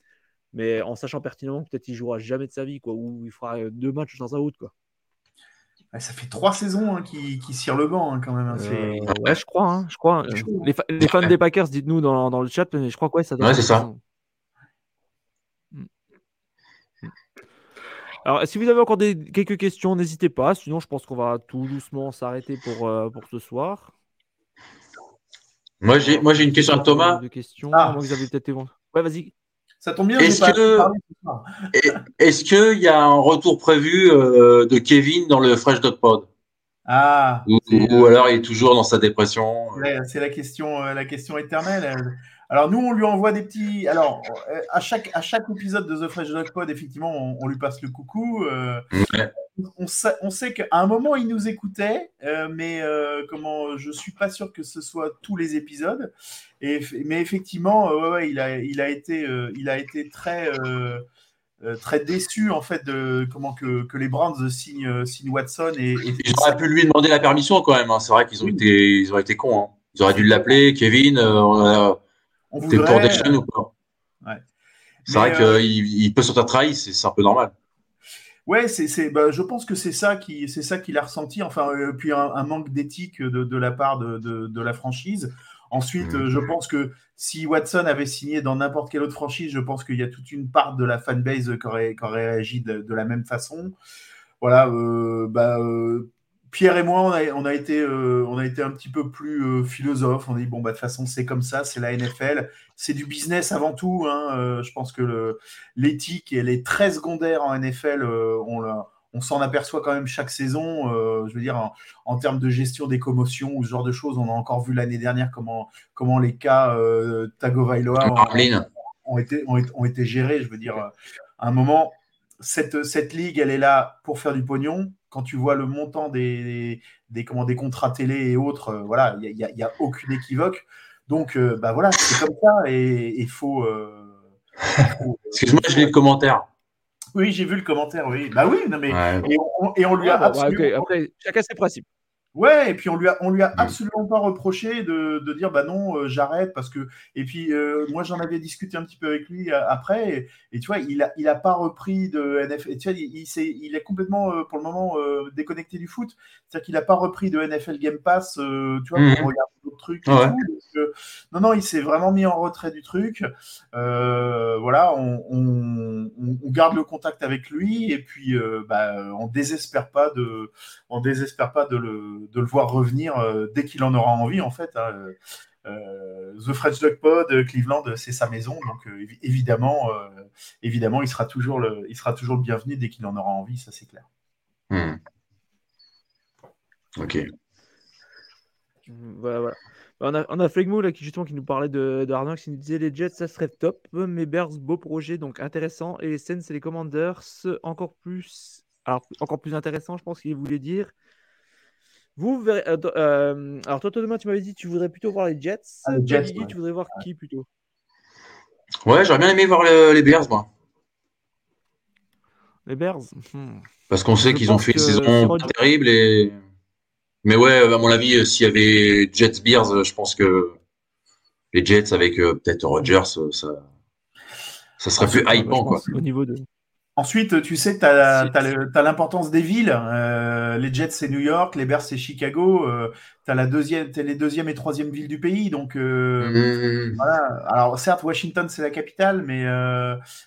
mais en sachant pertinemment que peut-être il jouera jamais de sa vie, quoi, ou il fera euh, deux matchs dans un route, quoi. Ouais, ça fait trois saisons hein, qu'il qu'il cire le banc hein, quand même. hein. Euh, ouais, je crois, hein, je crois. Les, fa- les fans des Packers, dites-nous dans, dans le chat, mais je crois que ouais, ça doit Ouais, être c'est ça. Mm. Alors, si vous avez encore des, quelques questions, n'hésitez pas. Sinon, je pense qu'on va tout doucement s'arrêter pour, euh, pour ce soir. Moi, j'ai, moi, j'ai une question à Thomas. De questions. Ah. que vous avez peut-être Ouais, vas-y. Ça tombe bien, Est-ce que- Est-ce qu'il y a un retour prévu euh, de Kevin dans le Fresh Dog Pod? Ah, ou, ou alors il est toujours dans sa dépression euh, c'est la question, euh, la question éternelle. Alors nous, on lui envoie des petits. Alors euh, à chaque à chaque épisode de The Fresh Dog Pod, effectivement, on, on lui passe le coucou. euh, Ouais. on, sait, on sait qu'à un moment, il nous écoutait, euh, mais euh, comment Je suis pas sûr que ce soit tous les épisodes. Et, mais effectivement, ouais, ouais, il a il a été il a été très très déçu en fait de comment que, que les Browns signent, signent Watson et, et- Ils auraient pu lui demander la permission quand même. hein. C'est vrai qu'ils ont été, ils ont été cons. hein. Ils auraient dû l'appeler, Kevin. on a- on T'es pour des jeunes ou pas Ouais. C'est vrai qu'il il peut se sentir trahi, c'est un peu normal. Ouais, c'est, bah, je pense que c'est ça qui, c'est ça qu'il a ressenti. Enfin, euh, puis un, un manque d'éthique de, de la part de, de, de la franchise. Ensuite, Mhm. euh, je pense que si Watson avait signé dans n'importe quelle autre franchise, je pense qu'il y a toute une part de la fanbase qui aurait, qui aurait réagi de, de la même façon. Voilà, euh, bah, euh, Pierre et moi, on a, on a été, euh, on a été un petit peu plus euh, philosophe. On a dit bon bah de toute façon c'est comme ça, c'est la NFL, c'est du business avant tout. hein. Euh, je pense que l'éthique elle est très secondaire en NFL. euh, on s'en aperçoit quand même chaque saison. je veux dire, en, en termes de gestion des commotions ou ce genre de choses, on a encore vu l'année dernière comment, comment les cas Tagovailoa ont, été, ont, été- ont été gérés. Je veux dire, à un moment, cette, cette ligue, elle est là pour faire du pognon. Quand tu vois le montant des, des, comment, des contrats télé et autres, euh, voilà, il n'y a, y a aucune équivoque. Donc, euh, bah voilà, c'est comme ça et il faut. euh, faut- excuse-moi, je lis le commentaire. Oui, j'ai vu le commentaire, oui. Bah oui, non, mais. Ouais. Et on, et on lui Ouais, a bah, bah, absolument. Après, chacun ses principes. Ouais, et puis on lui a, on lui a Mm. absolument pas reproché de, de dire bah non, euh, j'arrête parce que. Et puis euh, moi j'en avais discuté un petit peu avec lui euh, après et, et tu vois il a, il a pas repris de NFL. Tu vois, il, il, s'est- il est complètement euh, pour le moment déconnecté du foot. C'est-à-dire qu'il a pas repris de NFL Game Pass, tu vois, pour Mhm. regarder d'autres trucs. Ouais. Donc, non non, il s'est vraiment mis en retrait du truc. Voilà, on, on, garde le contact avec lui et puis bah, on désespère pas de on désespère pas de le, de le voir revenir euh, dès qu'il en aura envie, en fait. hein. Euh, The French Dog Pod, euh, Cleveland, c'est sa maison, donc euh, évi- évidemment, euh, évidemment, il sera toujours le, il sera toujours le bienvenu dès qu'il en aura envie, ça c'est clair. Hmm. Ok. Voilà, voilà. Bah, On a, on a Flegmo là, qui, justement, qui nous parlait de, de Arnox, il nous disait les Jets, ça serait top, mais Bears, beau projet, donc intéressant, et les Saints et les Commanders, encore plus, alors, encore plus intéressant, je pense qu'il voulait dire. Vous verrez. alors, toi, Thomas, tu m'avais dit que tu voudrais plutôt voir les Jets. Ah, les Jets tu voudrais voir qui plutôt? Ouais, j'aurais bien aimé voir les Bears, moi. Les Bears hmm. Parce qu'on sait qu'ils ont fait une saison terrible. Et... Mais ouais, à mon avis, s'il y avait Jets Bears, je pense que les Jets avec euh, peut-être Rodgers, ça, ça serait plus hypant. Quoi. Au niveau de... Ensuite, tu sais, tu as, l'importance des villes. Euh, les Jets, c'est New York, les Bears, c'est Chicago. Euh, tu as la deuxième, es les deuxième et troisième villes du pays. Donc, mmh. voilà. Alors, certes, Washington, c'est la capitale, mais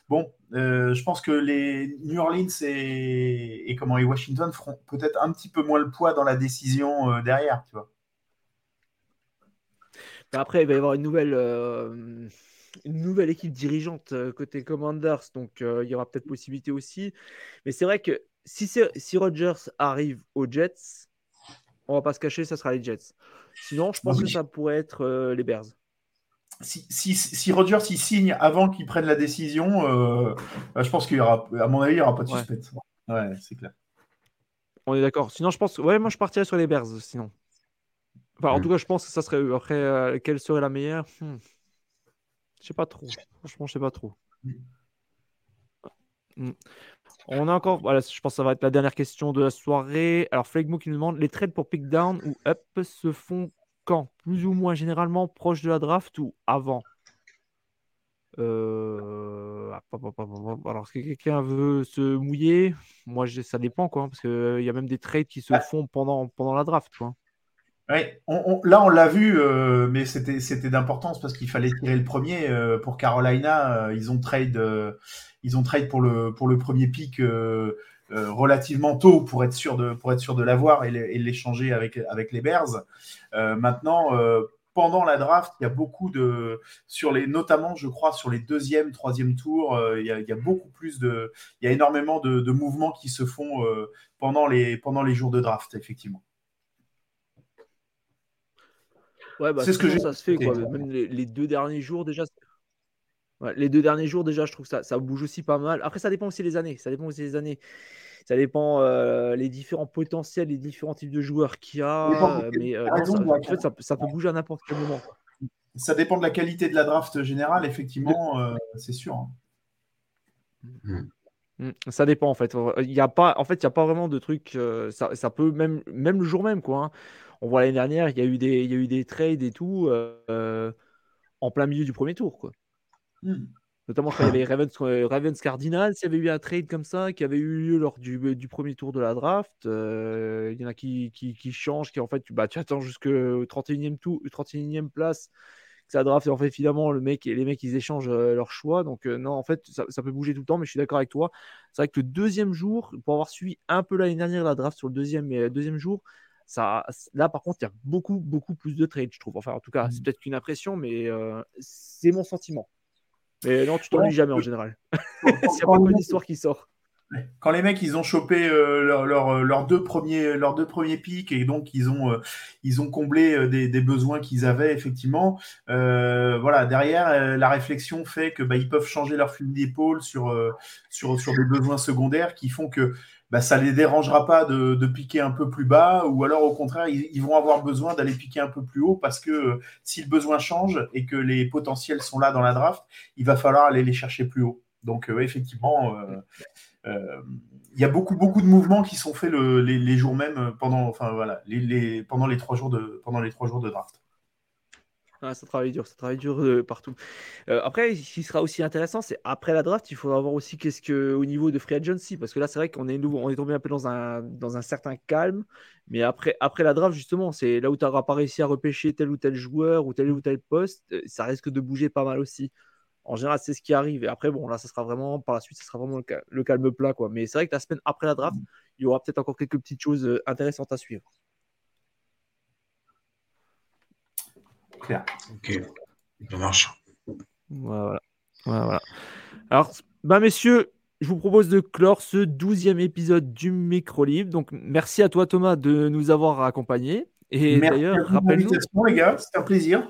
bon, je pense que les New Orleans et, et, comment, et Washington feront peut-être un petit peu moins le poids dans la décision derrière, tu vois. Après, il va y avoir une nouvelle, euh, une nouvelle équipe dirigeante euh, côté Commanders, donc euh, il y aura peut-être possibilité aussi. Mais c'est vrai que si, si Rodgers arrive aux Jets, on va pas se cacher, ça sera les Jets. Sinon, je pense que ça pourrait être les Bears. Si, si, si Rodgers il signe avant qu'il prenne la décision, bah, je pense qu'il y aura, à mon avis, il n'y aura pas de suspense. Ouais, c'est clair. On est d'accord. Sinon, je pense, ouais, moi je partirais sur les Bears. Sinon. En mm. tout cas, je pense que ça serait Après, euh, quelle serait la meilleure? Hmm. Je sais pas trop. Franchement, je sais pas trop. Hmm. On a encore, voilà, je pense que ça va être la dernière question de la soirée. Alors, Flegmo qui nous demande les trades pour pick down ou up se font quand? Plus ou moins généralement proche de la draft ou avant? Euh... Alors, si quelqu'un veut se mouiller, moi, ça dépend, quoi, parce qu'il y a même des trades qui se font pendant, pendant la draft. Quoi. Oui, là on l'a vu, euh, mais c'était d'importance parce qu'il fallait tirer le premier euh, pour Carolina. Euh, ils ont trade, pour le premier pick relativement tôt pour être sûr de pour être sûr de l'avoir et l'échanger avec les Bears. maintenant, pendant la draft, il y a beaucoup de sur les notamment, je crois, sur les deuxième, troisième tours, il y, a, beaucoup plus de, il y a énormément de, mouvements qui se font pendant les jours de draft, effectivement. Ouais, bah, c'est ce que ça se fait, quoi. Même les, deux derniers jours, déjà. les deux derniers jours, déjà, je trouve que ça, ça bouge aussi pas mal. Après, ça dépend aussi des années. Ça dépend aussi des années. Ça dépend euh, les différents potentiels, les différents types de joueurs qu'il y a. Euh, mais euh, ça, en fait, ça, peut bouger à n'importe quel moment. Ça dépend de la qualité de la draft générale, effectivement, c'est sûr. Hein. Hmm. Hmm. Ça dépend en fait. Il n'y a pas, en fait, il y a pas vraiment de trucs. ça, ça, peut même, même le jour même, quoi. Hein on voit l'année dernière, il y, a eu des, il y a eu des trades et tout euh, en plein milieu du premier tour. Quoi. Hmm. Notamment quand il y avait Ravens, euh, Ravens Cardinals, il y avait eu un trade comme ça qui avait eu lieu lors du, du premier tour de la draft. Euh, il y en a qui, qui, qui, changent, qui en fait, tu, bah, tu attends jusqu'au 31e, tour, 31e place ça draft et en fait finalement le mec les mecs ils échangent leur choix donc non en fait ça, ça, peut bouger tout le temps mais je suis d'accord avec toi c'est vrai que le deuxième jour pour avoir suivi un peu l'année dernière la draft sur le deuxième deuxième jour ça, là, par contre, il y a beaucoup, beaucoup plus de trades, je trouve. Enfin, en tout cas, c'est mm. peut-être qu'une impression, mais euh, c'est mon sentiment. Mais non, tu t'ennuies jamais en général. S'il n'y a pas une histoire qui sort. Quand les mecs ils ont chopé euh, leurs leur, deux premiers leurs deux premiers pics et donc ils ont euh, ils ont comblé des, besoins qu'ils avaient effectivement voilà derrière la réflexion fait que bah, ils peuvent changer leur fusil d'épaule sur sur sur des besoins secondaires qui font que bah, ça les dérangera pas de, piquer un peu plus bas, ou alors au contraire, ils, vont avoir besoin d'aller piquer un peu plus haut parce que euh, si le besoin change et que les potentiels sont là dans la draft, il va falloir aller les chercher plus haut. Donc euh, effectivement, euh, il y a beaucoup beaucoup de mouvements qui sont faits les, jours même pendant, enfin voilà, les, pendant les trois jours de pendant les trois jours de draft. Ah, ça travaille dur, ça travaille dur euh, partout. Euh, après, ce qui sera aussi intéressant, c'est après la draft, il faudra voir aussi qu'est-ce que au niveau de free agency, parce que là, c'est vrai qu'on est on est tombé un peu dans un, dans un certain calme, mais après, après la draft, justement, c'est là où tu n'auras pas réussi à repêcher tel ou tel joueur ou tel ou tel poste, euh, ça risque de bouger pas mal aussi. En général, c'est ce qui arrive. Et après, bon, là, ça sera vraiment, par la suite, ça sera vraiment le, calme plat, quoi. Mais c'est vrai que la semaine après la draft, il y aura peut-être encore quelques petites choses intéressantes à suivre. Ok, ça marche. Voilà. voilà. Alors, bah, messieurs, je vous propose de clore ce douzième épisode du Micro Libre. Donc, merci à toi, Thomas, de nous avoir accompagnés. Et d'ailleurs, rappelle-nous. les gars, c'était un plaisir.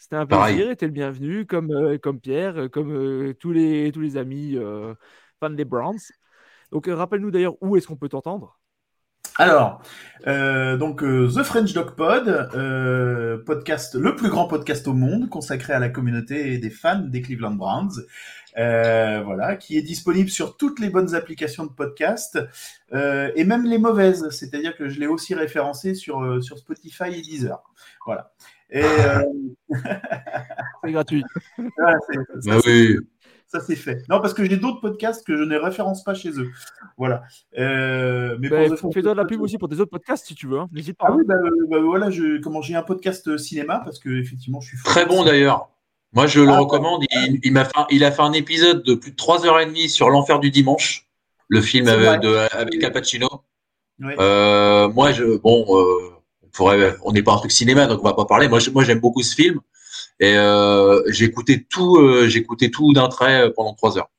C'était un plaisir, et le bienvenu, comme, euh, comme Pierre, euh, comme euh, tous, les, tous les amis fans des Browns. Donc, rappelle-nous d'ailleurs où est-ce qu'on peut t'entendre Alors, donc The French Dog Pod, podcast, le plus grand podcast au monde consacré à la communauté des fans des Cleveland Browns. Euh, voilà, qui est disponible sur toutes les bonnes applications de podcast euh, et même les mauvaises. C'est-à-dire que je l'ai aussi référencé sur euh, sur Spotify et Deezer. Voilà. Et euh, C'est gratuit. voilà, c'est- ça, Bah oui. ça, c'est fait. Non, parce que j'ai d'autres podcasts que je ne référence pas chez eux. Voilà. Euh, mais French Fais-toi de la pub aussi pour tes autres podcasts si tu veux. hein. N'hésite pas. Ah hein. oui, bah, bah, voilà, je, comment j'ai un podcast euh, cinéma parce que effectivement, je suis Très bon d'ailleurs. Moi, je le Ah, recommande. Il, il m'a fait, un- il a fait un épisode de plus de 3h30 sur l'enfer du dimanche, le film avec, de- avec Al Pacino. Ouais. Euh, moi, je, bon, euh, on pourrait, on n'est pas un truc cinéma, donc on va pas parler. Moi, moi, j'aime beaucoup ce film et euh, écouté tout, euh, tout d'un trait euh, pendant trois heures.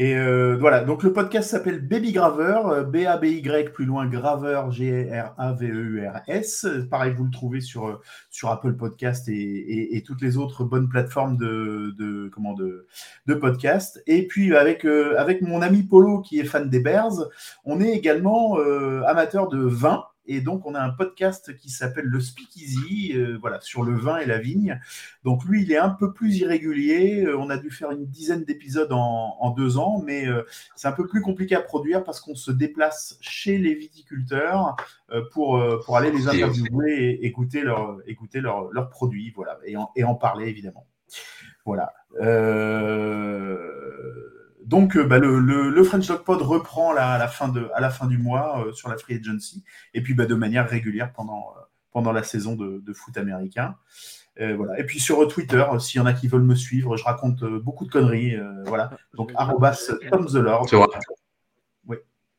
Et euh, voilà, donc le podcast s'appelle Baby Graver, euh, B-A-B-Y, plus loin Graver, G-R-A-V-E-U-R-S. Pareil, vous le trouvez sur, euh, sur Apple Podcast et, et, toutes les autres bonnes plateformes de, de, comment, de, de podcast. Et puis avec, euh, avec mon ami Polo qui est fan des Bears, on est également euh, amateur de vin. Et donc, on a un podcast qui s'appelle le Speakeasy, euh, voilà, sur le vin et la vigne. Donc, lui, il est un peu plus irrégulier. Euh, on a dû faire une dizaine d'épisodes en, en deux ans, mais euh, c'est un peu plus compliqué à produire parce qu'on se déplace chez les viticulteurs pour, pour aller les interviewer et écouter leurs écouter leurs leurs produits, voilà, et en, et en parler, évidemment. Voilà. Euh, donc, euh, bah, le, le, le French Dog Pod reprend à, la fin de, à la fin du mois euh, sur la Free Agency, et puis bah, de manière régulière pendant, euh, pendant la saison de, de foot américain. Euh, voilà. Et puis sur Twitter, s'il y en a qui veulent me suivre, je raconte euh, beaucoup de conneries. euh, voilà. Donc, arrobas Tom the Lord. Oui.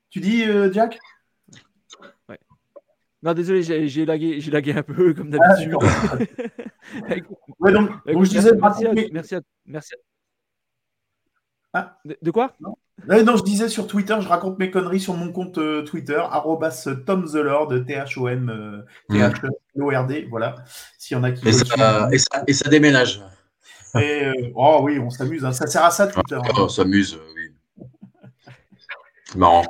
Tu dis, euh, Jack? Non, désolé, j'ai j'ai lagué, j'ai lagué un peu comme Ah, d'habitude. Écoute, Ouais, donc, je disais, merci, merci, à, merci, à, merci à- Ah. De, de quoi? Ouais, non, je disais sur Twitter, je raconte mes conneries sur mon compte euh, Twitter, arrobas Tom the Lord, T-H-O-M, euh, T-H-O-R-D, voilà. S'il y en a qui Et ça, et ça, et ça déménage. Et, euh, oh oui, on s'amuse, hein. ça sert à ça Twitter. hein. On s'amuse, euh, oui. C'est marrant.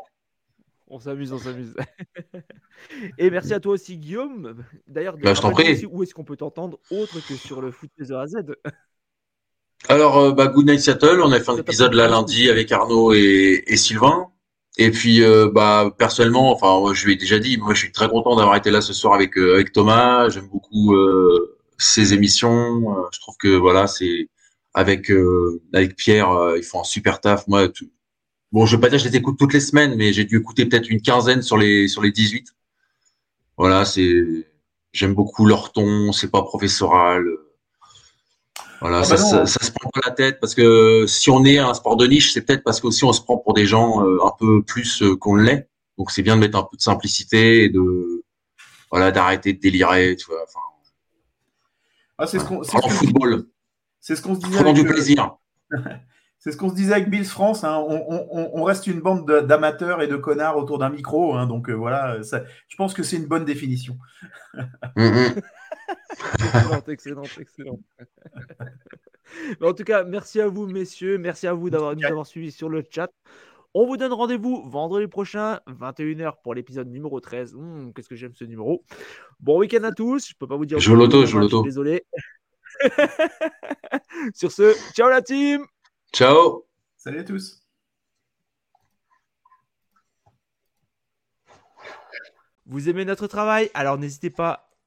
On s'amuse, on s'amuse. Et merci à toi aussi, Guillaume. D'ailleurs, Bah, je t'en rappelle-nous prie. aussi où est-ce qu'on peut t'entendre autre que sur le foot de A à Z? Alors, euh, bah, Good Night Seattle, on a fait un épisode là lundi avec Arnaud et, et Sylvain. Et puis, euh, bah, personnellement, enfin, je lui ai déjà dit, moi, je suis très content d'avoir été là ce soir avec euh, avec Thomas. J'aime beaucoup euh, ses émissions. Euh, je trouve que voilà, c'est avec euh, avec Pierre, euh, ils font un super taf. Moi, tout- bon, je vais pas dire que je les écoute toutes les semaines, mais j'ai dû écouter peut-être une quinzaine sur les sur les 18. Voilà, c'est j'aime beaucoup leur ton, c'est pas professoral. Voilà, Ah ça, bah non, ça, ça se prend pas la tête parce que si on est un sport de niche, c'est peut-être parce qu'aussi on se prend pour des gens euh, un peu plus euh, qu'on l'est. Donc c'est bien de mettre un peu de simplicité et de voilà d'arrêter de délirer, tu vois. Enfin, Ah, c'est ce qu'on c'est ce parlons qu'on- football, c'est ce qu'on se disait. avec, du euh, plaisir. C'est ce qu'on se disait avec Bills France. hein. On, on- on reste une bande de- d'amateurs et de connards autour d'un micro. hein. Donc euh, voilà, ça- je pense que c'est une bonne définition. Mm, mm. Excellente, excellente. Mais en tout cas, merci à vous, messieurs. Merci à vous d'avoir nous avoir suivis sur le chat. On vous donne rendez-vous vendredi prochain, 21h, pour l'épisode numéro 13. Hum, Qu'est-ce que j'aime ce numéro. Bon week-end à tous. Je peux pas vous dire. Je l'auto, je l'auto. Désolé. sur ce, ciao la team Ciao. Salut à tous. Vous aimez notre travail? Alors n'hésitez pas